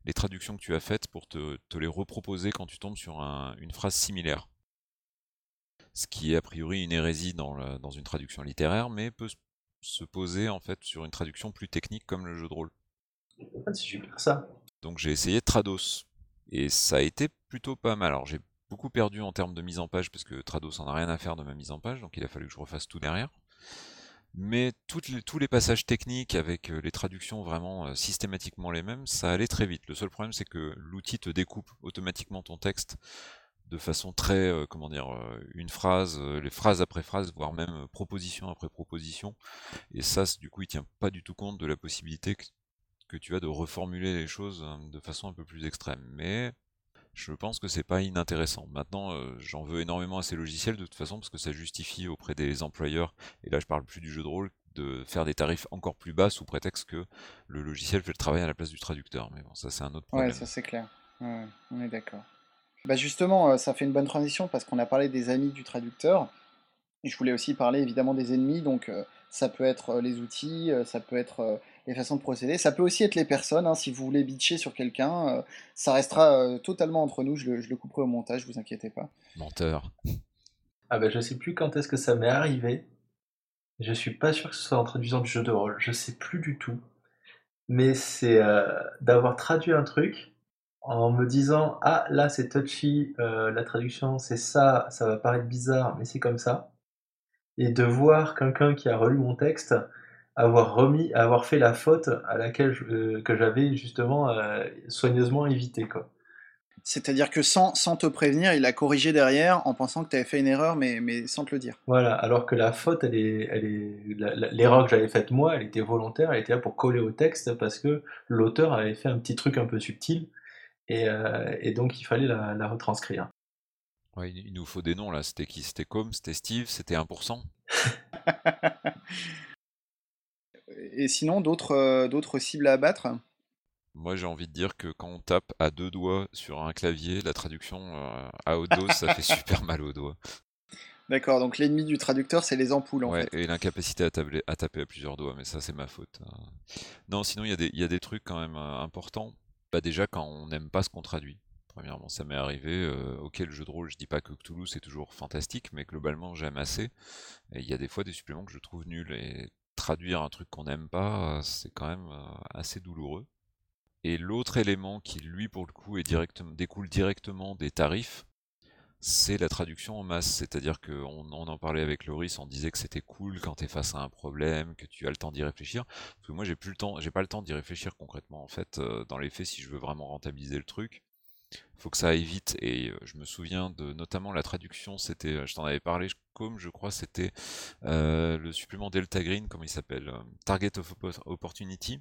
Speaker 4: les traductions que tu as faites pour te, les reproposer quand tu tombes sur une phrase similaire. Ce qui est a priori une hérésie dans, dans une traduction littéraire, mais peut se poser en fait sur une traduction plus technique comme le jeu de rôle.
Speaker 5: C'est super ça.
Speaker 4: Donc j'ai essayé Trados et ça a été plutôt pas mal. Alors j'ai beaucoup perdu en termes de mise en page parce que Trados en a rien à faire de ma mise en page, donc il a fallu que je refasse tout derrière. Mais tous les passages techniques avec euh, les traductions vraiment euh, systématiquement les mêmes, ça allait très vite. Le seul problème c'est que l'outil te découpe automatiquement ton texte de façon très, euh, comment dire, une phrase, les phrases après phrase, voire même proposition après proposition. Et ça, du coup, il tient pas du tout compte de la possibilité que, que tu as de reformuler les choses de façon un peu plus extrême. Mais je pense que c'est pas inintéressant. Maintenant, euh, j'en veux énormément à ces logiciels de toute façon parce que ça justifie auprès des employeurs, et là je parle plus du jeu de rôle, de faire des tarifs encore plus bas sous prétexte que le logiciel fait le travail à la place du traducteur. Mais bon, ça c'est un autre problème.
Speaker 1: Ouais, ça c'est clair. on est d'accord. Bah justement, euh, ça fait une bonne transition parce qu'on a parlé des amis du traducteur. Et je voulais aussi parler évidemment des ennemis, donc euh, ça peut être les outils, ça peut être les façons de procéder. Ça peut aussi être les personnes, hein, si vous voulez bitcher sur quelqu'un, euh, ça restera euh, totalement entre nous, je le, couperai au montage, vous inquiétez pas.
Speaker 4: Menteur.
Speaker 5: Ah ben je sais plus quand est-ce que ça m'est arrivé. Je suis pas sûr que ce soit en traduisant du jeu de rôle, je sais plus du tout. Mais c'est euh, d'avoir traduit un truc en me disant ah là c'est touchy, la traduction c'est ça, ça va paraître bizarre, mais c'est comme ça. Et de voir quelqu'un qui a relu mon texte avoir remis, avoir fait la faute à laquelle euh, que j'avais justement euh, soigneusement évité. Quoi.
Speaker 1: C'est-à-dire que sans, sans, te prévenir, il a corrigé derrière en pensant que tu avais fait une erreur, mais, mais sans te le dire.
Speaker 5: Voilà, alors que la faute, elle est, elle est, l'erreur que j'avais faite moi, elle était volontaire, elle était là pour coller au texte parce que l'auteur avait fait un petit truc un peu subtil et, euh, et donc il fallait la, la retranscrire.
Speaker 4: Ouais, il nous faut des noms là. C'était qui? C'était Com C'était Steve? C'était 1%
Speaker 1: Et sinon, d'autres euh, d'autres cibles à abattre?
Speaker 4: Moi, j'ai envie de dire que quand on tape à deux doigts sur un clavier, la traduction euh, à haute dose, ça fait super mal aux doigts.
Speaker 1: D'accord, donc l'ennemi du traducteur, c'est les ampoules en
Speaker 4: ouais, et l'incapacité à, à, taper à plusieurs doigts, mais ça, c'est ma faute. Hein. Non, sinon, il y, y, a des trucs quand même euh, importants. Bah, déjà, quand on n'aime pas ce qu'on traduit. Premièrement, ça m'est arrivé. ok, le jeu de rôle, je dis pas que Cthulhu c'est toujours fantastique, mais globalement, j'aime assez. Et il y a des fois des suppléments que je trouve nuls. Et traduire un truc qu'on n'aime pas, euh, c'est quand même euh, assez douloureux. Et l'autre élément qui, lui, pour le coup, découle directement des tarifs, c'est la traduction en masse. C'est-à-dire qu'on on en parlait avec Loris, on disait que c'était cool quand tu es face à un problème, que tu as le temps d'y réfléchir. Parce que moi, j'ai plus pas le temps d'y réfléchir concrètement. En fait, euh, dans les faits, si je veux vraiment rentabiliser le truc, faut que ça aille vite. Et je me souviens de notamment la traduction, c'était, je t'en avais parlé, comme je crois, c'était le supplément Delta Green, comment il s'appelle Target of Opportunity.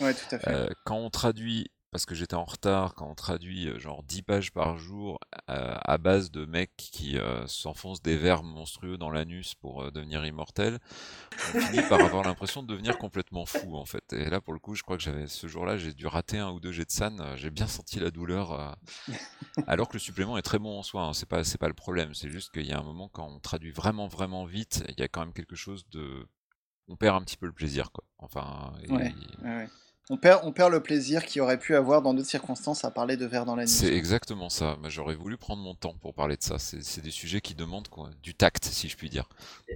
Speaker 1: Ouais, tout à fait.
Speaker 4: quand on traduit parce que j'étais en retard quand on traduit euh, genre 10 pages par jour euh, à base de mecs qui euh, s'enfoncent des verbes monstrueux dans l'anus pour devenir immortels, on finit par avoir l'impression de devenir complètement fou en fait. Et là pour le coup, je crois que j'avais ce jour-là, j'ai dû rater un ou deux jets de san, j'ai bien senti la douleur alors que le supplément est très bon en soi, hein. c'est pas c'est pas le problème, c'est juste qu'il y a un moment quand on traduit vraiment vraiment vite, il y a quand même quelque chose de on perd un petit peu le plaisir quoi. Enfin
Speaker 1: ouais, ouais. On perd, on perd le plaisir qu'il aurait pu avoir dans d'autres circonstances à parler de verre dans la nuit.
Speaker 4: C'est exactement ça. J'aurais voulu prendre mon temps pour parler de ça. C'est des sujets qui demandent quoi, du tact, si je puis dire.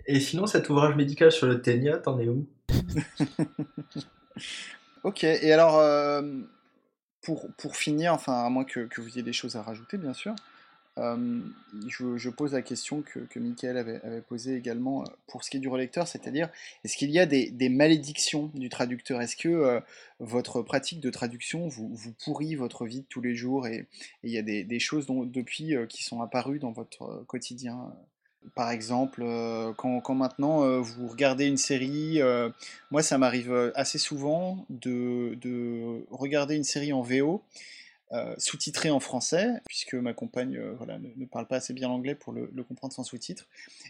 Speaker 5: Et sinon, cet ouvrage médical sur le ténia, t'en es où?
Speaker 1: Ok, et alors, euh, pour, pour finir, enfin, à moins que, que, vous ayez des choses à rajouter, bien sûr, euh, je, pose la question que, que Michael avait, posée également euh, pour ce qui est du relecteur, c'est-à-dire est-ce qu'il y a des, malédictions du traducteur? Est-ce que euh, votre pratique de traduction vous, pourrit votre vie de tous les jours et, il y a des, choses depuis qui sont apparues dans votre quotidien? Par exemple, quand, maintenant vous regardez une série, moi ça m'arrive assez souvent de, regarder une série en VO euh, sous-titré en français, puisque ma compagne euh, voilà, ne, parle pas assez bien l'anglais pour le, comprendre sans sous-titres,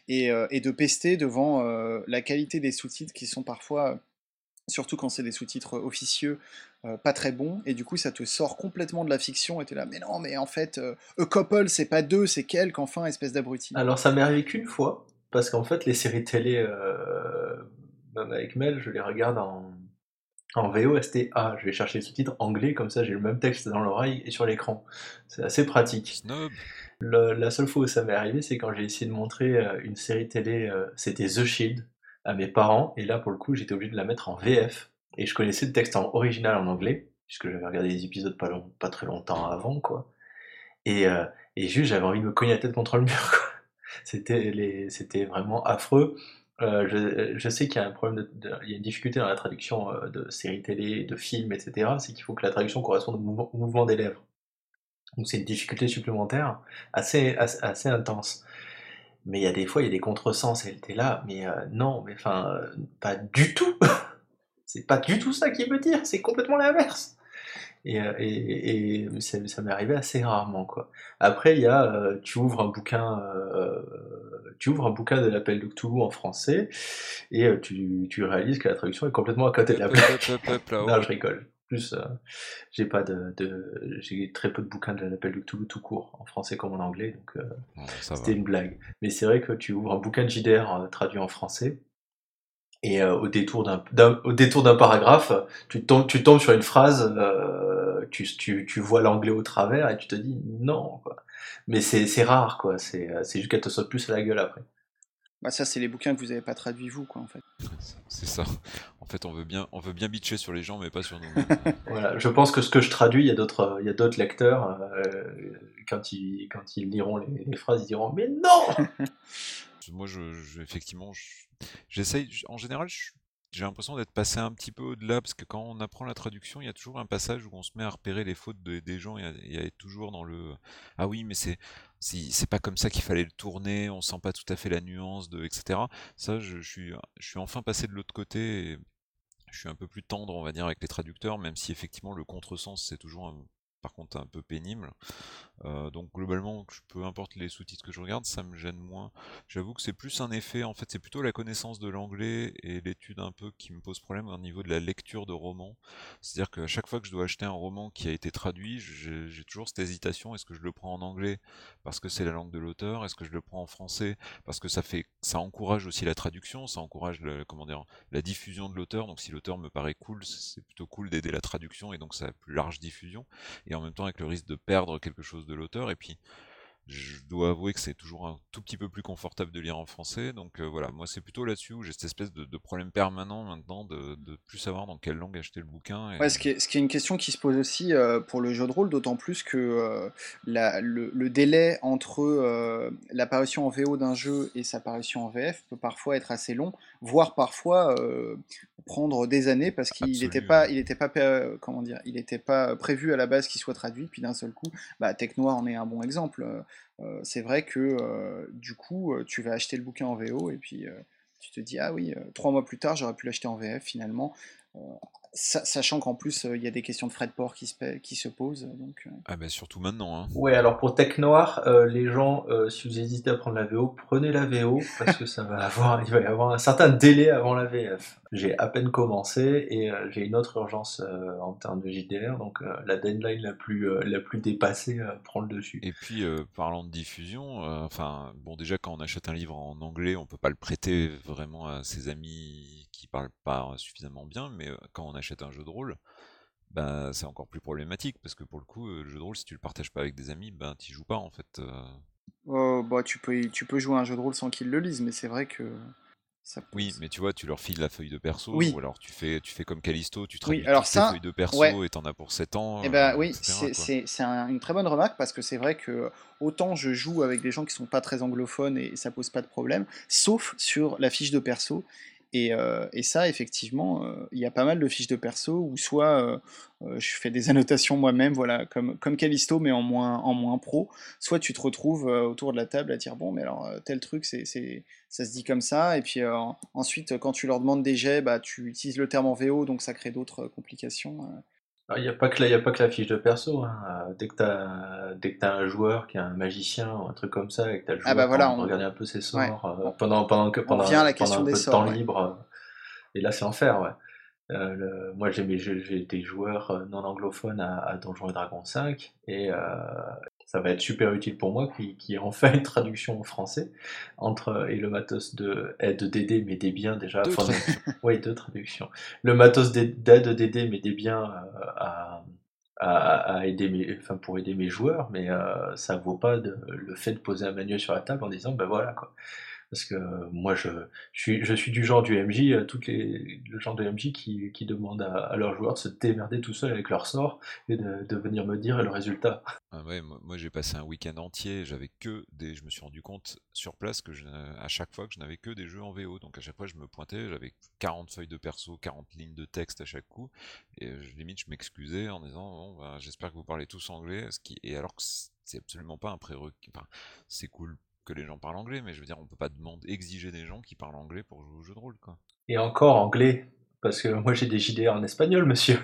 Speaker 1: et, euh, et, de pester devant la qualité des sous-titres qui sont parfois, surtout quand c'est des sous-titres officieux, pas très bons, et du coup ça te sort complètement de la fiction, et t'es là, mais non, mais en fait, a couple c'est pas deux, c'est quelques, enfin, espèce d'abruti.
Speaker 5: Alors ça m'est arrivé qu'une fois, parce qu'en fait, les séries télé, même avec Mel, je les regarde en, en VO STA. Je vais chercher les sous-titres anglais, comme ça j'ai le même texte dans l'oreille et sur l'écran. C'est assez pratique. la seule fois où ça m'est arrivé, c'est quand j'ai essayé de montrer une série télé, c'était The Shield, à mes parents, et là pour le coup j'étais obligé de la mettre en VF, et je connaissais le texte en original en anglais, puisque j'avais regardé les épisodes pas, long, pas très longtemps avant, quoi. Et, euh, et juste j'avais envie de me cogner la tête contre le mur, quoi. C'était vraiment affreux. Euh, je, je, sais qu'il y a un problème, il y a une difficulté dans la traduction euh, de séries télé, de films, etc. C'est qu'il faut que la traduction corresponde au mouvement, des lèvres. Donc c'est une difficulté supplémentaire assez, assez, intense mais il y a des fois, il y a des contresens, elle était là, mais euh, non, mais enfin, euh, pas du tout C'est pas du tout ça qu'il veut dire, c'est complètement l'inverse et, euh, et, et, ça, m'est arrivé assez rarement quoi. Après il y a tu ouvres un bouquin tu ouvres un bouquin de l'appel de Cthulhu en français et tu, tu, réalises que la traduction est complètement à côté de la plaque. non, je rigole plus, euh, j'ai pas de, de j'ai très peu de bouquins de l'appel de Cthulhu tout court, en français comme en anglais, donc euh, c'était une blague. Mais c'est vrai que tu ouvres un bouquin de JDR euh, traduit en français, et au détour d'un au détour d'un paragraphe, tu tombes, tu tombes sur une phrase, tu, tu, tu vois l'anglais au travers et tu te dis non, quoi. Mais c'est rare, quoi. C'est juste qu'elle te saute plus à la gueule après.
Speaker 1: Bah ça, c'est les bouquins que vous n'avez pas traduits vous, quoi, en fait.
Speaker 4: C'est ça. En fait, on veut bien, on veut bien bitcher sur les gens, mais pas sur nous.
Speaker 5: voilà. Je pense que ce que je traduis, il y a d'autres, il y a d'autres lecteurs euh, quand ils, quand ils liront les, phrases, ils diront mais non.
Speaker 4: Moi, je, effectivement, j'essaye. en général, j'ai l'impression d'être passé un petit peu au-delà, parce que quand on apprend la traduction, il y a toujours un passage où on se met à repérer les fautes des gens, il y, a, toujours dans le « Ah oui, mais c'est c'est pas comme ça qu'il fallait le tourner, on sent pas tout à fait la nuance, de etc. » Ça, je, suis, je suis enfin passé de l'autre côté, et je suis un peu plus tendre, on va dire, avec les traducteurs, même si effectivement le contresens, c'est toujours par contre un peu pénible. Euh, donc globalement, peu importe les sous-titres que je regarde, ça me gêne moins. J'avoue que c'est plus un effet, en fait c'est plutôt la connaissance de l'anglais et l'étude un peu qui me pose problème au niveau de la lecture de romans. C'est-à-dire qu'à chaque fois que je dois acheter un roman qui a été traduit, j'ai toujours cette hésitation, est-ce que je le prends en anglais parce que c'est la langue de l'auteur, est-ce que je le prends en français parce que ça fait ça encourage aussi la traduction, ça encourage comment dire, la diffusion de l'auteur, donc si l'auteur me paraît cool, c'est plutôt cool d'aider la traduction et donc ça a plus large diffusion et en même temps avec le risque de perdre quelque chose de l'auteur. Et puis, je dois avouer que c'est toujours un tout petit peu plus confortable de lire en français. Donc euh, voilà, moi c'est plutôt là-dessus où j'ai cette espèce de, problème permanent maintenant de, de plus savoir dans quelle langue acheter le bouquin.
Speaker 1: Ce qui, est, ce qui est une question qui se pose aussi euh, pour le jeu de rôle, d'autant plus que euh, la, le, le, délai entre l'apparition en VO d'un jeu et sa parution en VF peut parfois être assez long, voire parfois prendre des années parce qu'il n'était pas, il était pas, comment dire, il n'était pas prévu à la base qu'il soit traduit, puis d'un seul coup, bah, Tech Noir en est un bon exemple. C'est vrai que du coup, tu vas acheter le bouquin en VO et puis tu te dis, ah oui, trois mois plus tard, j'aurais pu l'acheter en VF finalement sachant qu'en plus il y a des questions de frais de port qui se, qui se posent. Donc,
Speaker 4: Ah bah surtout maintenant. Hein.
Speaker 5: Oui, alors pour Tech Noir, les gens, si vous hésitez à prendre la VO, prenez la VO parce que ça va avoir, il va y avoir un certain délai avant la VF. J'ai à peine commencé et j'ai une autre urgence en termes de JDR, donc la deadline la plus, la plus dépassée prend le dessus.
Speaker 4: Et puis parlant de diffusion, enfin bon déjà quand on achète un livre en anglais, on peut pas le prêter vraiment à ses amis qui parlent pas suffisamment bien, mais quand on achète un jeu de rôle, ben, c'est encore plus problématique parce que pour le coup, le jeu de rôle, si tu le partages pas avec des amis, ben tu joues pas en fait.
Speaker 1: Oh, bah, tu, peux, tu peux jouer un jeu de rôle sans qu'ils le lisent, mais c'est vrai que.
Speaker 4: Oui, mais tu vois, tu leur files la feuille de perso, ou alors tu fais, tu fais comme Callisto, tu traduis
Speaker 1: oui, alors ça,
Speaker 4: feuille de perso et t'en as pour 7 ans.
Speaker 1: Et eh ben oui, c'est une très bonne remarque parce que c'est vrai que autant je joue avec des gens qui sont pas très anglophones et ça pose pas de problème, sauf sur la fiche de perso euh, et, ça, effectivement, euh, il y a pas mal de fiches de perso où soit euh, je fais des annotations moi-même, voilà, comme, comme Callisto, mais en moins, en moins pro, soit tu te retrouves autour de la table à dire bon, mais alors tel truc, c'est, ça se dit comme ça, et puis ensuite, quand tu leur demandes des jets, bah, tu utilises le terme en VO, donc ça crée d'autres complications.
Speaker 5: Il n'y a, pas que la, a pas que la fiche de perso. Hein. Dès que tu as, un joueur qui est un magicien ou un truc comme ça, et que tu as le
Speaker 1: ah bah
Speaker 5: joueur
Speaker 1: ah on...
Speaker 5: regarder un peu ses sorts euh, pendant, pendant, que, pendant,
Speaker 1: la question
Speaker 5: un
Speaker 1: peu
Speaker 5: de temps libre. Euh, et là, c'est enfer. Ouais. Euh, moi, j'ai des joueurs non anglophones à, à Donjons et Dragons 5. Et, ça va être super utile pour moi qui, qui ai enfin une traduction en français entre et le matos de aide d'aider m'aidait bien déjà.
Speaker 4: Deux
Speaker 5: enfin, oui, deux traductions. Le matos d'aide d'aider m'aidait bien euh, à, à, à aider mes, enfin pour aider mes joueurs, mais euh, ça vaut pas de, le fait de poser un manuel sur la table en disant ben voilà quoi. Parce que moi, je, suis, du genre du MJ, euh, toutes les, le genre de MJ qui, demande à, leurs joueurs de se démerder tout seul avec leur sort et de, venir me dire le résultat.
Speaker 4: Ah ouais, moi, j'ai passé un week-end entier, j'avais que des. Je me suis rendu compte sur place que à chaque fois que je n'avais que des jeux en VO. Donc à chaque fois je me pointais, j'avais 40 feuilles de perso, 40 lignes de texte à chaque coup. Et je, limite je m'excusais en disant bon, bah, j'espère que vous parlez tous anglais. Et alors que c'est absolument pas un prérequis. C'est cool que les gens parlent anglais, mais je veux dire, on peut pas demander, exiger des gens qui parlent anglais pour jouer au jeu de rôle, quoi.
Speaker 5: Et encore anglais, parce que moi j'ai des JDR en espagnol, monsieur.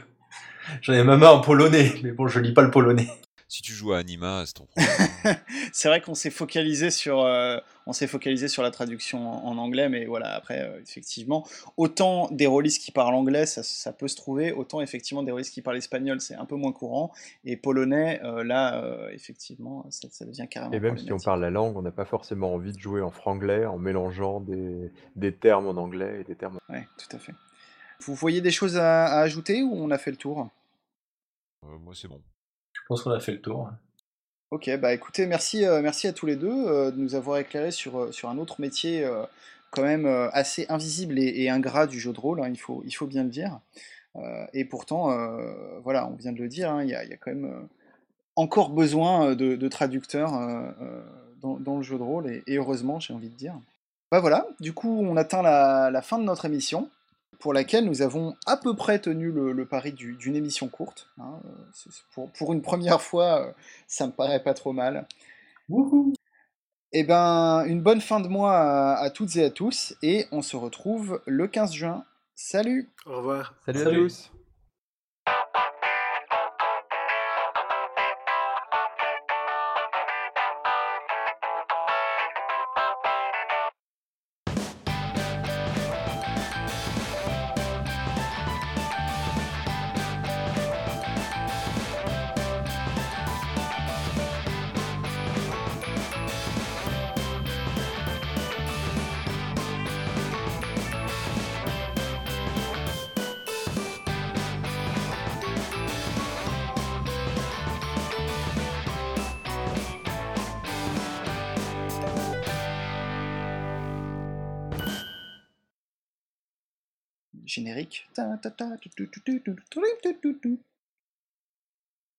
Speaker 5: J'en ai même un en polonais, mais bon, je lis pas le polonais.
Speaker 4: Si tu joues à Anima, c'est ton problème.
Speaker 1: C'est vrai qu'on s'est focalisé sur, euh, on s'est focalisé sur la traduction en, en anglais, mais voilà, après, euh, effectivement, autant des rôlistes qui parlent anglais, ça, ça, peut se trouver, autant effectivement des rôlistes qui parlent espagnol, c'est un peu moins courant, et polonais, euh, là, euh, effectivement, ça, ça, devient carrément.
Speaker 3: Et même si on parle la langue, on n'a pas forcément envie de jouer en franglais en mélangeant des, des termes en anglais et des termes.
Speaker 1: Oui, tout à fait. Vous voyez des choses à, à ajouter ou on a fait le tour?
Speaker 4: Moi, c'est bon.
Speaker 5: Je pense qu'on a fait le tour.
Speaker 1: Ok, bah écoutez, merci, euh, merci à tous les deux euh, de nous avoir éclairé sur, euh, sur un autre métier quand même assez invisible et, ingrat du jeu de rôle, hein, il, faut, il faut bien le dire. Et pourtant, voilà, on vient de le dire, hein, il y, a, y, a, quand même encore besoin de, traducteurs dans, le jeu de rôle, et, heureusement, j'ai envie de dire. Bah voilà, du coup, on atteint la fin de notre émission pour laquelle nous avons à peu près tenu le, le pari d'une du, émission courte. Hein. Pour, pour, une première fois, ça me paraît pas trop mal.
Speaker 5: Wouhou
Speaker 1: et eh ben, une bonne fin de mois à, à, toutes et à tous, et on se retrouve le 15 juin. Salut
Speaker 2: Au revoir
Speaker 3: Salut, Salut. à tous
Speaker 1: week.